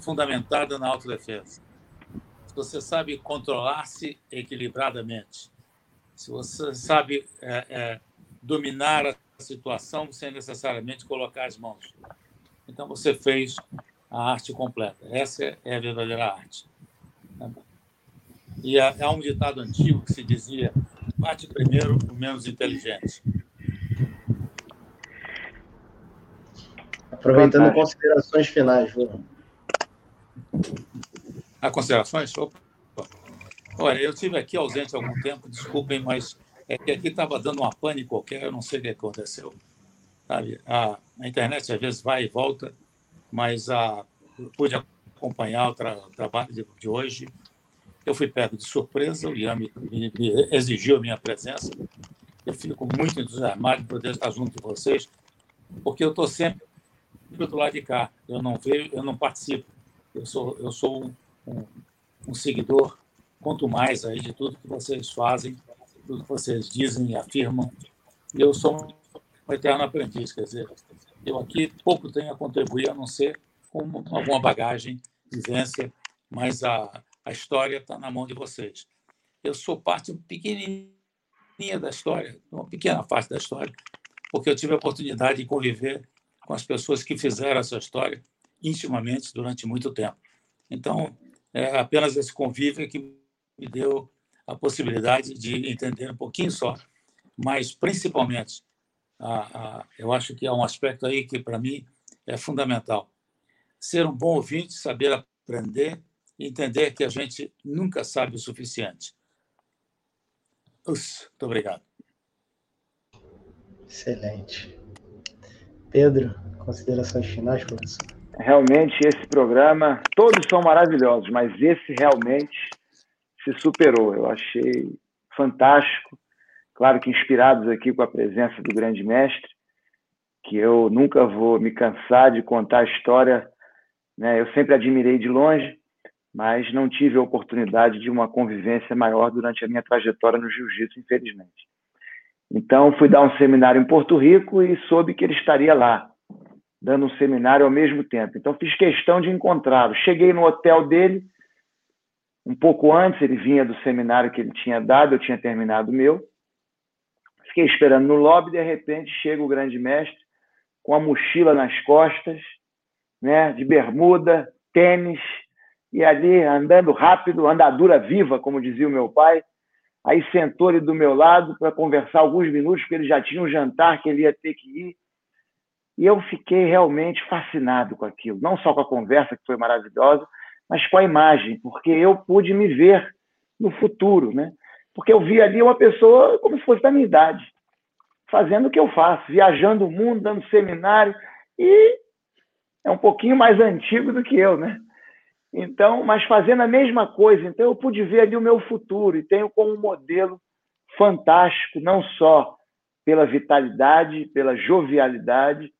fundamentada na autodefesa. Se você sabe controlar-se equilibradamente, se você sabe é, é, dominar a situação sem necessariamente colocar as mãos, então você fez a arte completa. Essa é a verdadeira arte. E há um ditado antigo que se dizia: bate primeiro o menos inteligente. Aproveitando considerações finais, João. Há considerações? Opa. Olha, eu estive aqui ausente há algum tempo, desculpem, mas é que aqui estava dando uma pane qualquer, eu não sei o que aconteceu. Sabe? A, a internet às vezes vai e volta, mas a, eu pude acompanhar o, tra, trabalho de, de, hoje. Eu fui pego de surpresa, o Ian me, me, me exigiu a minha presença. Eu fico muito entusiasmado de poder estar junto de vocês, porque eu estou sempre do lado de cá. Eu não vejo, eu não participo. Eu sou, eu sou um, um, um seguidor, quanto mais aí de tudo que vocês fazem, tudo que vocês dizem e afirmam. Eu sou um eterno aprendiz, quer dizer, eu aqui pouco tenho a contribuir, a não ser com alguma bagagem, vivência, mas a, a história está na mão de vocês. Eu sou parte pequenininha da história, uma pequena parte da história, porque eu tive a oportunidade de conviver com as pessoas que fizeram essa história intimamente durante muito tempo. Então, é apenas esse convívio que me deu a possibilidade de entender um pouquinho só, mas principalmente, a, a, eu acho que há um aspecto aí que para mim é fundamental. Ser um bom ouvinte, saber aprender entender que a gente nunca sabe o suficiente. Muito obrigado. Excelente. Pedro, considerações finais, professor? Realmente, esse programa, todos são maravilhosos, mas esse realmente se superou. Eu achei fantástico. Claro que inspirados aqui com a presença do grande mestre, que eu nunca vou me cansar de contar a história. Né? Eu sempre admirei de longe, mas não tive a oportunidade de uma convivência maior durante a minha trajetória no jiu-jitsu, infelizmente. Então, fui dar um seminário em Porto Rico e soube que ele estaria lá dando um seminário ao mesmo tempo. Então fiz questão de encontrá-lo. Cheguei no hotel dele, um pouco antes, ele vinha do seminário que ele tinha dado, eu tinha terminado o meu. Fiquei esperando no lobby, de repente chega o grande mestre com a mochila nas costas, né, de bermuda, tênis, e ali andando rápido, andadura viva, como dizia o meu pai. Aí sentou ele do meu lado para conversar alguns minutos, porque ele já tinha um jantar que ele ia ter que ir. E eu fiquei realmente fascinado com aquilo, não só com a conversa, que foi maravilhosa, mas com a imagem, porque eu pude me ver no futuro, né? Porque eu vi ali uma pessoa como se fosse da minha idade, fazendo o que eu faço, viajando o mundo, dando seminário, e é um pouquinho mais antigo do que eu, né? Então, mas fazendo a mesma coisa. Então, eu pude ver ali o meu futuro e tenho como modelo fantástico, não só pela vitalidade, pela jovialidade,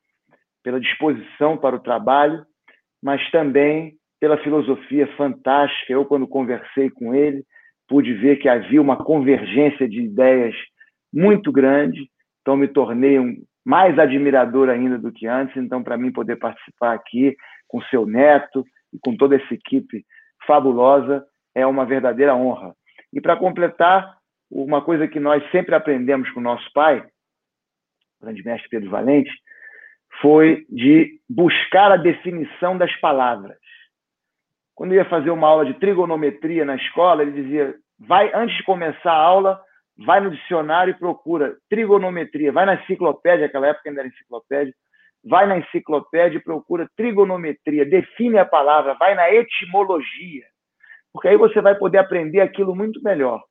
pela disposição para o trabalho, mas também pela filosofia fantástica. Eu, quando conversei com ele, pude ver que havia uma convergência de ideias muito grande, então me tornei um mais admirador ainda do que antes. Então, para mim, poder participar aqui com seu neto e com toda essa equipe fabulosa é uma verdadeira honra. E para completar, uma coisa que nós sempre aprendemos com nosso pai, o grande mestre Pedro Valente, foi de buscar a definição das palavras. Quando ia fazer uma aula de trigonometria na escola, ele dizia: vai antes de começar a aula, vai no dicionário e procura trigonometria, vai na enciclopédia, aquela época ainda era enciclopédia, vai na enciclopédia e procura trigonometria, define a palavra, vai na etimologia, porque aí você vai poder aprender aquilo muito melhor.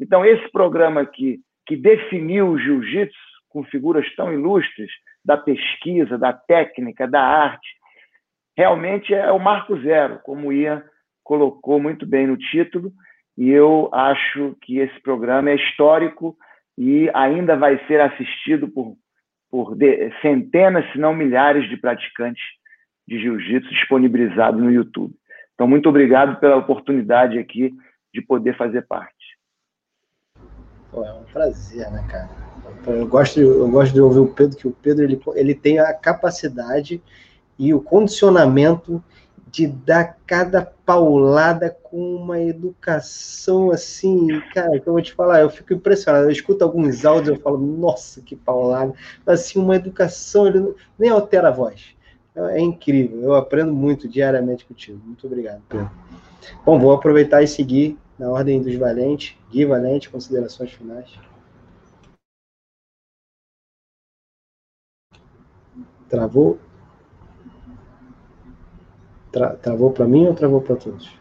Então, esse programa aqui, que definiu o jiu-jitsu com figuras tão ilustres, da pesquisa, da técnica, da arte. Realmente é o marco zero, como o Ian colocou muito bem no título, e eu acho que esse programa é histórico e ainda vai ser assistido por, por centenas, se não milhares de praticantes de jiu-jitsu disponibilizados no YouTube. Então, muito obrigado pela oportunidade aqui de poder fazer parte. Pô, é um prazer, né, cara? Eu gosto, eu gosto de ouvir o Pedro, que o Pedro ele, ele tem a capacidade e o condicionamento de dar cada paulada com uma educação assim, cara, que eu vou te falar, eu fico impressionado. Eu escuto alguns áudios, eu falo, nossa, que paulada. Mas assim, uma educação, ele nem altera a voz. É, é incrível, eu aprendo muito diariamente contigo. Muito obrigado, Pedro. Bom, vou aproveitar e seguir na ordem dos valentes. Gui Valente, considerações finais. Travou? Tra travou para mim ou travou para todos?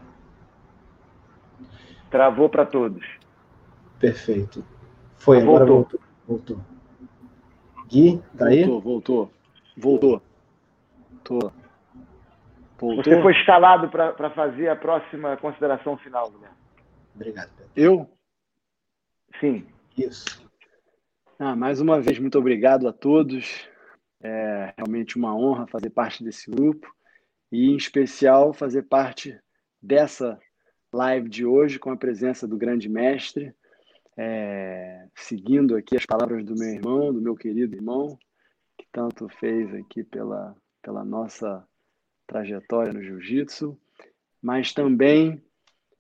Travou para todos. Perfeito. Foi, voltou. agora voltou. Voltou. Gui, tá aí? Voltou, voltou. Voltou. Tô. Voltou. Você foi escalado para fazer a próxima consideração final, Guilherme. Obrigado, Pedro. Eu? Sim. Isso. Ah, mais uma vez, muito obrigado a todos. É realmente uma honra fazer parte desse grupo e, em especial, fazer parte dessa live de hoje com a presença do grande mestre, é, seguindo aqui as palavras do meu irmão, do meu querido irmão, que tanto fez aqui pela, pela nossa trajetória no jiu-jitsu, mas também,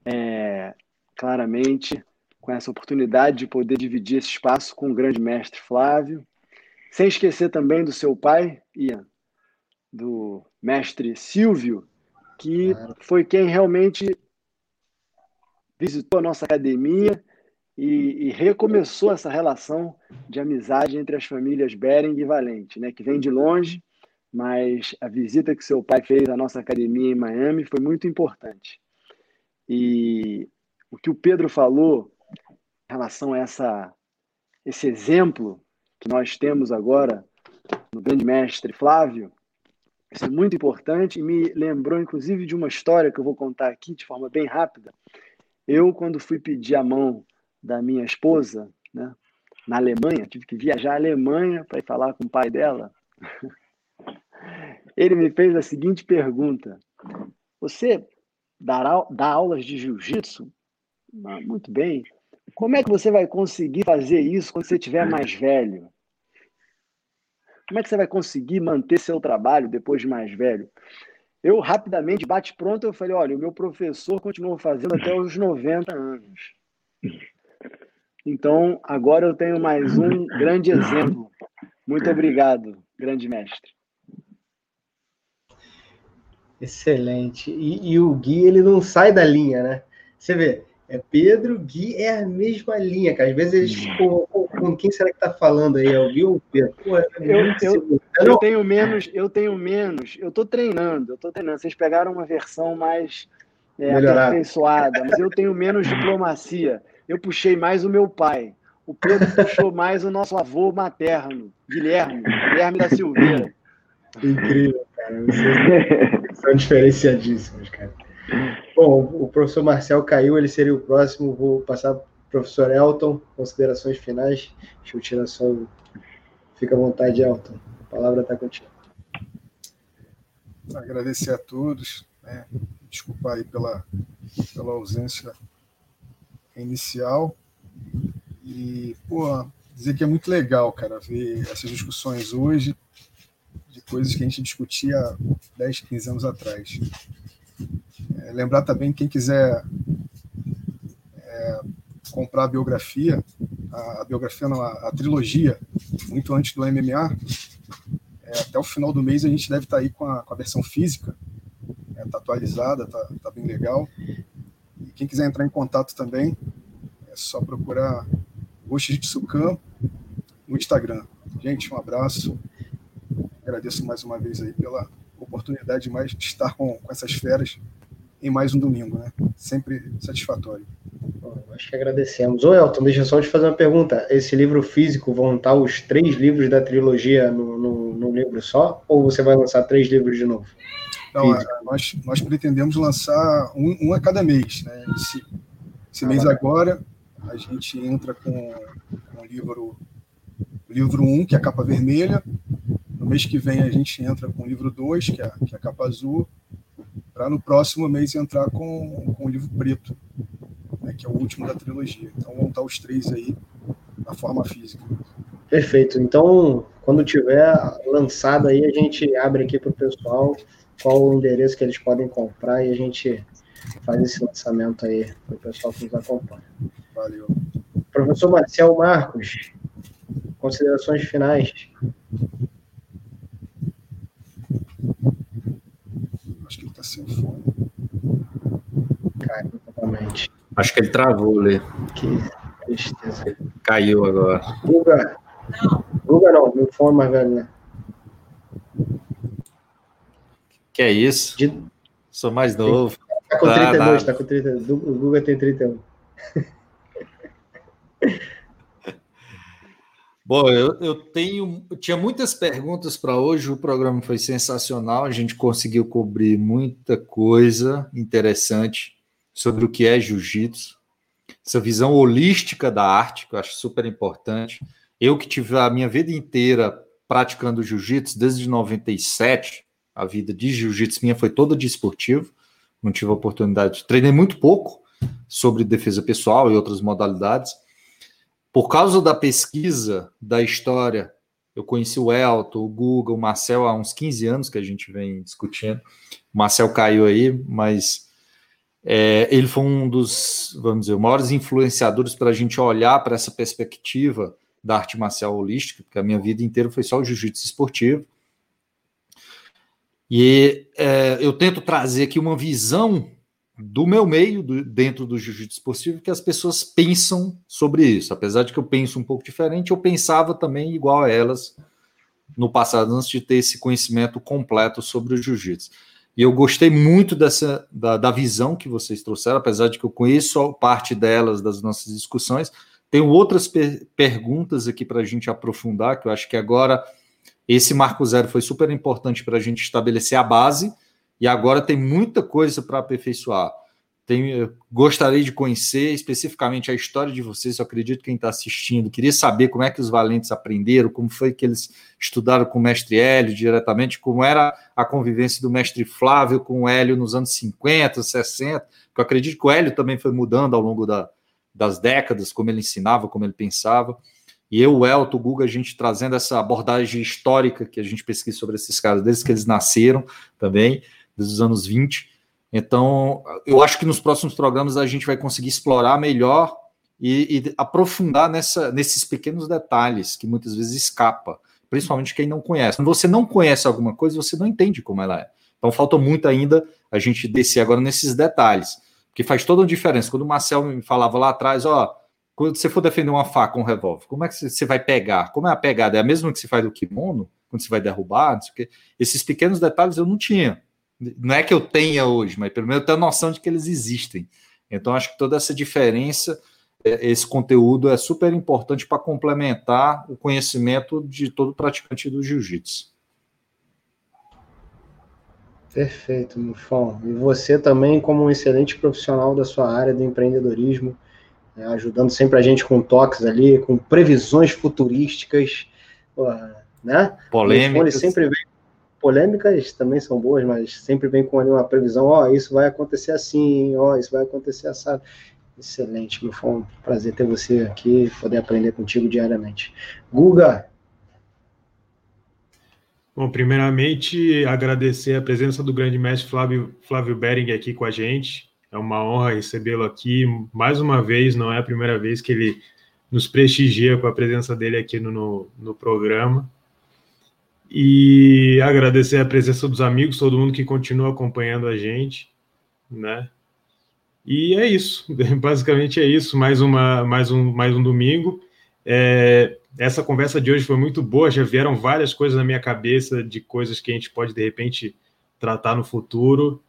é, claramente, com essa oportunidade de poder dividir esse espaço com o grande mestre Flávio, sem esquecer também do seu pai, Ian, do mestre Silvio, que foi quem realmente visitou a nossa academia e, e, recomeçou essa relação de amizade entre as famílias Bering e Valente, né, que vem de longe, mas a visita que seu pai fez à nossa academia em Miami foi muito importante. E o que o Pedro falou em relação a essa, esse exemplo que nós temos agora no grande mestre Flávio, isso é muito importante e me lembrou, inclusive, de uma história que eu vou contar aqui de forma bem rápida. Eu, quando fui pedir a mão da minha esposa, né, na Alemanha, tive que viajar à Alemanha para ir falar com o pai dela. Ele me fez a seguinte pergunta: Você dará, dá aulas de jiu-jitsu? Ah, muito bem. Como é que você vai conseguir fazer isso quando você estiver mais velho? Como é que você vai conseguir manter seu trabalho depois de mais velho? Eu rapidamente bate pronto, eu falei, olha, o meu professor continuou fazendo até os 90 anos. Então, agora eu tenho mais um grande exemplo. Muito obrigado, grande mestre. Excelente. E, e, o Gui, ele não sai da linha, né? Você vê, é Pedro, Gui é a mesma linha, cara. Às vezes eles com quem será que tá falando aí? É o? Pô, é eu, eu, eu, tenho menos, eu tenho menos, eu tô treinando, eu tô treinando. Vocês pegaram uma versão mais é, aperfeiçoada, mas eu tenho menos diplomacia eu puxei mais o meu pai. O Pedro puxou mais o nosso avô materno, Guilherme, Guilherme da Silveira. Incrível, cara. Vocês são diferenciadíssimos, cara. Bom, o professor Marcel caiu, ele seria o próximo. Vou passar professor Elton. Considerações finais. Deixa eu tirar só. Fica à vontade, Elton. A palavra está contigo. Agradecer a todos. Né? Desculpa aí pela, pela ausência inicial. E, pô, dizer que é muito legal, cara, ver essas discussões hoje de coisas que a gente discutia 10, 15 anos atrás. É, lembrar também, quem quiser é, comprar a biografia, a, a biografia, não, a, a, trilogia, muito antes do MMA, é, até o final do mês a gente deve estar tá aí com a, com a versão física, está né, atualizada, está tá bem legal. E quem quiser entrar em contato também, é só procurar Sucam no Instagram. Gente, um abraço. Agradeço mais uma vez aí pela oportunidade de mais estar com, com essas feras em mais um domingo, né? Sempre satisfatório. acho que agradecemos. Ô Elton, deixa só te fazer uma pergunta. Esse livro físico vão estar os três livros da trilogia no, no, no livro só? Ou você vai lançar três livros de novo? Não, é, nós, nós pretendemos lançar um, um a cada mês. Né? Esse, esse ah, mês agora, a gente entra com, com o livro livro 1, um, que é a capa vermelha. No mês que vem a gente entra com o livro 2, que é, que é a capa azul, para no próximo mês entrar com, com o livro preto, né, que é o último da trilogia. Então vão estar os três aí na forma física. Perfeito. Então, quando tiver lançado aí, a gente abre aqui para o pessoal qual o endereço que eles podem comprar e a gente faz esse lançamento aí para o pessoal que nos acompanha. Valeu. Professor Marcel Marcos, considerações finais. Acho que ele está sem fone. Caiu totalmente. Acho que ele travou, Lê. Que tristeza. Caiu agora. Guga. Não. Guga não, meu fone mais velho, né? Que é isso? De... Sou mais novo. Tá com 32, tá com 32. O Guga tem 31. Bom, eu, eu tenho. Eu tinha muitas perguntas para hoje, o programa foi sensacional, a gente conseguiu cobrir muita coisa interessante sobre o que é jiu-jitsu, essa visão holística da arte, que eu acho super importante. Eu que tive a minha vida inteira praticando jiu-jitsu desde 97, A vida de jiu-jitsu minha foi toda de esportivo, não tive a oportunidade, treinei muito pouco sobre defesa pessoal e outras modalidades. Por causa da pesquisa da história, eu conheci o Elton, o Google, o Marcel há uns 15 anos que a gente vem discutindo. O Marcel caiu aí, mas é, ele foi um dos, vamos dizer, maiores influenciadores para a gente olhar para essa perspectiva da arte marcial holística, porque a minha vida inteira foi só o jiu-jitsu esportivo. E é, eu tento trazer aqui uma visão do meu meio, do, dentro do jiu-jitsu esportivo, que as pessoas pensam sobre isso. Apesar de que eu penso um pouco diferente, eu pensava também igual a elas no passado, antes de ter esse conhecimento completo sobre o jiu-jitsu. E eu gostei muito dessa da, da, visão que vocês trouxeram, apesar de que eu conheço parte delas das nossas discussões, tenho outras per perguntas aqui para a gente aprofundar, que eu acho que agora esse marco zero foi super importante para a gente estabelecer a base, e agora tem muita coisa para aperfeiçoar. Tem, gostaria de conhecer especificamente a história de vocês. Eu acredito que quem está assistindo queria saber como é que os valentes aprenderam, como foi que eles estudaram com o mestre Hélio diretamente, como era a convivência do mestre Flávio com o Hélio nos anos 50, 60. Eu acredito que o Hélio também foi mudando ao longo da, das décadas, como ele ensinava, como ele pensava. E eu, o Elton, o Guga, a gente trazendo essa abordagem histórica que a gente pesquisa sobre esses caras, desde que eles nasceram também, desde os anos 20. Então, eu acho que nos próximos programas a gente vai conseguir explorar melhor e, e aprofundar nessa, nesses pequenos detalhes que muitas vezes escapa, principalmente quem não conhece. Quando você não conhece alguma coisa, você não entende como ela é. Então, falta muito ainda a gente descer agora nesses detalhes que faz toda a diferença. Quando o Marcel me falava lá atrás, ó, quando você for defender uma faca com um revólver, como é que você vai pegar? Como é a pegada? É a mesma que se faz do kimono, quando você vai derrubar? Esses pequenos detalhes eu não tinha. Não é que eu tenha hoje, mas pelo menos eu tenho a noção de que eles existem. Então, acho que toda essa diferença, é, esse conteúdo é super importante para complementar o conhecimento de todo praticante do jiu-jitsu. Perfeito, Mufão. E você também, como um excelente profissional da sua área do empreendedorismo, né, ajudando sempre a gente com toques ali, com previsões futurísticas, né? Polêmicas. sempre vem polêmicas também são boas, mas sempre vem com uma previsão, ó, oh, isso vai acontecer assim, ó, oh, isso vai acontecer assim. Excelente, meu foi um prazer ter você aqui, poder aprender contigo diariamente. Guga, Bom, primeiramente, agradecer a presença do grande mestre Flávio, Flávio Bering aqui com a gente. É uma honra recebê-lo aqui. Mais uma vez, não é a primeira vez que ele nos prestigia com a presença dele aqui no, no, no programa. E agradecer a presença dos amigos, todo mundo que continua acompanhando a gente, né? E é isso, basicamente é isso. Mais, uma, mais, um, mais um domingo. É, essa conversa de hoje foi muito boa, já vieram várias coisas na minha cabeça de coisas que a gente pode, de repente, tratar no futuro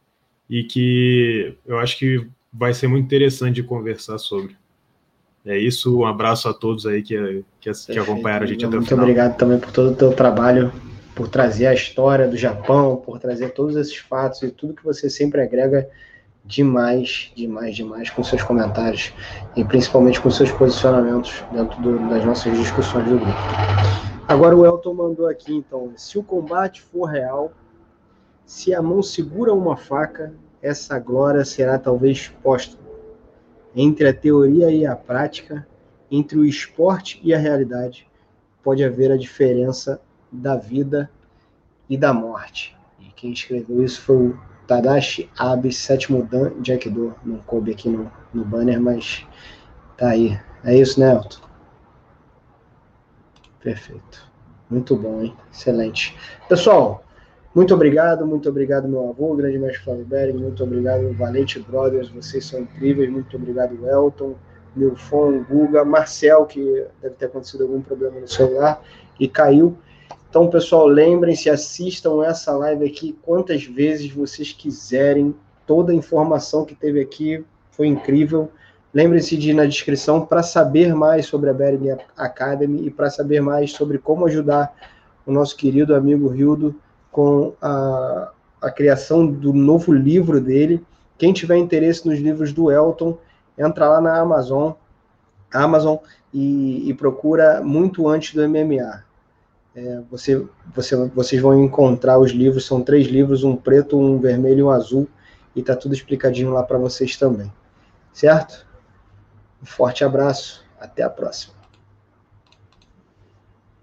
e que eu acho que vai ser muito interessante de conversar sobre. É isso, um abraço a todos aí que, que, que acompanharam a gente até o final. Muito obrigado também por todo o teu trabalho, por trazer a história do Japão, por trazer todos esses fatos e tudo que você sempre agrega demais, demais, demais com seus comentários e principalmente com seus posicionamentos dentro do, das nossas discussões do grupo. Agora o Elton mandou aqui, então, se o combate for real, se a mão segura uma faca, essa glória será talvez posta. Entre a teoria e a prática, entre o esporte e a realidade, pode haver a diferença da vida e da morte. E quem escreveu isso foi o Tadashi Abe, sétimo Dan Jack Do. Não coube aqui no, no banner, mas tá aí. É isso, né, Elton? Perfeito. Muito bom, hein? Excelente. Pessoal, muito obrigado, muito obrigado, meu avô, grande mestre Flávio Bering, muito obrigado, Valente Brothers, vocês são incríveis, muito obrigado, Elton, Milfon, Guga, Marcel, que deve ter acontecido algum problema no celular, e caiu. Então, pessoal, lembrem-se, assistam essa live aqui quantas vezes vocês quiserem. Toda a informação que teve aqui foi incrível. Lembrem-se de ir na descrição para saber mais sobre a Bering Academy e para saber mais sobre como ajudar o nosso querido amigo Rildo com a, a criação do novo livro dele. Quem tiver interesse nos livros do Elton, entra lá na Amazon, Amazon e, e procura muito antes do MMA É, você, você, vocês vão encontrar os livros, são três livros, um preto, um vermelho e um azul, e tá tudo explicadinho lá para vocês também. Certo? Um forte abraço, até a próxima.